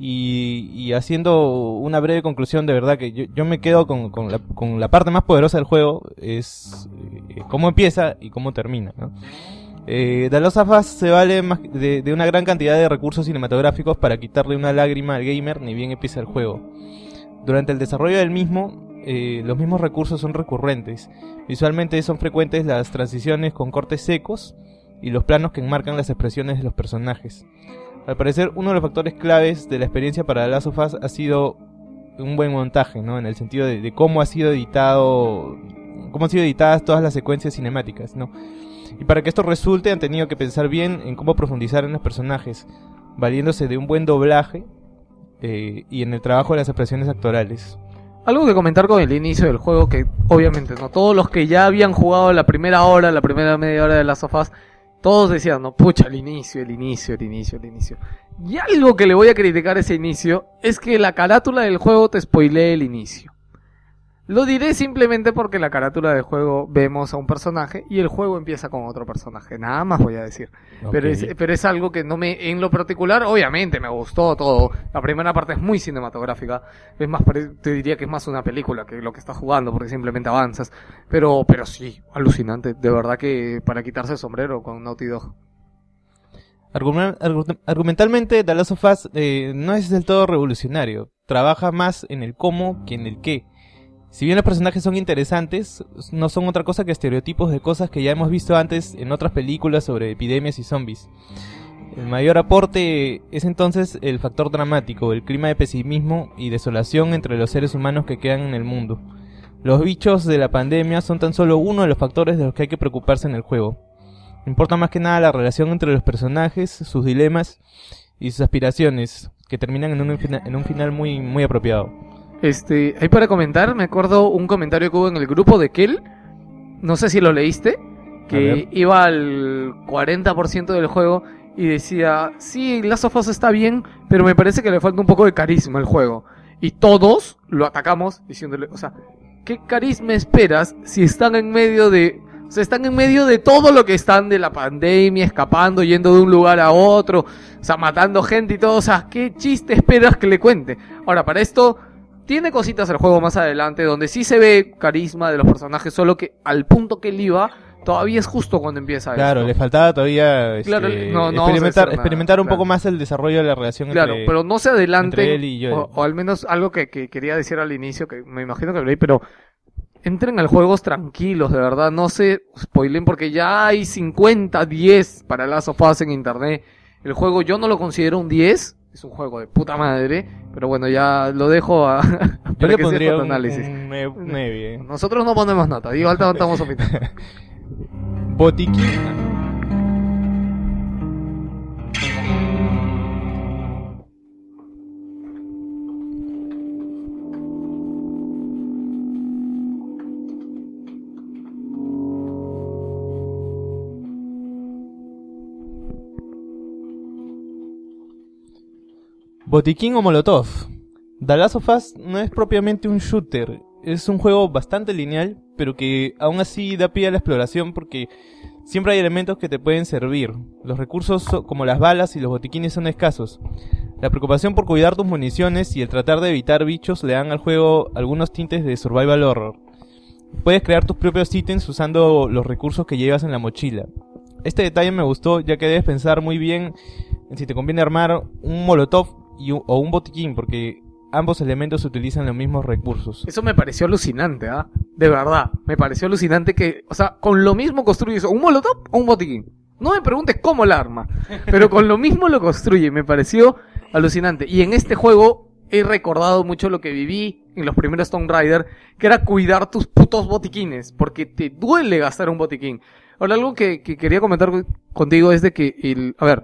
Y, haciendo una breve conclusión, de verdad que yo, yo me quedo con, con la parte más poderosa del juego, es eh, cómo empieza y cómo termina. ¿no? Eh, The Last se vale de, una gran cantidad de recursos cinematográficos para quitarle una lágrima al gamer ni bien empieza el juego. Durante el desarrollo del mismo, eh, los mismos recursos son recurrentes. Visualmente son frecuentes las transiciones con cortes secos y los planos que enmarcan las expresiones de los personajes. Al parecer, uno de los factores claves de la experiencia para The Last of ha sido un buen montaje, ¿no? En el sentido de, de cómo ha sido editado, cómo han sido editadas todas las secuencias cinemáticas, ¿no? Y para que esto resulte han tenido que pensar bien en cómo profundizar en los personajes, valiéndose de un buen doblaje eh, y en el trabajo de las expresiones actorales. Algo que comentar con el inicio del juego que obviamente no todos los que ya habían jugado la primera hora, la primera media hora de las sofás, todos decían, no, pucha, el inicio, el inicio, el inicio, el inicio. Y algo que le voy a criticar a ese inicio es que la carátula del juego te spoilee el inicio. Lo diré simplemente porque la carátula del juego vemos a un personaje y el juego empieza con otro personaje. Nada más voy a decir. Pero, es, pero es algo que no me, en lo particular, obviamente me gustó todo. La primera parte es muy cinematográfica. Es más, te diría que es más una película que lo que estás jugando porque simplemente avanzas. Pero, pero sí, alucinante. De verdad que para quitarse el sombrero con Naughty Dog. Argumen- argu- argumentalmente, The Last of Us eh, no es del todo revolucionario. Trabaja más en el cómo que en el qué. Si bien los personajes son interesantes, no son otra cosa que estereotipos de cosas que ya hemos visto antes en otras películas sobre epidemias y zombies. El mayor aporte es entonces el factor dramático, el clima de pesimismo y desolación entre los seres humanos que quedan en el mundo. Los bichos de la pandemia son tan solo uno de los factores de los que hay que preocuparse en el juego. Importa más que nada la relación entre los personajes, sus dilemas y sus aspiraciones, que terminan en un, final muy, muy apropiado. Este, ahí para comentar, me acuerdo un comentario que hubo en el grupo de Kel. No sé si lo leíste. Que iba al 40% del juego y decía, sí, Last of Us está bien, pero me parece que le falta un poco de carisma al juego. Y todos lo atacamos diciéndole, o sea, ¿qué carisma esperas si están en medio de... O sea, están en medio de todo lo que están de la pandemia, escapando, yendo de un lugar a otro, o sea, matando gente y todo. O sea, ¿qué chiste esperas que le cuente? Ahora, para esto, tiene cositas el juego más adelante donde sí se ve carisma de los personajes, solo que al punto que él iba, todavía es justo cuando empieza Claro, esto. le faltaba todavía este, Claro, no- no vamos a experimentar, nada, experimentar un claro. poco más el desarrollo de la relación Claro, entre... pero no se Joel. o, o al menos algo que, que quería decir al inicio, que me imagino que leí, pero entren al juegos tranquilos, de verdad, no se spoilen porque ya hay 50, 10 para Last of Us en internet. El juego yo no lo considero un 10, es un juego de puta madre, pero bueno, ya lo dejo a, *laughs* Yo para le que pondría un, análisis. un eh. Nosotros no ponemos nota, digo, alta estamos *laughs* opinando. Botiquín. Botiquín o Molotov. The Last of Us no es propiamente un shooter, es un juego bastante lineal, pero que aún así da pie a la exploración porque siempre hay elementos que te pueden servir. Los recursos so- como las balas y los botiquines son escasos. La preocupación por cuidar tus municiones y el tratar de evitar bichos le dan al juego algunos tintes de survival horror. Puedes crear tus propios ítems usando los recursos que llevas en la mochila. Este detalle me gustó ya que debes pensar muy bien en si te conviene armar un molotov y o un botiquín porque ambos elementos utilizan los mismos recursos. Eso me pareció alucinante, ¿ah? De verdad, me pareció alucinante que, o sea, con lo mismo construyes un molotov o un botiquín. No me preguntes cómo el arma, pero con lo mismo lo construye, me pareció alucinante. Y en este juego he recordado mucho lo que viví en los primeros Tomb Raider, que era cuidar tus putos botiquines, porque te duele gastar un botiquín. Ahora, algo que, que quería comentar contigo es de que, el, a ver,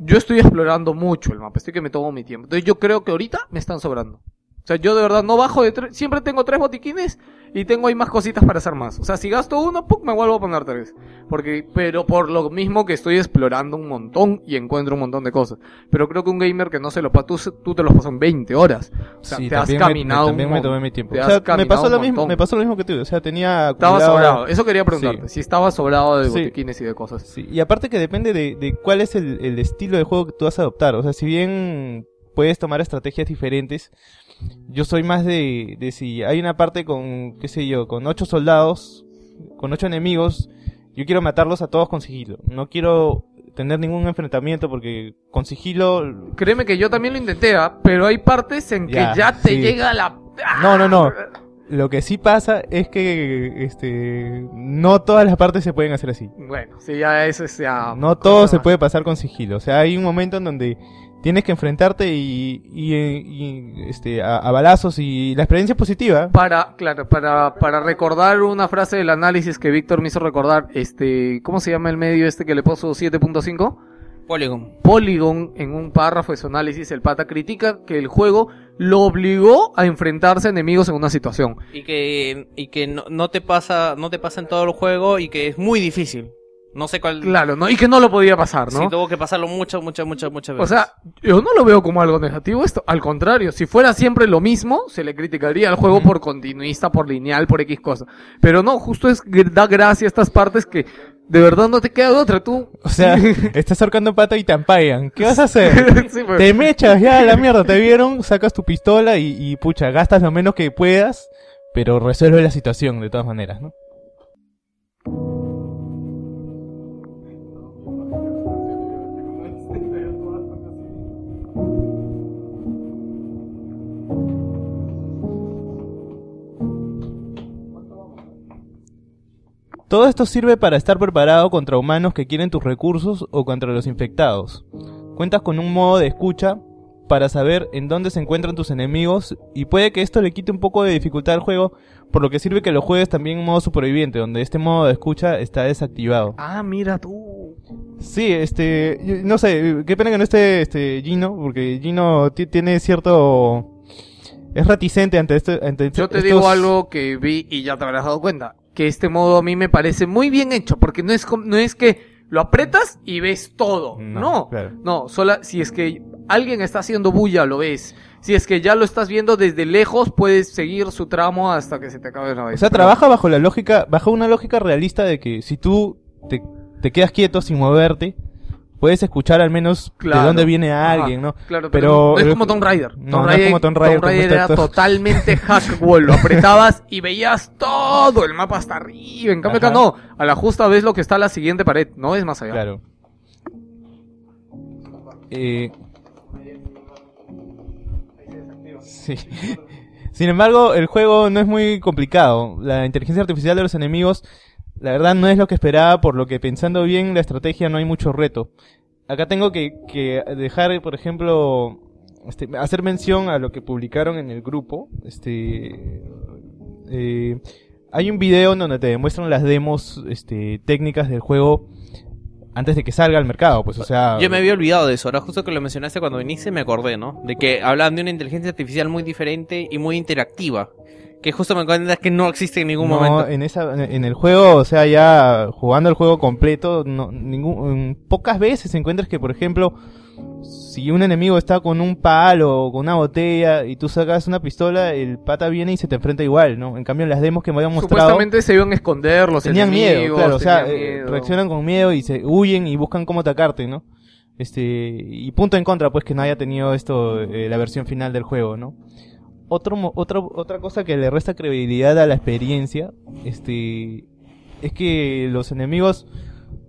yo estoy explorando mucho el mapa, estoy que me tomo mi tiempo. Entonces yo creo que ahorita me están sobrando. O sea, yo de verdad no bajo de tres, siempre tengo tres botiquines y tengo ahí más cositas para hacer más. O sea, si gasto uno, ¡puc! me vuelvo a poner tres. Porque, pero por lo mismo que estoy explorando un montón y encuentro un montón de cosas. Pero creo que un gamer que no se lo pasa, tú, tú te los pasas en 20 horas. O sea, Sí, te has también me- caminado también me tomé mi tiempo. O sea, me caminado pasó lo mismo, me pasó lo mismo que tú, o sea, tenía Estaba acumulado- sobrado. Eso quería preguntarte. Sí. Si estaba sobrado de Sí. botiquines y de cosas. Sí, y aparte que depende de, de cuál es el, el estilo de juego que tú vas a adoptar. O sea, si bien puedes tomar estrategias diferentes, yo soy más de, de si hay una parte con, qué sé yo, con ocho soldados, con ocho enemigos, yo quiero matarlos a todos con sigilo. No quiero tener ningún enfrentamiento porque con sigilo... Créeme que yo también lo intenté, ¿ah? pero hay partes en que Ya, ya te sí. llega la... No, no, no. Lo que sí pasa es que este no todas las partes se pueden hacer así. Bueno, sí, ya eso es ya... No todo se puede pasar con sigilo. O sea, hay un momento en donde tienes que enfrentarte y, y, y, este, a, a balazos y la experiencia es positiva. Para, claro, para, para recordar una frase del análisis que Víctor me hizo recordar, este, ¿cómo se llama el medio este que le puso 7.5? Polygon. Polygon, en un párrafo de su análisis, el pata critica que el juego lo obligó a enfrentarse a enemigos en una situación. Y que, y que no, no te pasa, no te pasa en todo el juego y que es muy difícil. No sé cuál. Claro, ¿no? Y que no lo podía pasar, ¿no? Sí, tuvo que pasarlo muchas, muchas, muchas, muchas O veces. sea, yo no lo veo como algo negativo esto. Al contrario, si fuera siempre lo mismo, se le criticaría al juego por continuista, por lineal, por X cosa. Pero no, justo es da gracia a estas partes que de verdad no te queda de otra. Tú. O sea, *laughs* estás ahorcando pata y te ampagan. ¿Qué vas a hacer? *laughs* Sí, pues. Te mechas ya a la mierda, te vieron, sacas tu pistola y, y pucha, gastas lo menos que puedas, pero resuelve la situación de todas maneras, ¿no? Todo esto sirve para estar preparado contra humanos que quieren tus recursos o contra los infectados. Cuentas con un modo de escucha para saber en dónde se encuentran tus enemigos y puede que esto le quite un poco de dificultad al juego, por lo que sirve que lo juegues también en modo superviviente, donde este modo de escucha está desactivado. Ah, mira tú. Sí, este, no sé, qué pena que no esté este Gino, porque Gino ti- tiene cierto es reticente ante esto, ante Yo te estos- digo algo que vi y ya te habrás dado cuenta. Que este modo a mí me parece muy bien hecho. Porque no es, no es que lo apretas y ves todo. No, No. claro. No, sola, si es que alguien está haciendo bulla, lo ves. Si es que ya lo estás viendo desde lejos, puedes seguir su tramo hasta que se te acabe la vez. O sea, trabaja bajo la lógica, bajo una lógica realista de que si tú te, te quedas quieto sin moverte, puedes escuchar al menos Claro. de dónde viene alguien, ¿no? Claro, Pero- pero, no es como Tomb Raider. No, Tomb no es Raider, como Tomb Raider, como era está todo- totalmente *laughs* hack wall. Lo apretabas y veías todo el mapa hasta arriba. En cambio acá no. A la justa ves lo que está a la siguiente pared. No es más allá. Claro. Eh, sí. Sin embargo, el juego no es muy complicado. La inteligencia artificial de los enemigos, la verdad, no es lo que esperaba, por lo que pensando bien la estrategia no hay mucho reto. Acá tengo que, que dejar, por ejemplo, este, hacer mención a lo que publicaron en el grupo. Este, eh, hay un video en donde te demuestran las demos este, técnicas del juego antes de que salga al mercado, pues, o sea... Yo me había olvidado de eso, ahora justo que lo mencionaste cuando viniste me acordé, ¿no? De que hablaban de una inteligencia artificial muy diferente y muy interactiva. Que justo me cuenta que no existe en ningún no, momento. en esa en el juego, o sea, ya jugando el juego completo, no, ningún, pocas veces encuentras que, por ejemplo, si un enemigo está con un palo o con una botella y tú sacas una pistola, el pata viene y se te enfrenta igual, ¿no? En cambio, en las demos que me habían mostrado, Supuestamente se iban a esconder los tenían enemigos. miedo, claro, o sea, tenían eh, miedo. reaccionan con miedo y se huyen y buscan cómo atacarte, ¿no? Este, y punto en contra, pues que no haya tenido esto, eh, la versión final del juego, ¿no? Otro, mo- otra, cosa que le resta credibilidad a la experiencia, este, es que los enemigos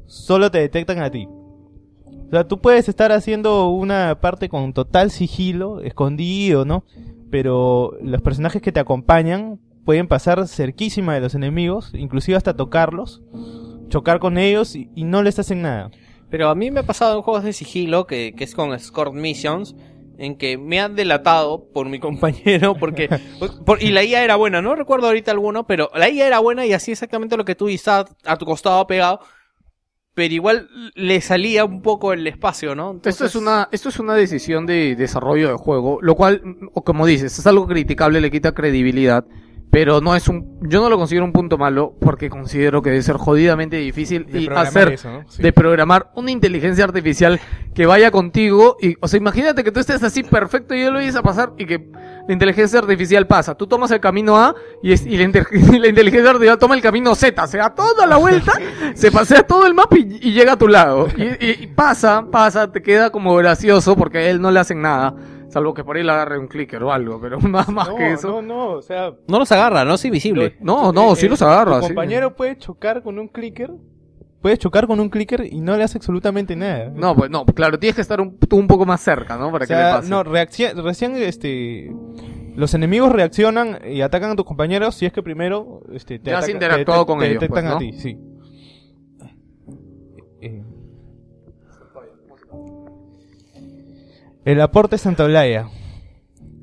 solo te detectan a ti. O sea, tú puedes estar haciendo una parte con total sigilo, escondido, ¿no? Pero los personajes que te acompañan pueden pasar cerquísima de los enemigos, inclusive hasta tocarlos, chocar con ellos y, y no les hacen nada. Pero a mí me ha pasado en juegos de sigilo, que, que es con Escort Missions, en que me han delatado por mi *laughs* compañero, porque... por- y la IA era buena, no recuerdo ahorita alguno, pero la IA era buena y hacía exactamente lo que tú y estaba a tu costado pegado, pero igual le salía un poco el espacio, ¿no? Esto es una, esto es una decisión de desarrollo de juego, lo cual, o como dices, es algo criticable, le quita credibilidad, pero no es un, yo no lo considero un punto malo, porque considero que debe ser jodidamente difícil y hacer, de programar una inteligencia artificial que vaya contigo y, o sea, imagínate que tú estés así perfecto y yo lo vayas a pasar y que la inteligencia artificial pasa. Tú tomas el camino A y, es- y la, *laughs* y la inteligencia artificial toma el camino Z, se da toda la vuelta, *laughs* se pasea todo el mapa y, y llega a tu lado. Y, y- y pasa, pasa, te queda como gracioso porque a él no le hacen nada, salvo que por ahí le agarre un clicker o algo, pero *laughs* más, más no, que eso. no, no, o sea, No los agarra, no es invisible. No, no, sí eh, los agarra. Tu sí. compañero puede chocar con un clicker, puede chocar con un clicker y no le hace absolutamente nada. No, pues no, claro, tienes que estar un, tú un poco más cerca, ¿no? Para O que le pase. no, reacci- recién este los enemigos reaccionan y atacan a tus compañeros si es que primero este, te Ya has interactuado te- con te ellos, detectan pues, a ti, sí. Eh, El aporte Santolaya.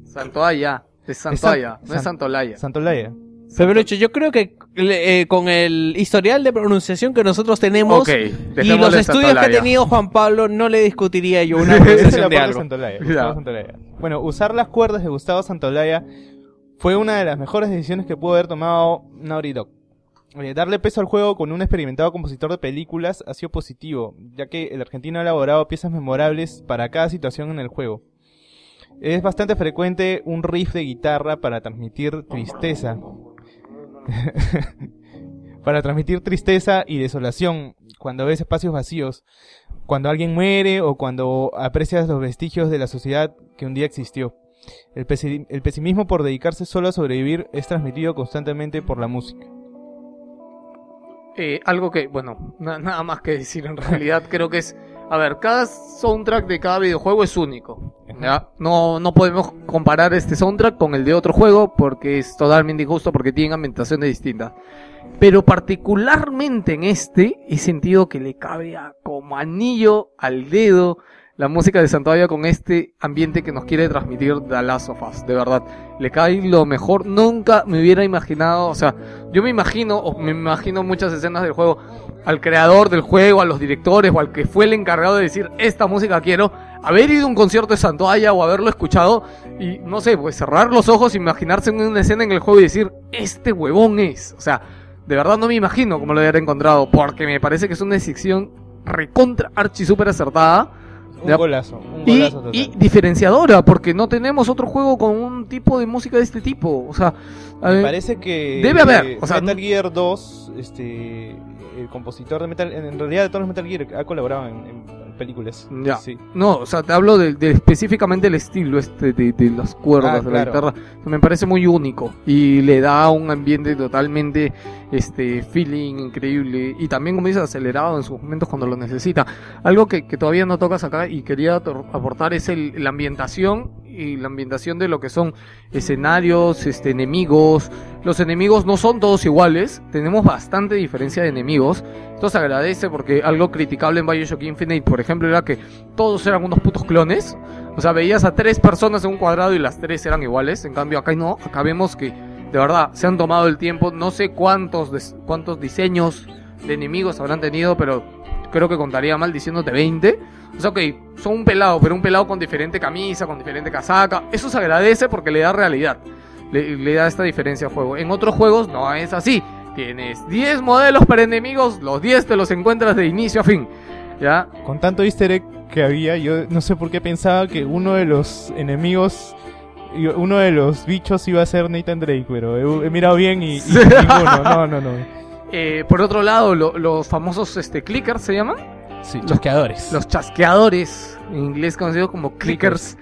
Santoaya. Es San- Santoaya, no es Santolaya. Santolaya. Pero hecho, yo creo que eh, con el historial de pronunciación que nosotros tenemos y los estudios que ha tenido Juan Pablo, no le discutiría yo una *laughs* pronunciación de algo. Santolaya, Ya. Gustavo Santolaya. Bueno, usar las cuerdas de Gustavo Santolaya fue una de las mejores decisiones que pudo haber tomado Naughty Dog. Eh, darle peso al juego con un experimentado compositor de películas ha sido positivo, ya que el argentino ha elaborado piezas memorables para cada situación en el juego. Es bastante frecuente un riff de guitarra para transmitir tristeza. *laughs* para transmitir tristeza y desolación cuando ves espacios vacíos, cuando alguien muere o cuando aprecias los vestigios de la sociedad que un día existió. El, el pesimismo por dedicarse solo a sobrevivir es transmitido constantemente por la música. Eh, algo que, bueno, na- nada más que decir en realidad, creo que es, a ver, cada soundtrack de cada videojuego es único. ¿ya? No, no podemos comparar este soundtrack con el de otro juego porque es totalmente injusto porque tienen ambientaciones distintas. Pero particularmente en este he sentido que le cabe a- como anillo al dedo la música de Santoya con este ambiente que nos quiere transmitir The Last of Us, de verdad. Le cae lo mejor. Nunca me hubiera imaginado, o sea, yo me imagino, o me imagino muchas escenas del juego, al creador del juego, a los directores, o al que fue el encargado de decir, esta música quiero, haber ido a un concierto de Santoya o haberlo escuchado, y no sé, pues cerrar los ojos, imaginarse en una escena en el juego y decir, este huevón es. O sea, de verdad no me imagino cómo lo hubiera encontrado, porque me parece que es una decisión recontra archi super acertada. Un golazo, un Y, golazo total. y diferenciadora, porque no tenemos otro juego con un tipo de música de este tipo. O sea, Me parece que debe haber, eh, o sea, Metal Gear 2, este, el compositor de Metal, en en realidad de todos los Metal Gear ha colaborado en, en películas. Ya. Sí. No, o sea, te hablo de, de específicamente el estilo este de, de las cuerdas Ah, de la claro. guitarra. Me parece muy único y le da un ambiente totalmente este feeling increíble y también como dices acelerado en sus momentos cuando lo necesita. Algo que, que todavía no tocas acá y quería aportar es el, la ambientación y la ambientación de lo que son escenarios, este enemigos. Los enemigos no son todos iguales, tenemos bastante diferencia de enemigos. Esto se agradece porque algo criticable en Bioshock Infinite, por ejemplo, era que todos eran unos putos clones. O sea, veías a tres personas en un cuadrado y las tres eran iguales. En cambio, acá no. Acá vemos que, de verdad, se han tomado el tiempo. No sé cuántos, cuántos diseños de enemigos habrán tenido, pero creo que contaría mal diciéndote 20. O sea, ok, son un pelado, pero un pelado con diferente camisa, con diferente casaca. Eso se agradece porque le da realidad. Le, le da esta diferencia al juego. En otros juegos no es así. Tienes 10 modelos para enemigos, los 10 te los encuentras de inicio a fin. ¿Ya? Con tanto easter egg que había, yo no sé por qué pensaba que uno de los enemigos, uno de los bichos iba a ser Nathan Drake, pero he, he mirado bien y, y *laughs* ninguno. No, no, no. Eh, por otro lado, lo- los famosos este, clickers se llaman. Sí, chasqueadores. Los chasqueadores, en inglés conocidos como clickers,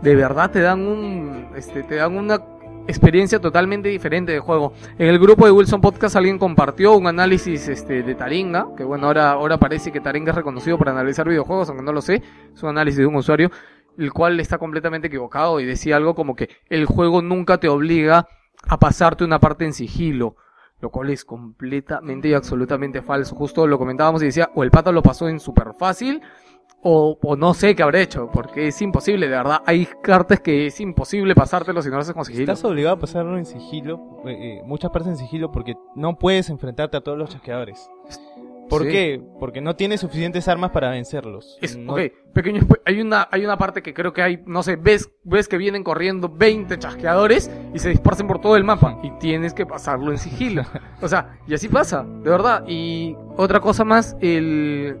de verdad te dan un, este, te dan una experiencia totalmente diferente de juego. En el grupo de Wilson Podcast alguien compartió un análisis este, de Taringa, que bueno, ahora, ahora parece que Taringa es reconocido para analizar videojuegos, aunque no lo sé, es un análisis de un usuario, el cual está completamente equivocado y decía algo como que el juego nunca te obliga a pasarte una parte en sigilo. Lo cual es completamente y absolutamente falso. Justo lo comentábamos y decía, o el pata lo pasó en súper fácil, o, no sé qué habrá hecho, porque es imposible, de verdad. Hay cartas que es imposible pasártelo si no lo haces con sigilo. Estás obligado a pasarlo en sigilo, eh, eh, muchas partes en sigilo, porque no puedes enfrentarte a todos los chasqueadores. ¿Por Sí. qué? Porque no tienes suficientes armas para vencerlos. Es, No- ok, pequeño, hay una, hay una parte que creo que hay, no sé, ves, ves que vienen corriendo 20 chasqueadores y se dispersan por todo el mapa y tienes que pasarlo en sigilo. O sea, y así pasa, de verdad. Y otra cosa más, el...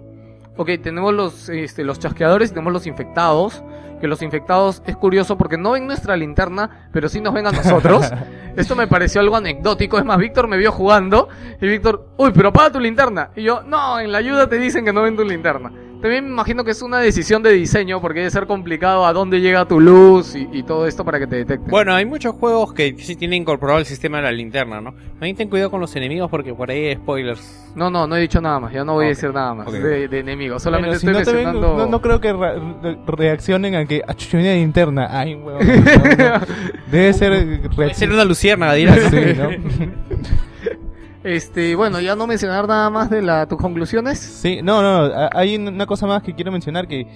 Ok, tenemos los, este, los chasqueadores, tenemos los infectados, que los infectados es curioso porque no ven nuestra linterna, pero sí nos ven a nosotros. *laughs* Esto me pareció algo anecdótico. Es más, Víctor me vio jugando y Víctor, uy, pero apaga tu linterna. Y yo, no, en la ayuda te dicen que no ven tu linterna. También me imagino que es una decisión de diseño porque debe ser complicado a dónde llega tu luz y, y todo esto para que te detecten. Bueno, hay muchos juegos que sí tienen incorporado el sistema de la linterna, ¿no? También ten cuidado con los enemigos porque por ahí hay spoilers. No, no, no he dicho nada más. Ya no voy a decir nada más de, de enemigos. Bueno, Solamente si estoy no, ven, mencionando... no, no creo que re- re- reaccionen a que "Ah, chuchu, viene linterna. Ay, huevón. *laughs* no, no. Debe ser Puede ser una luciérnaga, dirás. Sí, ¿no? *laughs* *laughs* Este, bueno, ya no mencionar nada más de la, tus conclusiones. Sí, no, no, a- hay una cosa más que quiero mencionar que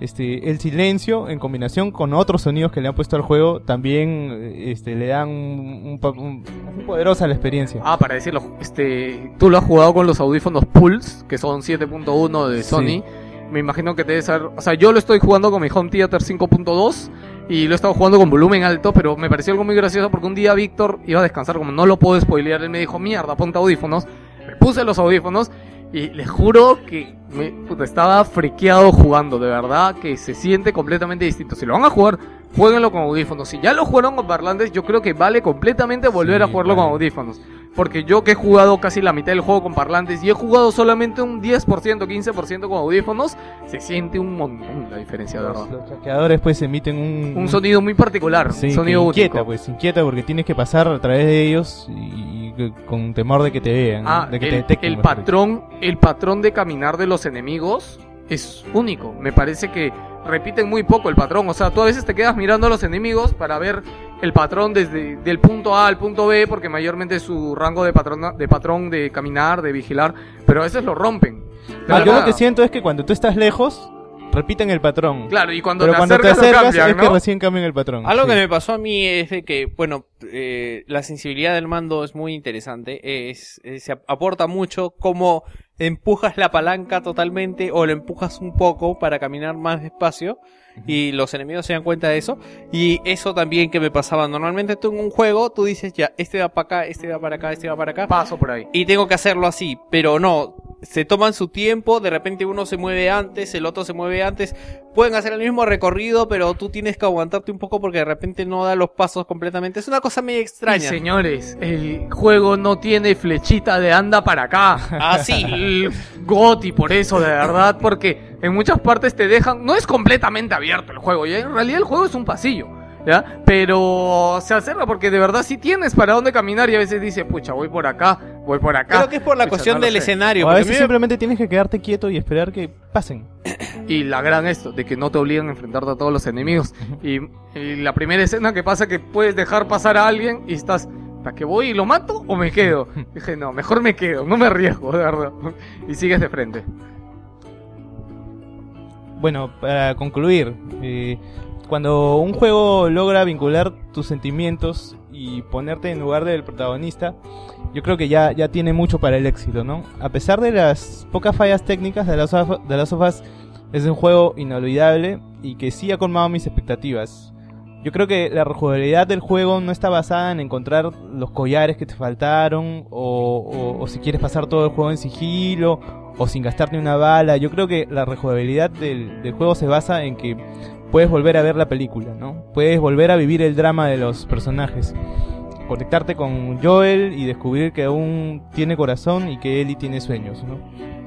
este el silencio en combinación con otros sonidos que le han puesto al juego también este le dan un, un un- un poderosa la experiencia. Ah, para decirlo, este, tú lo has jugado con los audífonos Pulse, que son 7.1 de Sí. Sony. Me imagino que te debe ser, o sea, yo lo estoy jugando con mi Home Theater 5.2 y lo he estado jugando con volumen alto, pero me pareció algo muy gracioso porque un día Víctor iba a descansar, como no lo puedo spoilear, él me dijo, mierda, ponte audífonos. Me puse los audífonos y les juro que me puta, estaba friqueado jugando, de verdad que se siente completamente distinto. Si lo van a jugar, jueguenlo con audífonos. Si ya lo jugaron con parlantes, yo creo que vale completamente volver Sí, a jugarlo con vale. audífonos. Porque yo que he jugado casi la mitad del juego con parlantes y he jugado solamente un 10%, 15% con audífonos, se siente un montón la diferencia, de verdad. los chasqueadores pues emiten un, Un sonido muy particular, sí, un que sonido inquieta, único. pues inquieta porque tienes que pasar a través de ellos y, y que- con temor de que te vean, Ah, de que te el, detecten. el patrón, el patrón de caminar de los enemigos es único. Me parece que repiten muy poco el patrón. O sea, tú a veces te quedas mirando a los enemigos para ver el patrón desde del punto A al punto B, porque mayormente es su rango de patrón, de patrón de caminar, de vigilar, pero a veces lo rompen. Ah, yo lo que siento es que cuando tú estás lejos repiten el patrón. Claro, y cuando pero te cuando te acercas, acercas cambian, es que ¿no? recién cambian el patrón. Algo sí. que me pasó a mí es de que, bueno, eh, la sensibilidad del mando es muy interesante. Es, eh, se ap- aporta mucho cómo empujas la palanca totalmente o lo empujas un poco para caminar más despacio. Y los enemigos se dan cuenta de eso. Y eso también que me pasaba. Normalmente tú en un juego, tú dices ya, este va para acá, este va para acá, este va para acá. Paso por ahí. Y tengo que hacerlo así, pero no. se toman su tiempo, de repente uno se mueve antes, el otro se mueve antes, pueden hacer el mismo recorrido, pero tú tienes que aguantarte un poco porque de repente no da los pasos completamente. Es una cosa medio Y extraña. señores, el juego no tiene flechita de anda para acá. Ah, sí. *laughs* El GOTI, por eso, de verdad, porque en muchas partes te dejan. No es completamente abierto el juego, ¿ya? En realidad el juego es un pasillo, ¿ya? Pero se acerca porque de verdad sí tienes para dónde caminar y a veces dice, pucha, voy por acá, voy por acá. Creo que es por la Pucha, cuestión no del sé. escenario. O a veces me- simplemente tienes que quedarte quieto y esperar que pasen. *clears throat* Y la gran esto, de que no te obligan a enfrentarte a todos los enemigos. Y, y la primera escena que pasa que puedes dejar pasar a alguien y estás, ¿para qué voy y lo mato o me quedo? Dije, no, mejor me quedo, no me arriesgo, de verdad. *laughs* Y sigues de frente. Bueno, para concluir, eh, cuando un juego logra vincular tus sentimientos y ponerte en lugar del protagonista, yo creo que ya, ya tiene mucho para el éxito, ¿no? A pesar de las pocas fallas técnicas de las de las es un juego inolvidable y que sí ha colmado mis expectativas. Yo creo que la rejugabilidad del juego no está basada en encontrar los collares que te faltaron o, o- o si quieres pasar todo el juego en sigilo o sin gastarte una bala. Yo creo que la rejugabilidad del, del juego se basa en que puedes volver a ver la película, ¿no? Puedes volver a vivir el drama de los personajes. Conectarte con Joel y descubrir que aún tiene corazón y que Ellie tiene sueños, ¿no?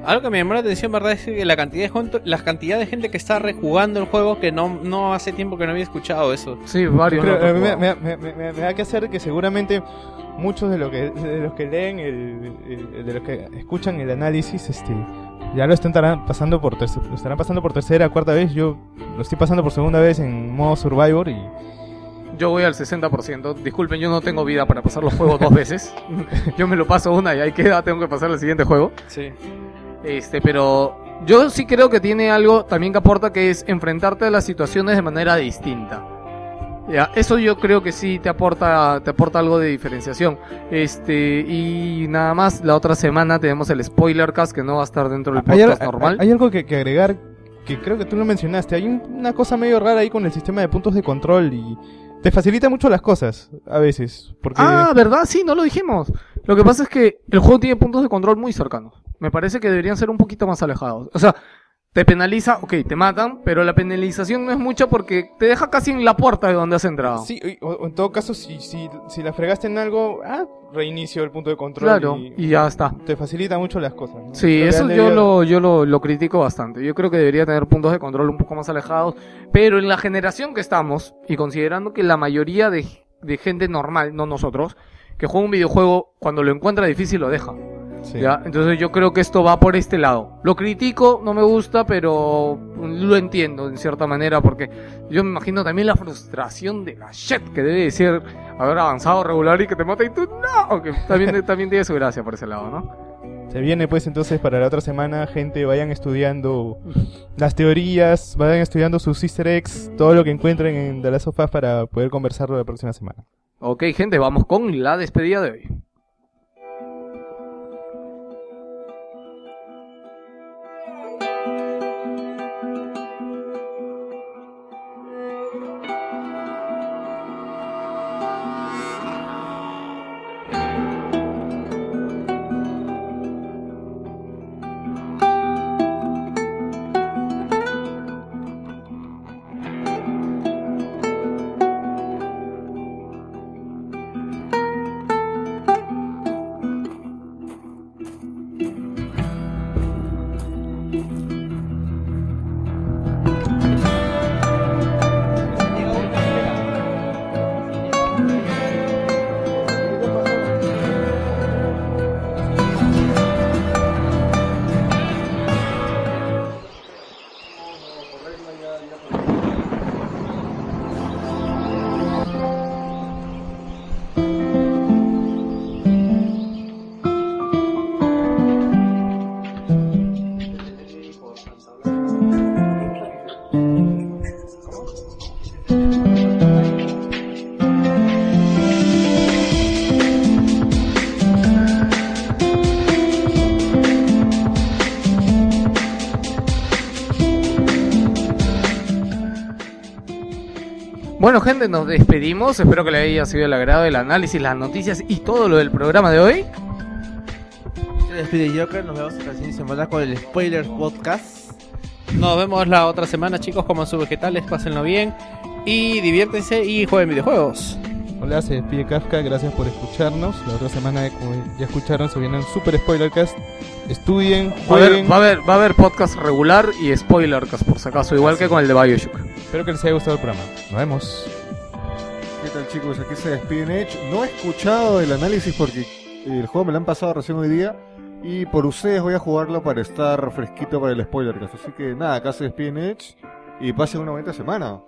Algo que me llamó la atención, ¿verdad? Es que la cantidad de, gente- la cantidad de gente que está rejugando el juego que no, no hace tiempo que no había escuchado eso. Sí, varios. Creo- no te me, juego. me- me- me- me- me da que hacer que seguramente muchos de, lo que, de los que leen, el, el- de los que escuchan el análisis, este, ya lo estarán pasando por terce- lo estarán pasando por tercera, cuarta vez. Yo lo estoy pasando por segunda vez en modo Survivor y Yo voy al 60%. Disculpen, yo no tengo vida para pasar los juegos dos veces. *laughs* Yo me lo paso una y ahí queda, tengo que pasar al siguiente juego. Sí. Este, pero yo sí creo que tiene algo también que aporta que es enfrentarte a las situaciones de manera distinta. Ya, eso yo creo que sí te aporta, te aporta algo de diferenciación. Este, y nada más, la otra semana tenemos el spoiler cast que no va a estar dentro del hay, podcast al- normal. hay algo que, que agregar que creo que tú lo mencionaste. Hay un- una cosa medio rara ahí con el sistema de puntos de control y te facilita mucho las cosas a veces. Porque Ah, ¿verdad? Sí, no lo dijimos. Lo que pasa es que el juego tiene puntos de control muy cercanos. Me parece que deberían ser un poquito más alejados. O sea, te penaliza, ok, te matan, pero la penalización no es mucha porque te deja casi en la puerta de donde has entrado. Sí, o, o en todo caso, si, si, si la fregaste en algo, ah, reinicio el punto de control. Claro, y, y ya está. te facilita mucho las cosas. ¿no? Sí, eso yo lo, yo lo, lo critico bastante. Yo creo que debería tener puntos de control un poco más alejados. Pero en la generación que estamos, y considerando que la mayoría de, de gente normal, no nosotros, que juega un videojuego, cuando lo encuentra difícil lo deja. Sí. ¿ya? Entonces yo creo que esto va por este lado. Lo critico, no me gusta, pero lo entiendo en cierta manera, porque yo me imagino también la frustración de la shit que debe decir haber avanzado regular y que te mata y tú no. Que también, *laughs* también tiene su gracia por ese lado, ¿no? Se viene pues entonces para la otra semana, gente, vayan estudiando *laughs* las teorías, vayan estudiando sus easter eggs, todo lo que encuentren en The Last of Us para poder conversarlo la próxima semana. Ok, gente, vamos con la despedida de hoy. Gente, nos despedimos. Espero que le haya sido el agrado el análisis, las noticias y todo lo del programa de hoy. Sí, despide Joker. Nos vemos la siguiente semana con el Spoilers Podcast. Nos vemos la otra semana, chicos. Coman sus vegetales, pásenlo bien. Y diviértense y jueguen videojuegos. Hola, se despide Kafka, gracias por escucharnos. La otra semana, como ya escucharon, se vienen super spoilercast. Estudien, Va a, jueguen. haber, va, a haber, va a haber podcast regular y spoilercast, por si acaso, igual que con el de Bioshock. Espero que les haya gustado el programa. Nos vemos. ¿Qué tal chicos? Aquí se despide Edge. No he escuchado el análisis porque el juego me lo han pasado recién hoy día. Y por ustedes voy a jugarlo para estar fresquito para el spoiler. Así que nada, acá se despide Edge. Y pasen una bonita semana.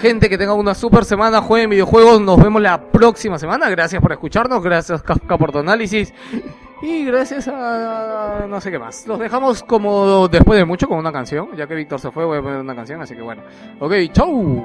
Gente, que tenga una super semana, jueguen videojuegos, nos vemos la próxima semana. Gracias por escucharnos, gracias Kafka por tu análisis. Y gracias a no sé qué más. Los dejamos como después de mucho con una canción. Ya que Víctor se fue, voy a poner una canción, así que bueno. Ok, chau.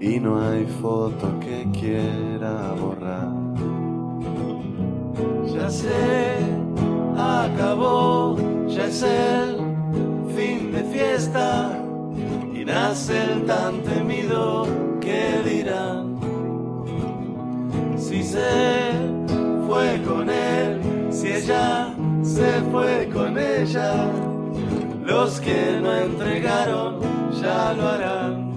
y no hay foto que quiera borrar. Ya sé, acabó, ya es el fin de fiesta y nace el tan temido que dirán. Si se fue con él, si ella se fue con ella, los que no entregaron ya lo harán.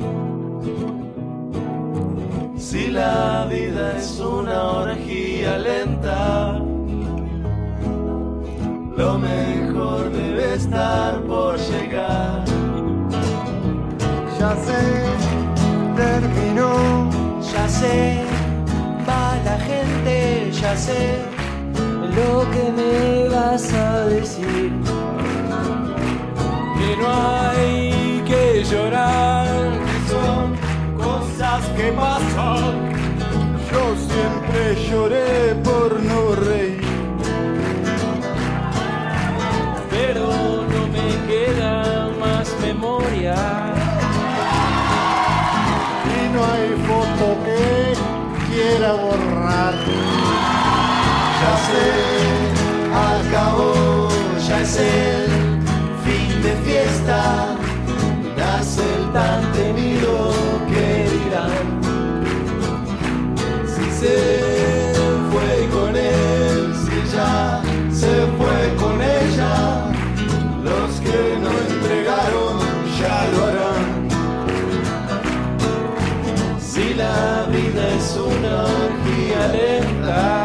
Si la vida es una orgía lenta, lo mejor debe estar por llegar. Ya sé, terminó, ya sé, va la gente, ya sé lo que me vas a decir. Que no hay que llorar, son cosas que pasan. Yo siempre lloré por no reír. pero no me queda más memoria. Y no hay foto que quiera borrar. Ya sé, acabó, ya es el fin de fiesta, nace el tan temido que dirán. Si se fue con él, si ya se fue con ella, los que no entregaron ya lo harán. Si la vida es una orgía lenta,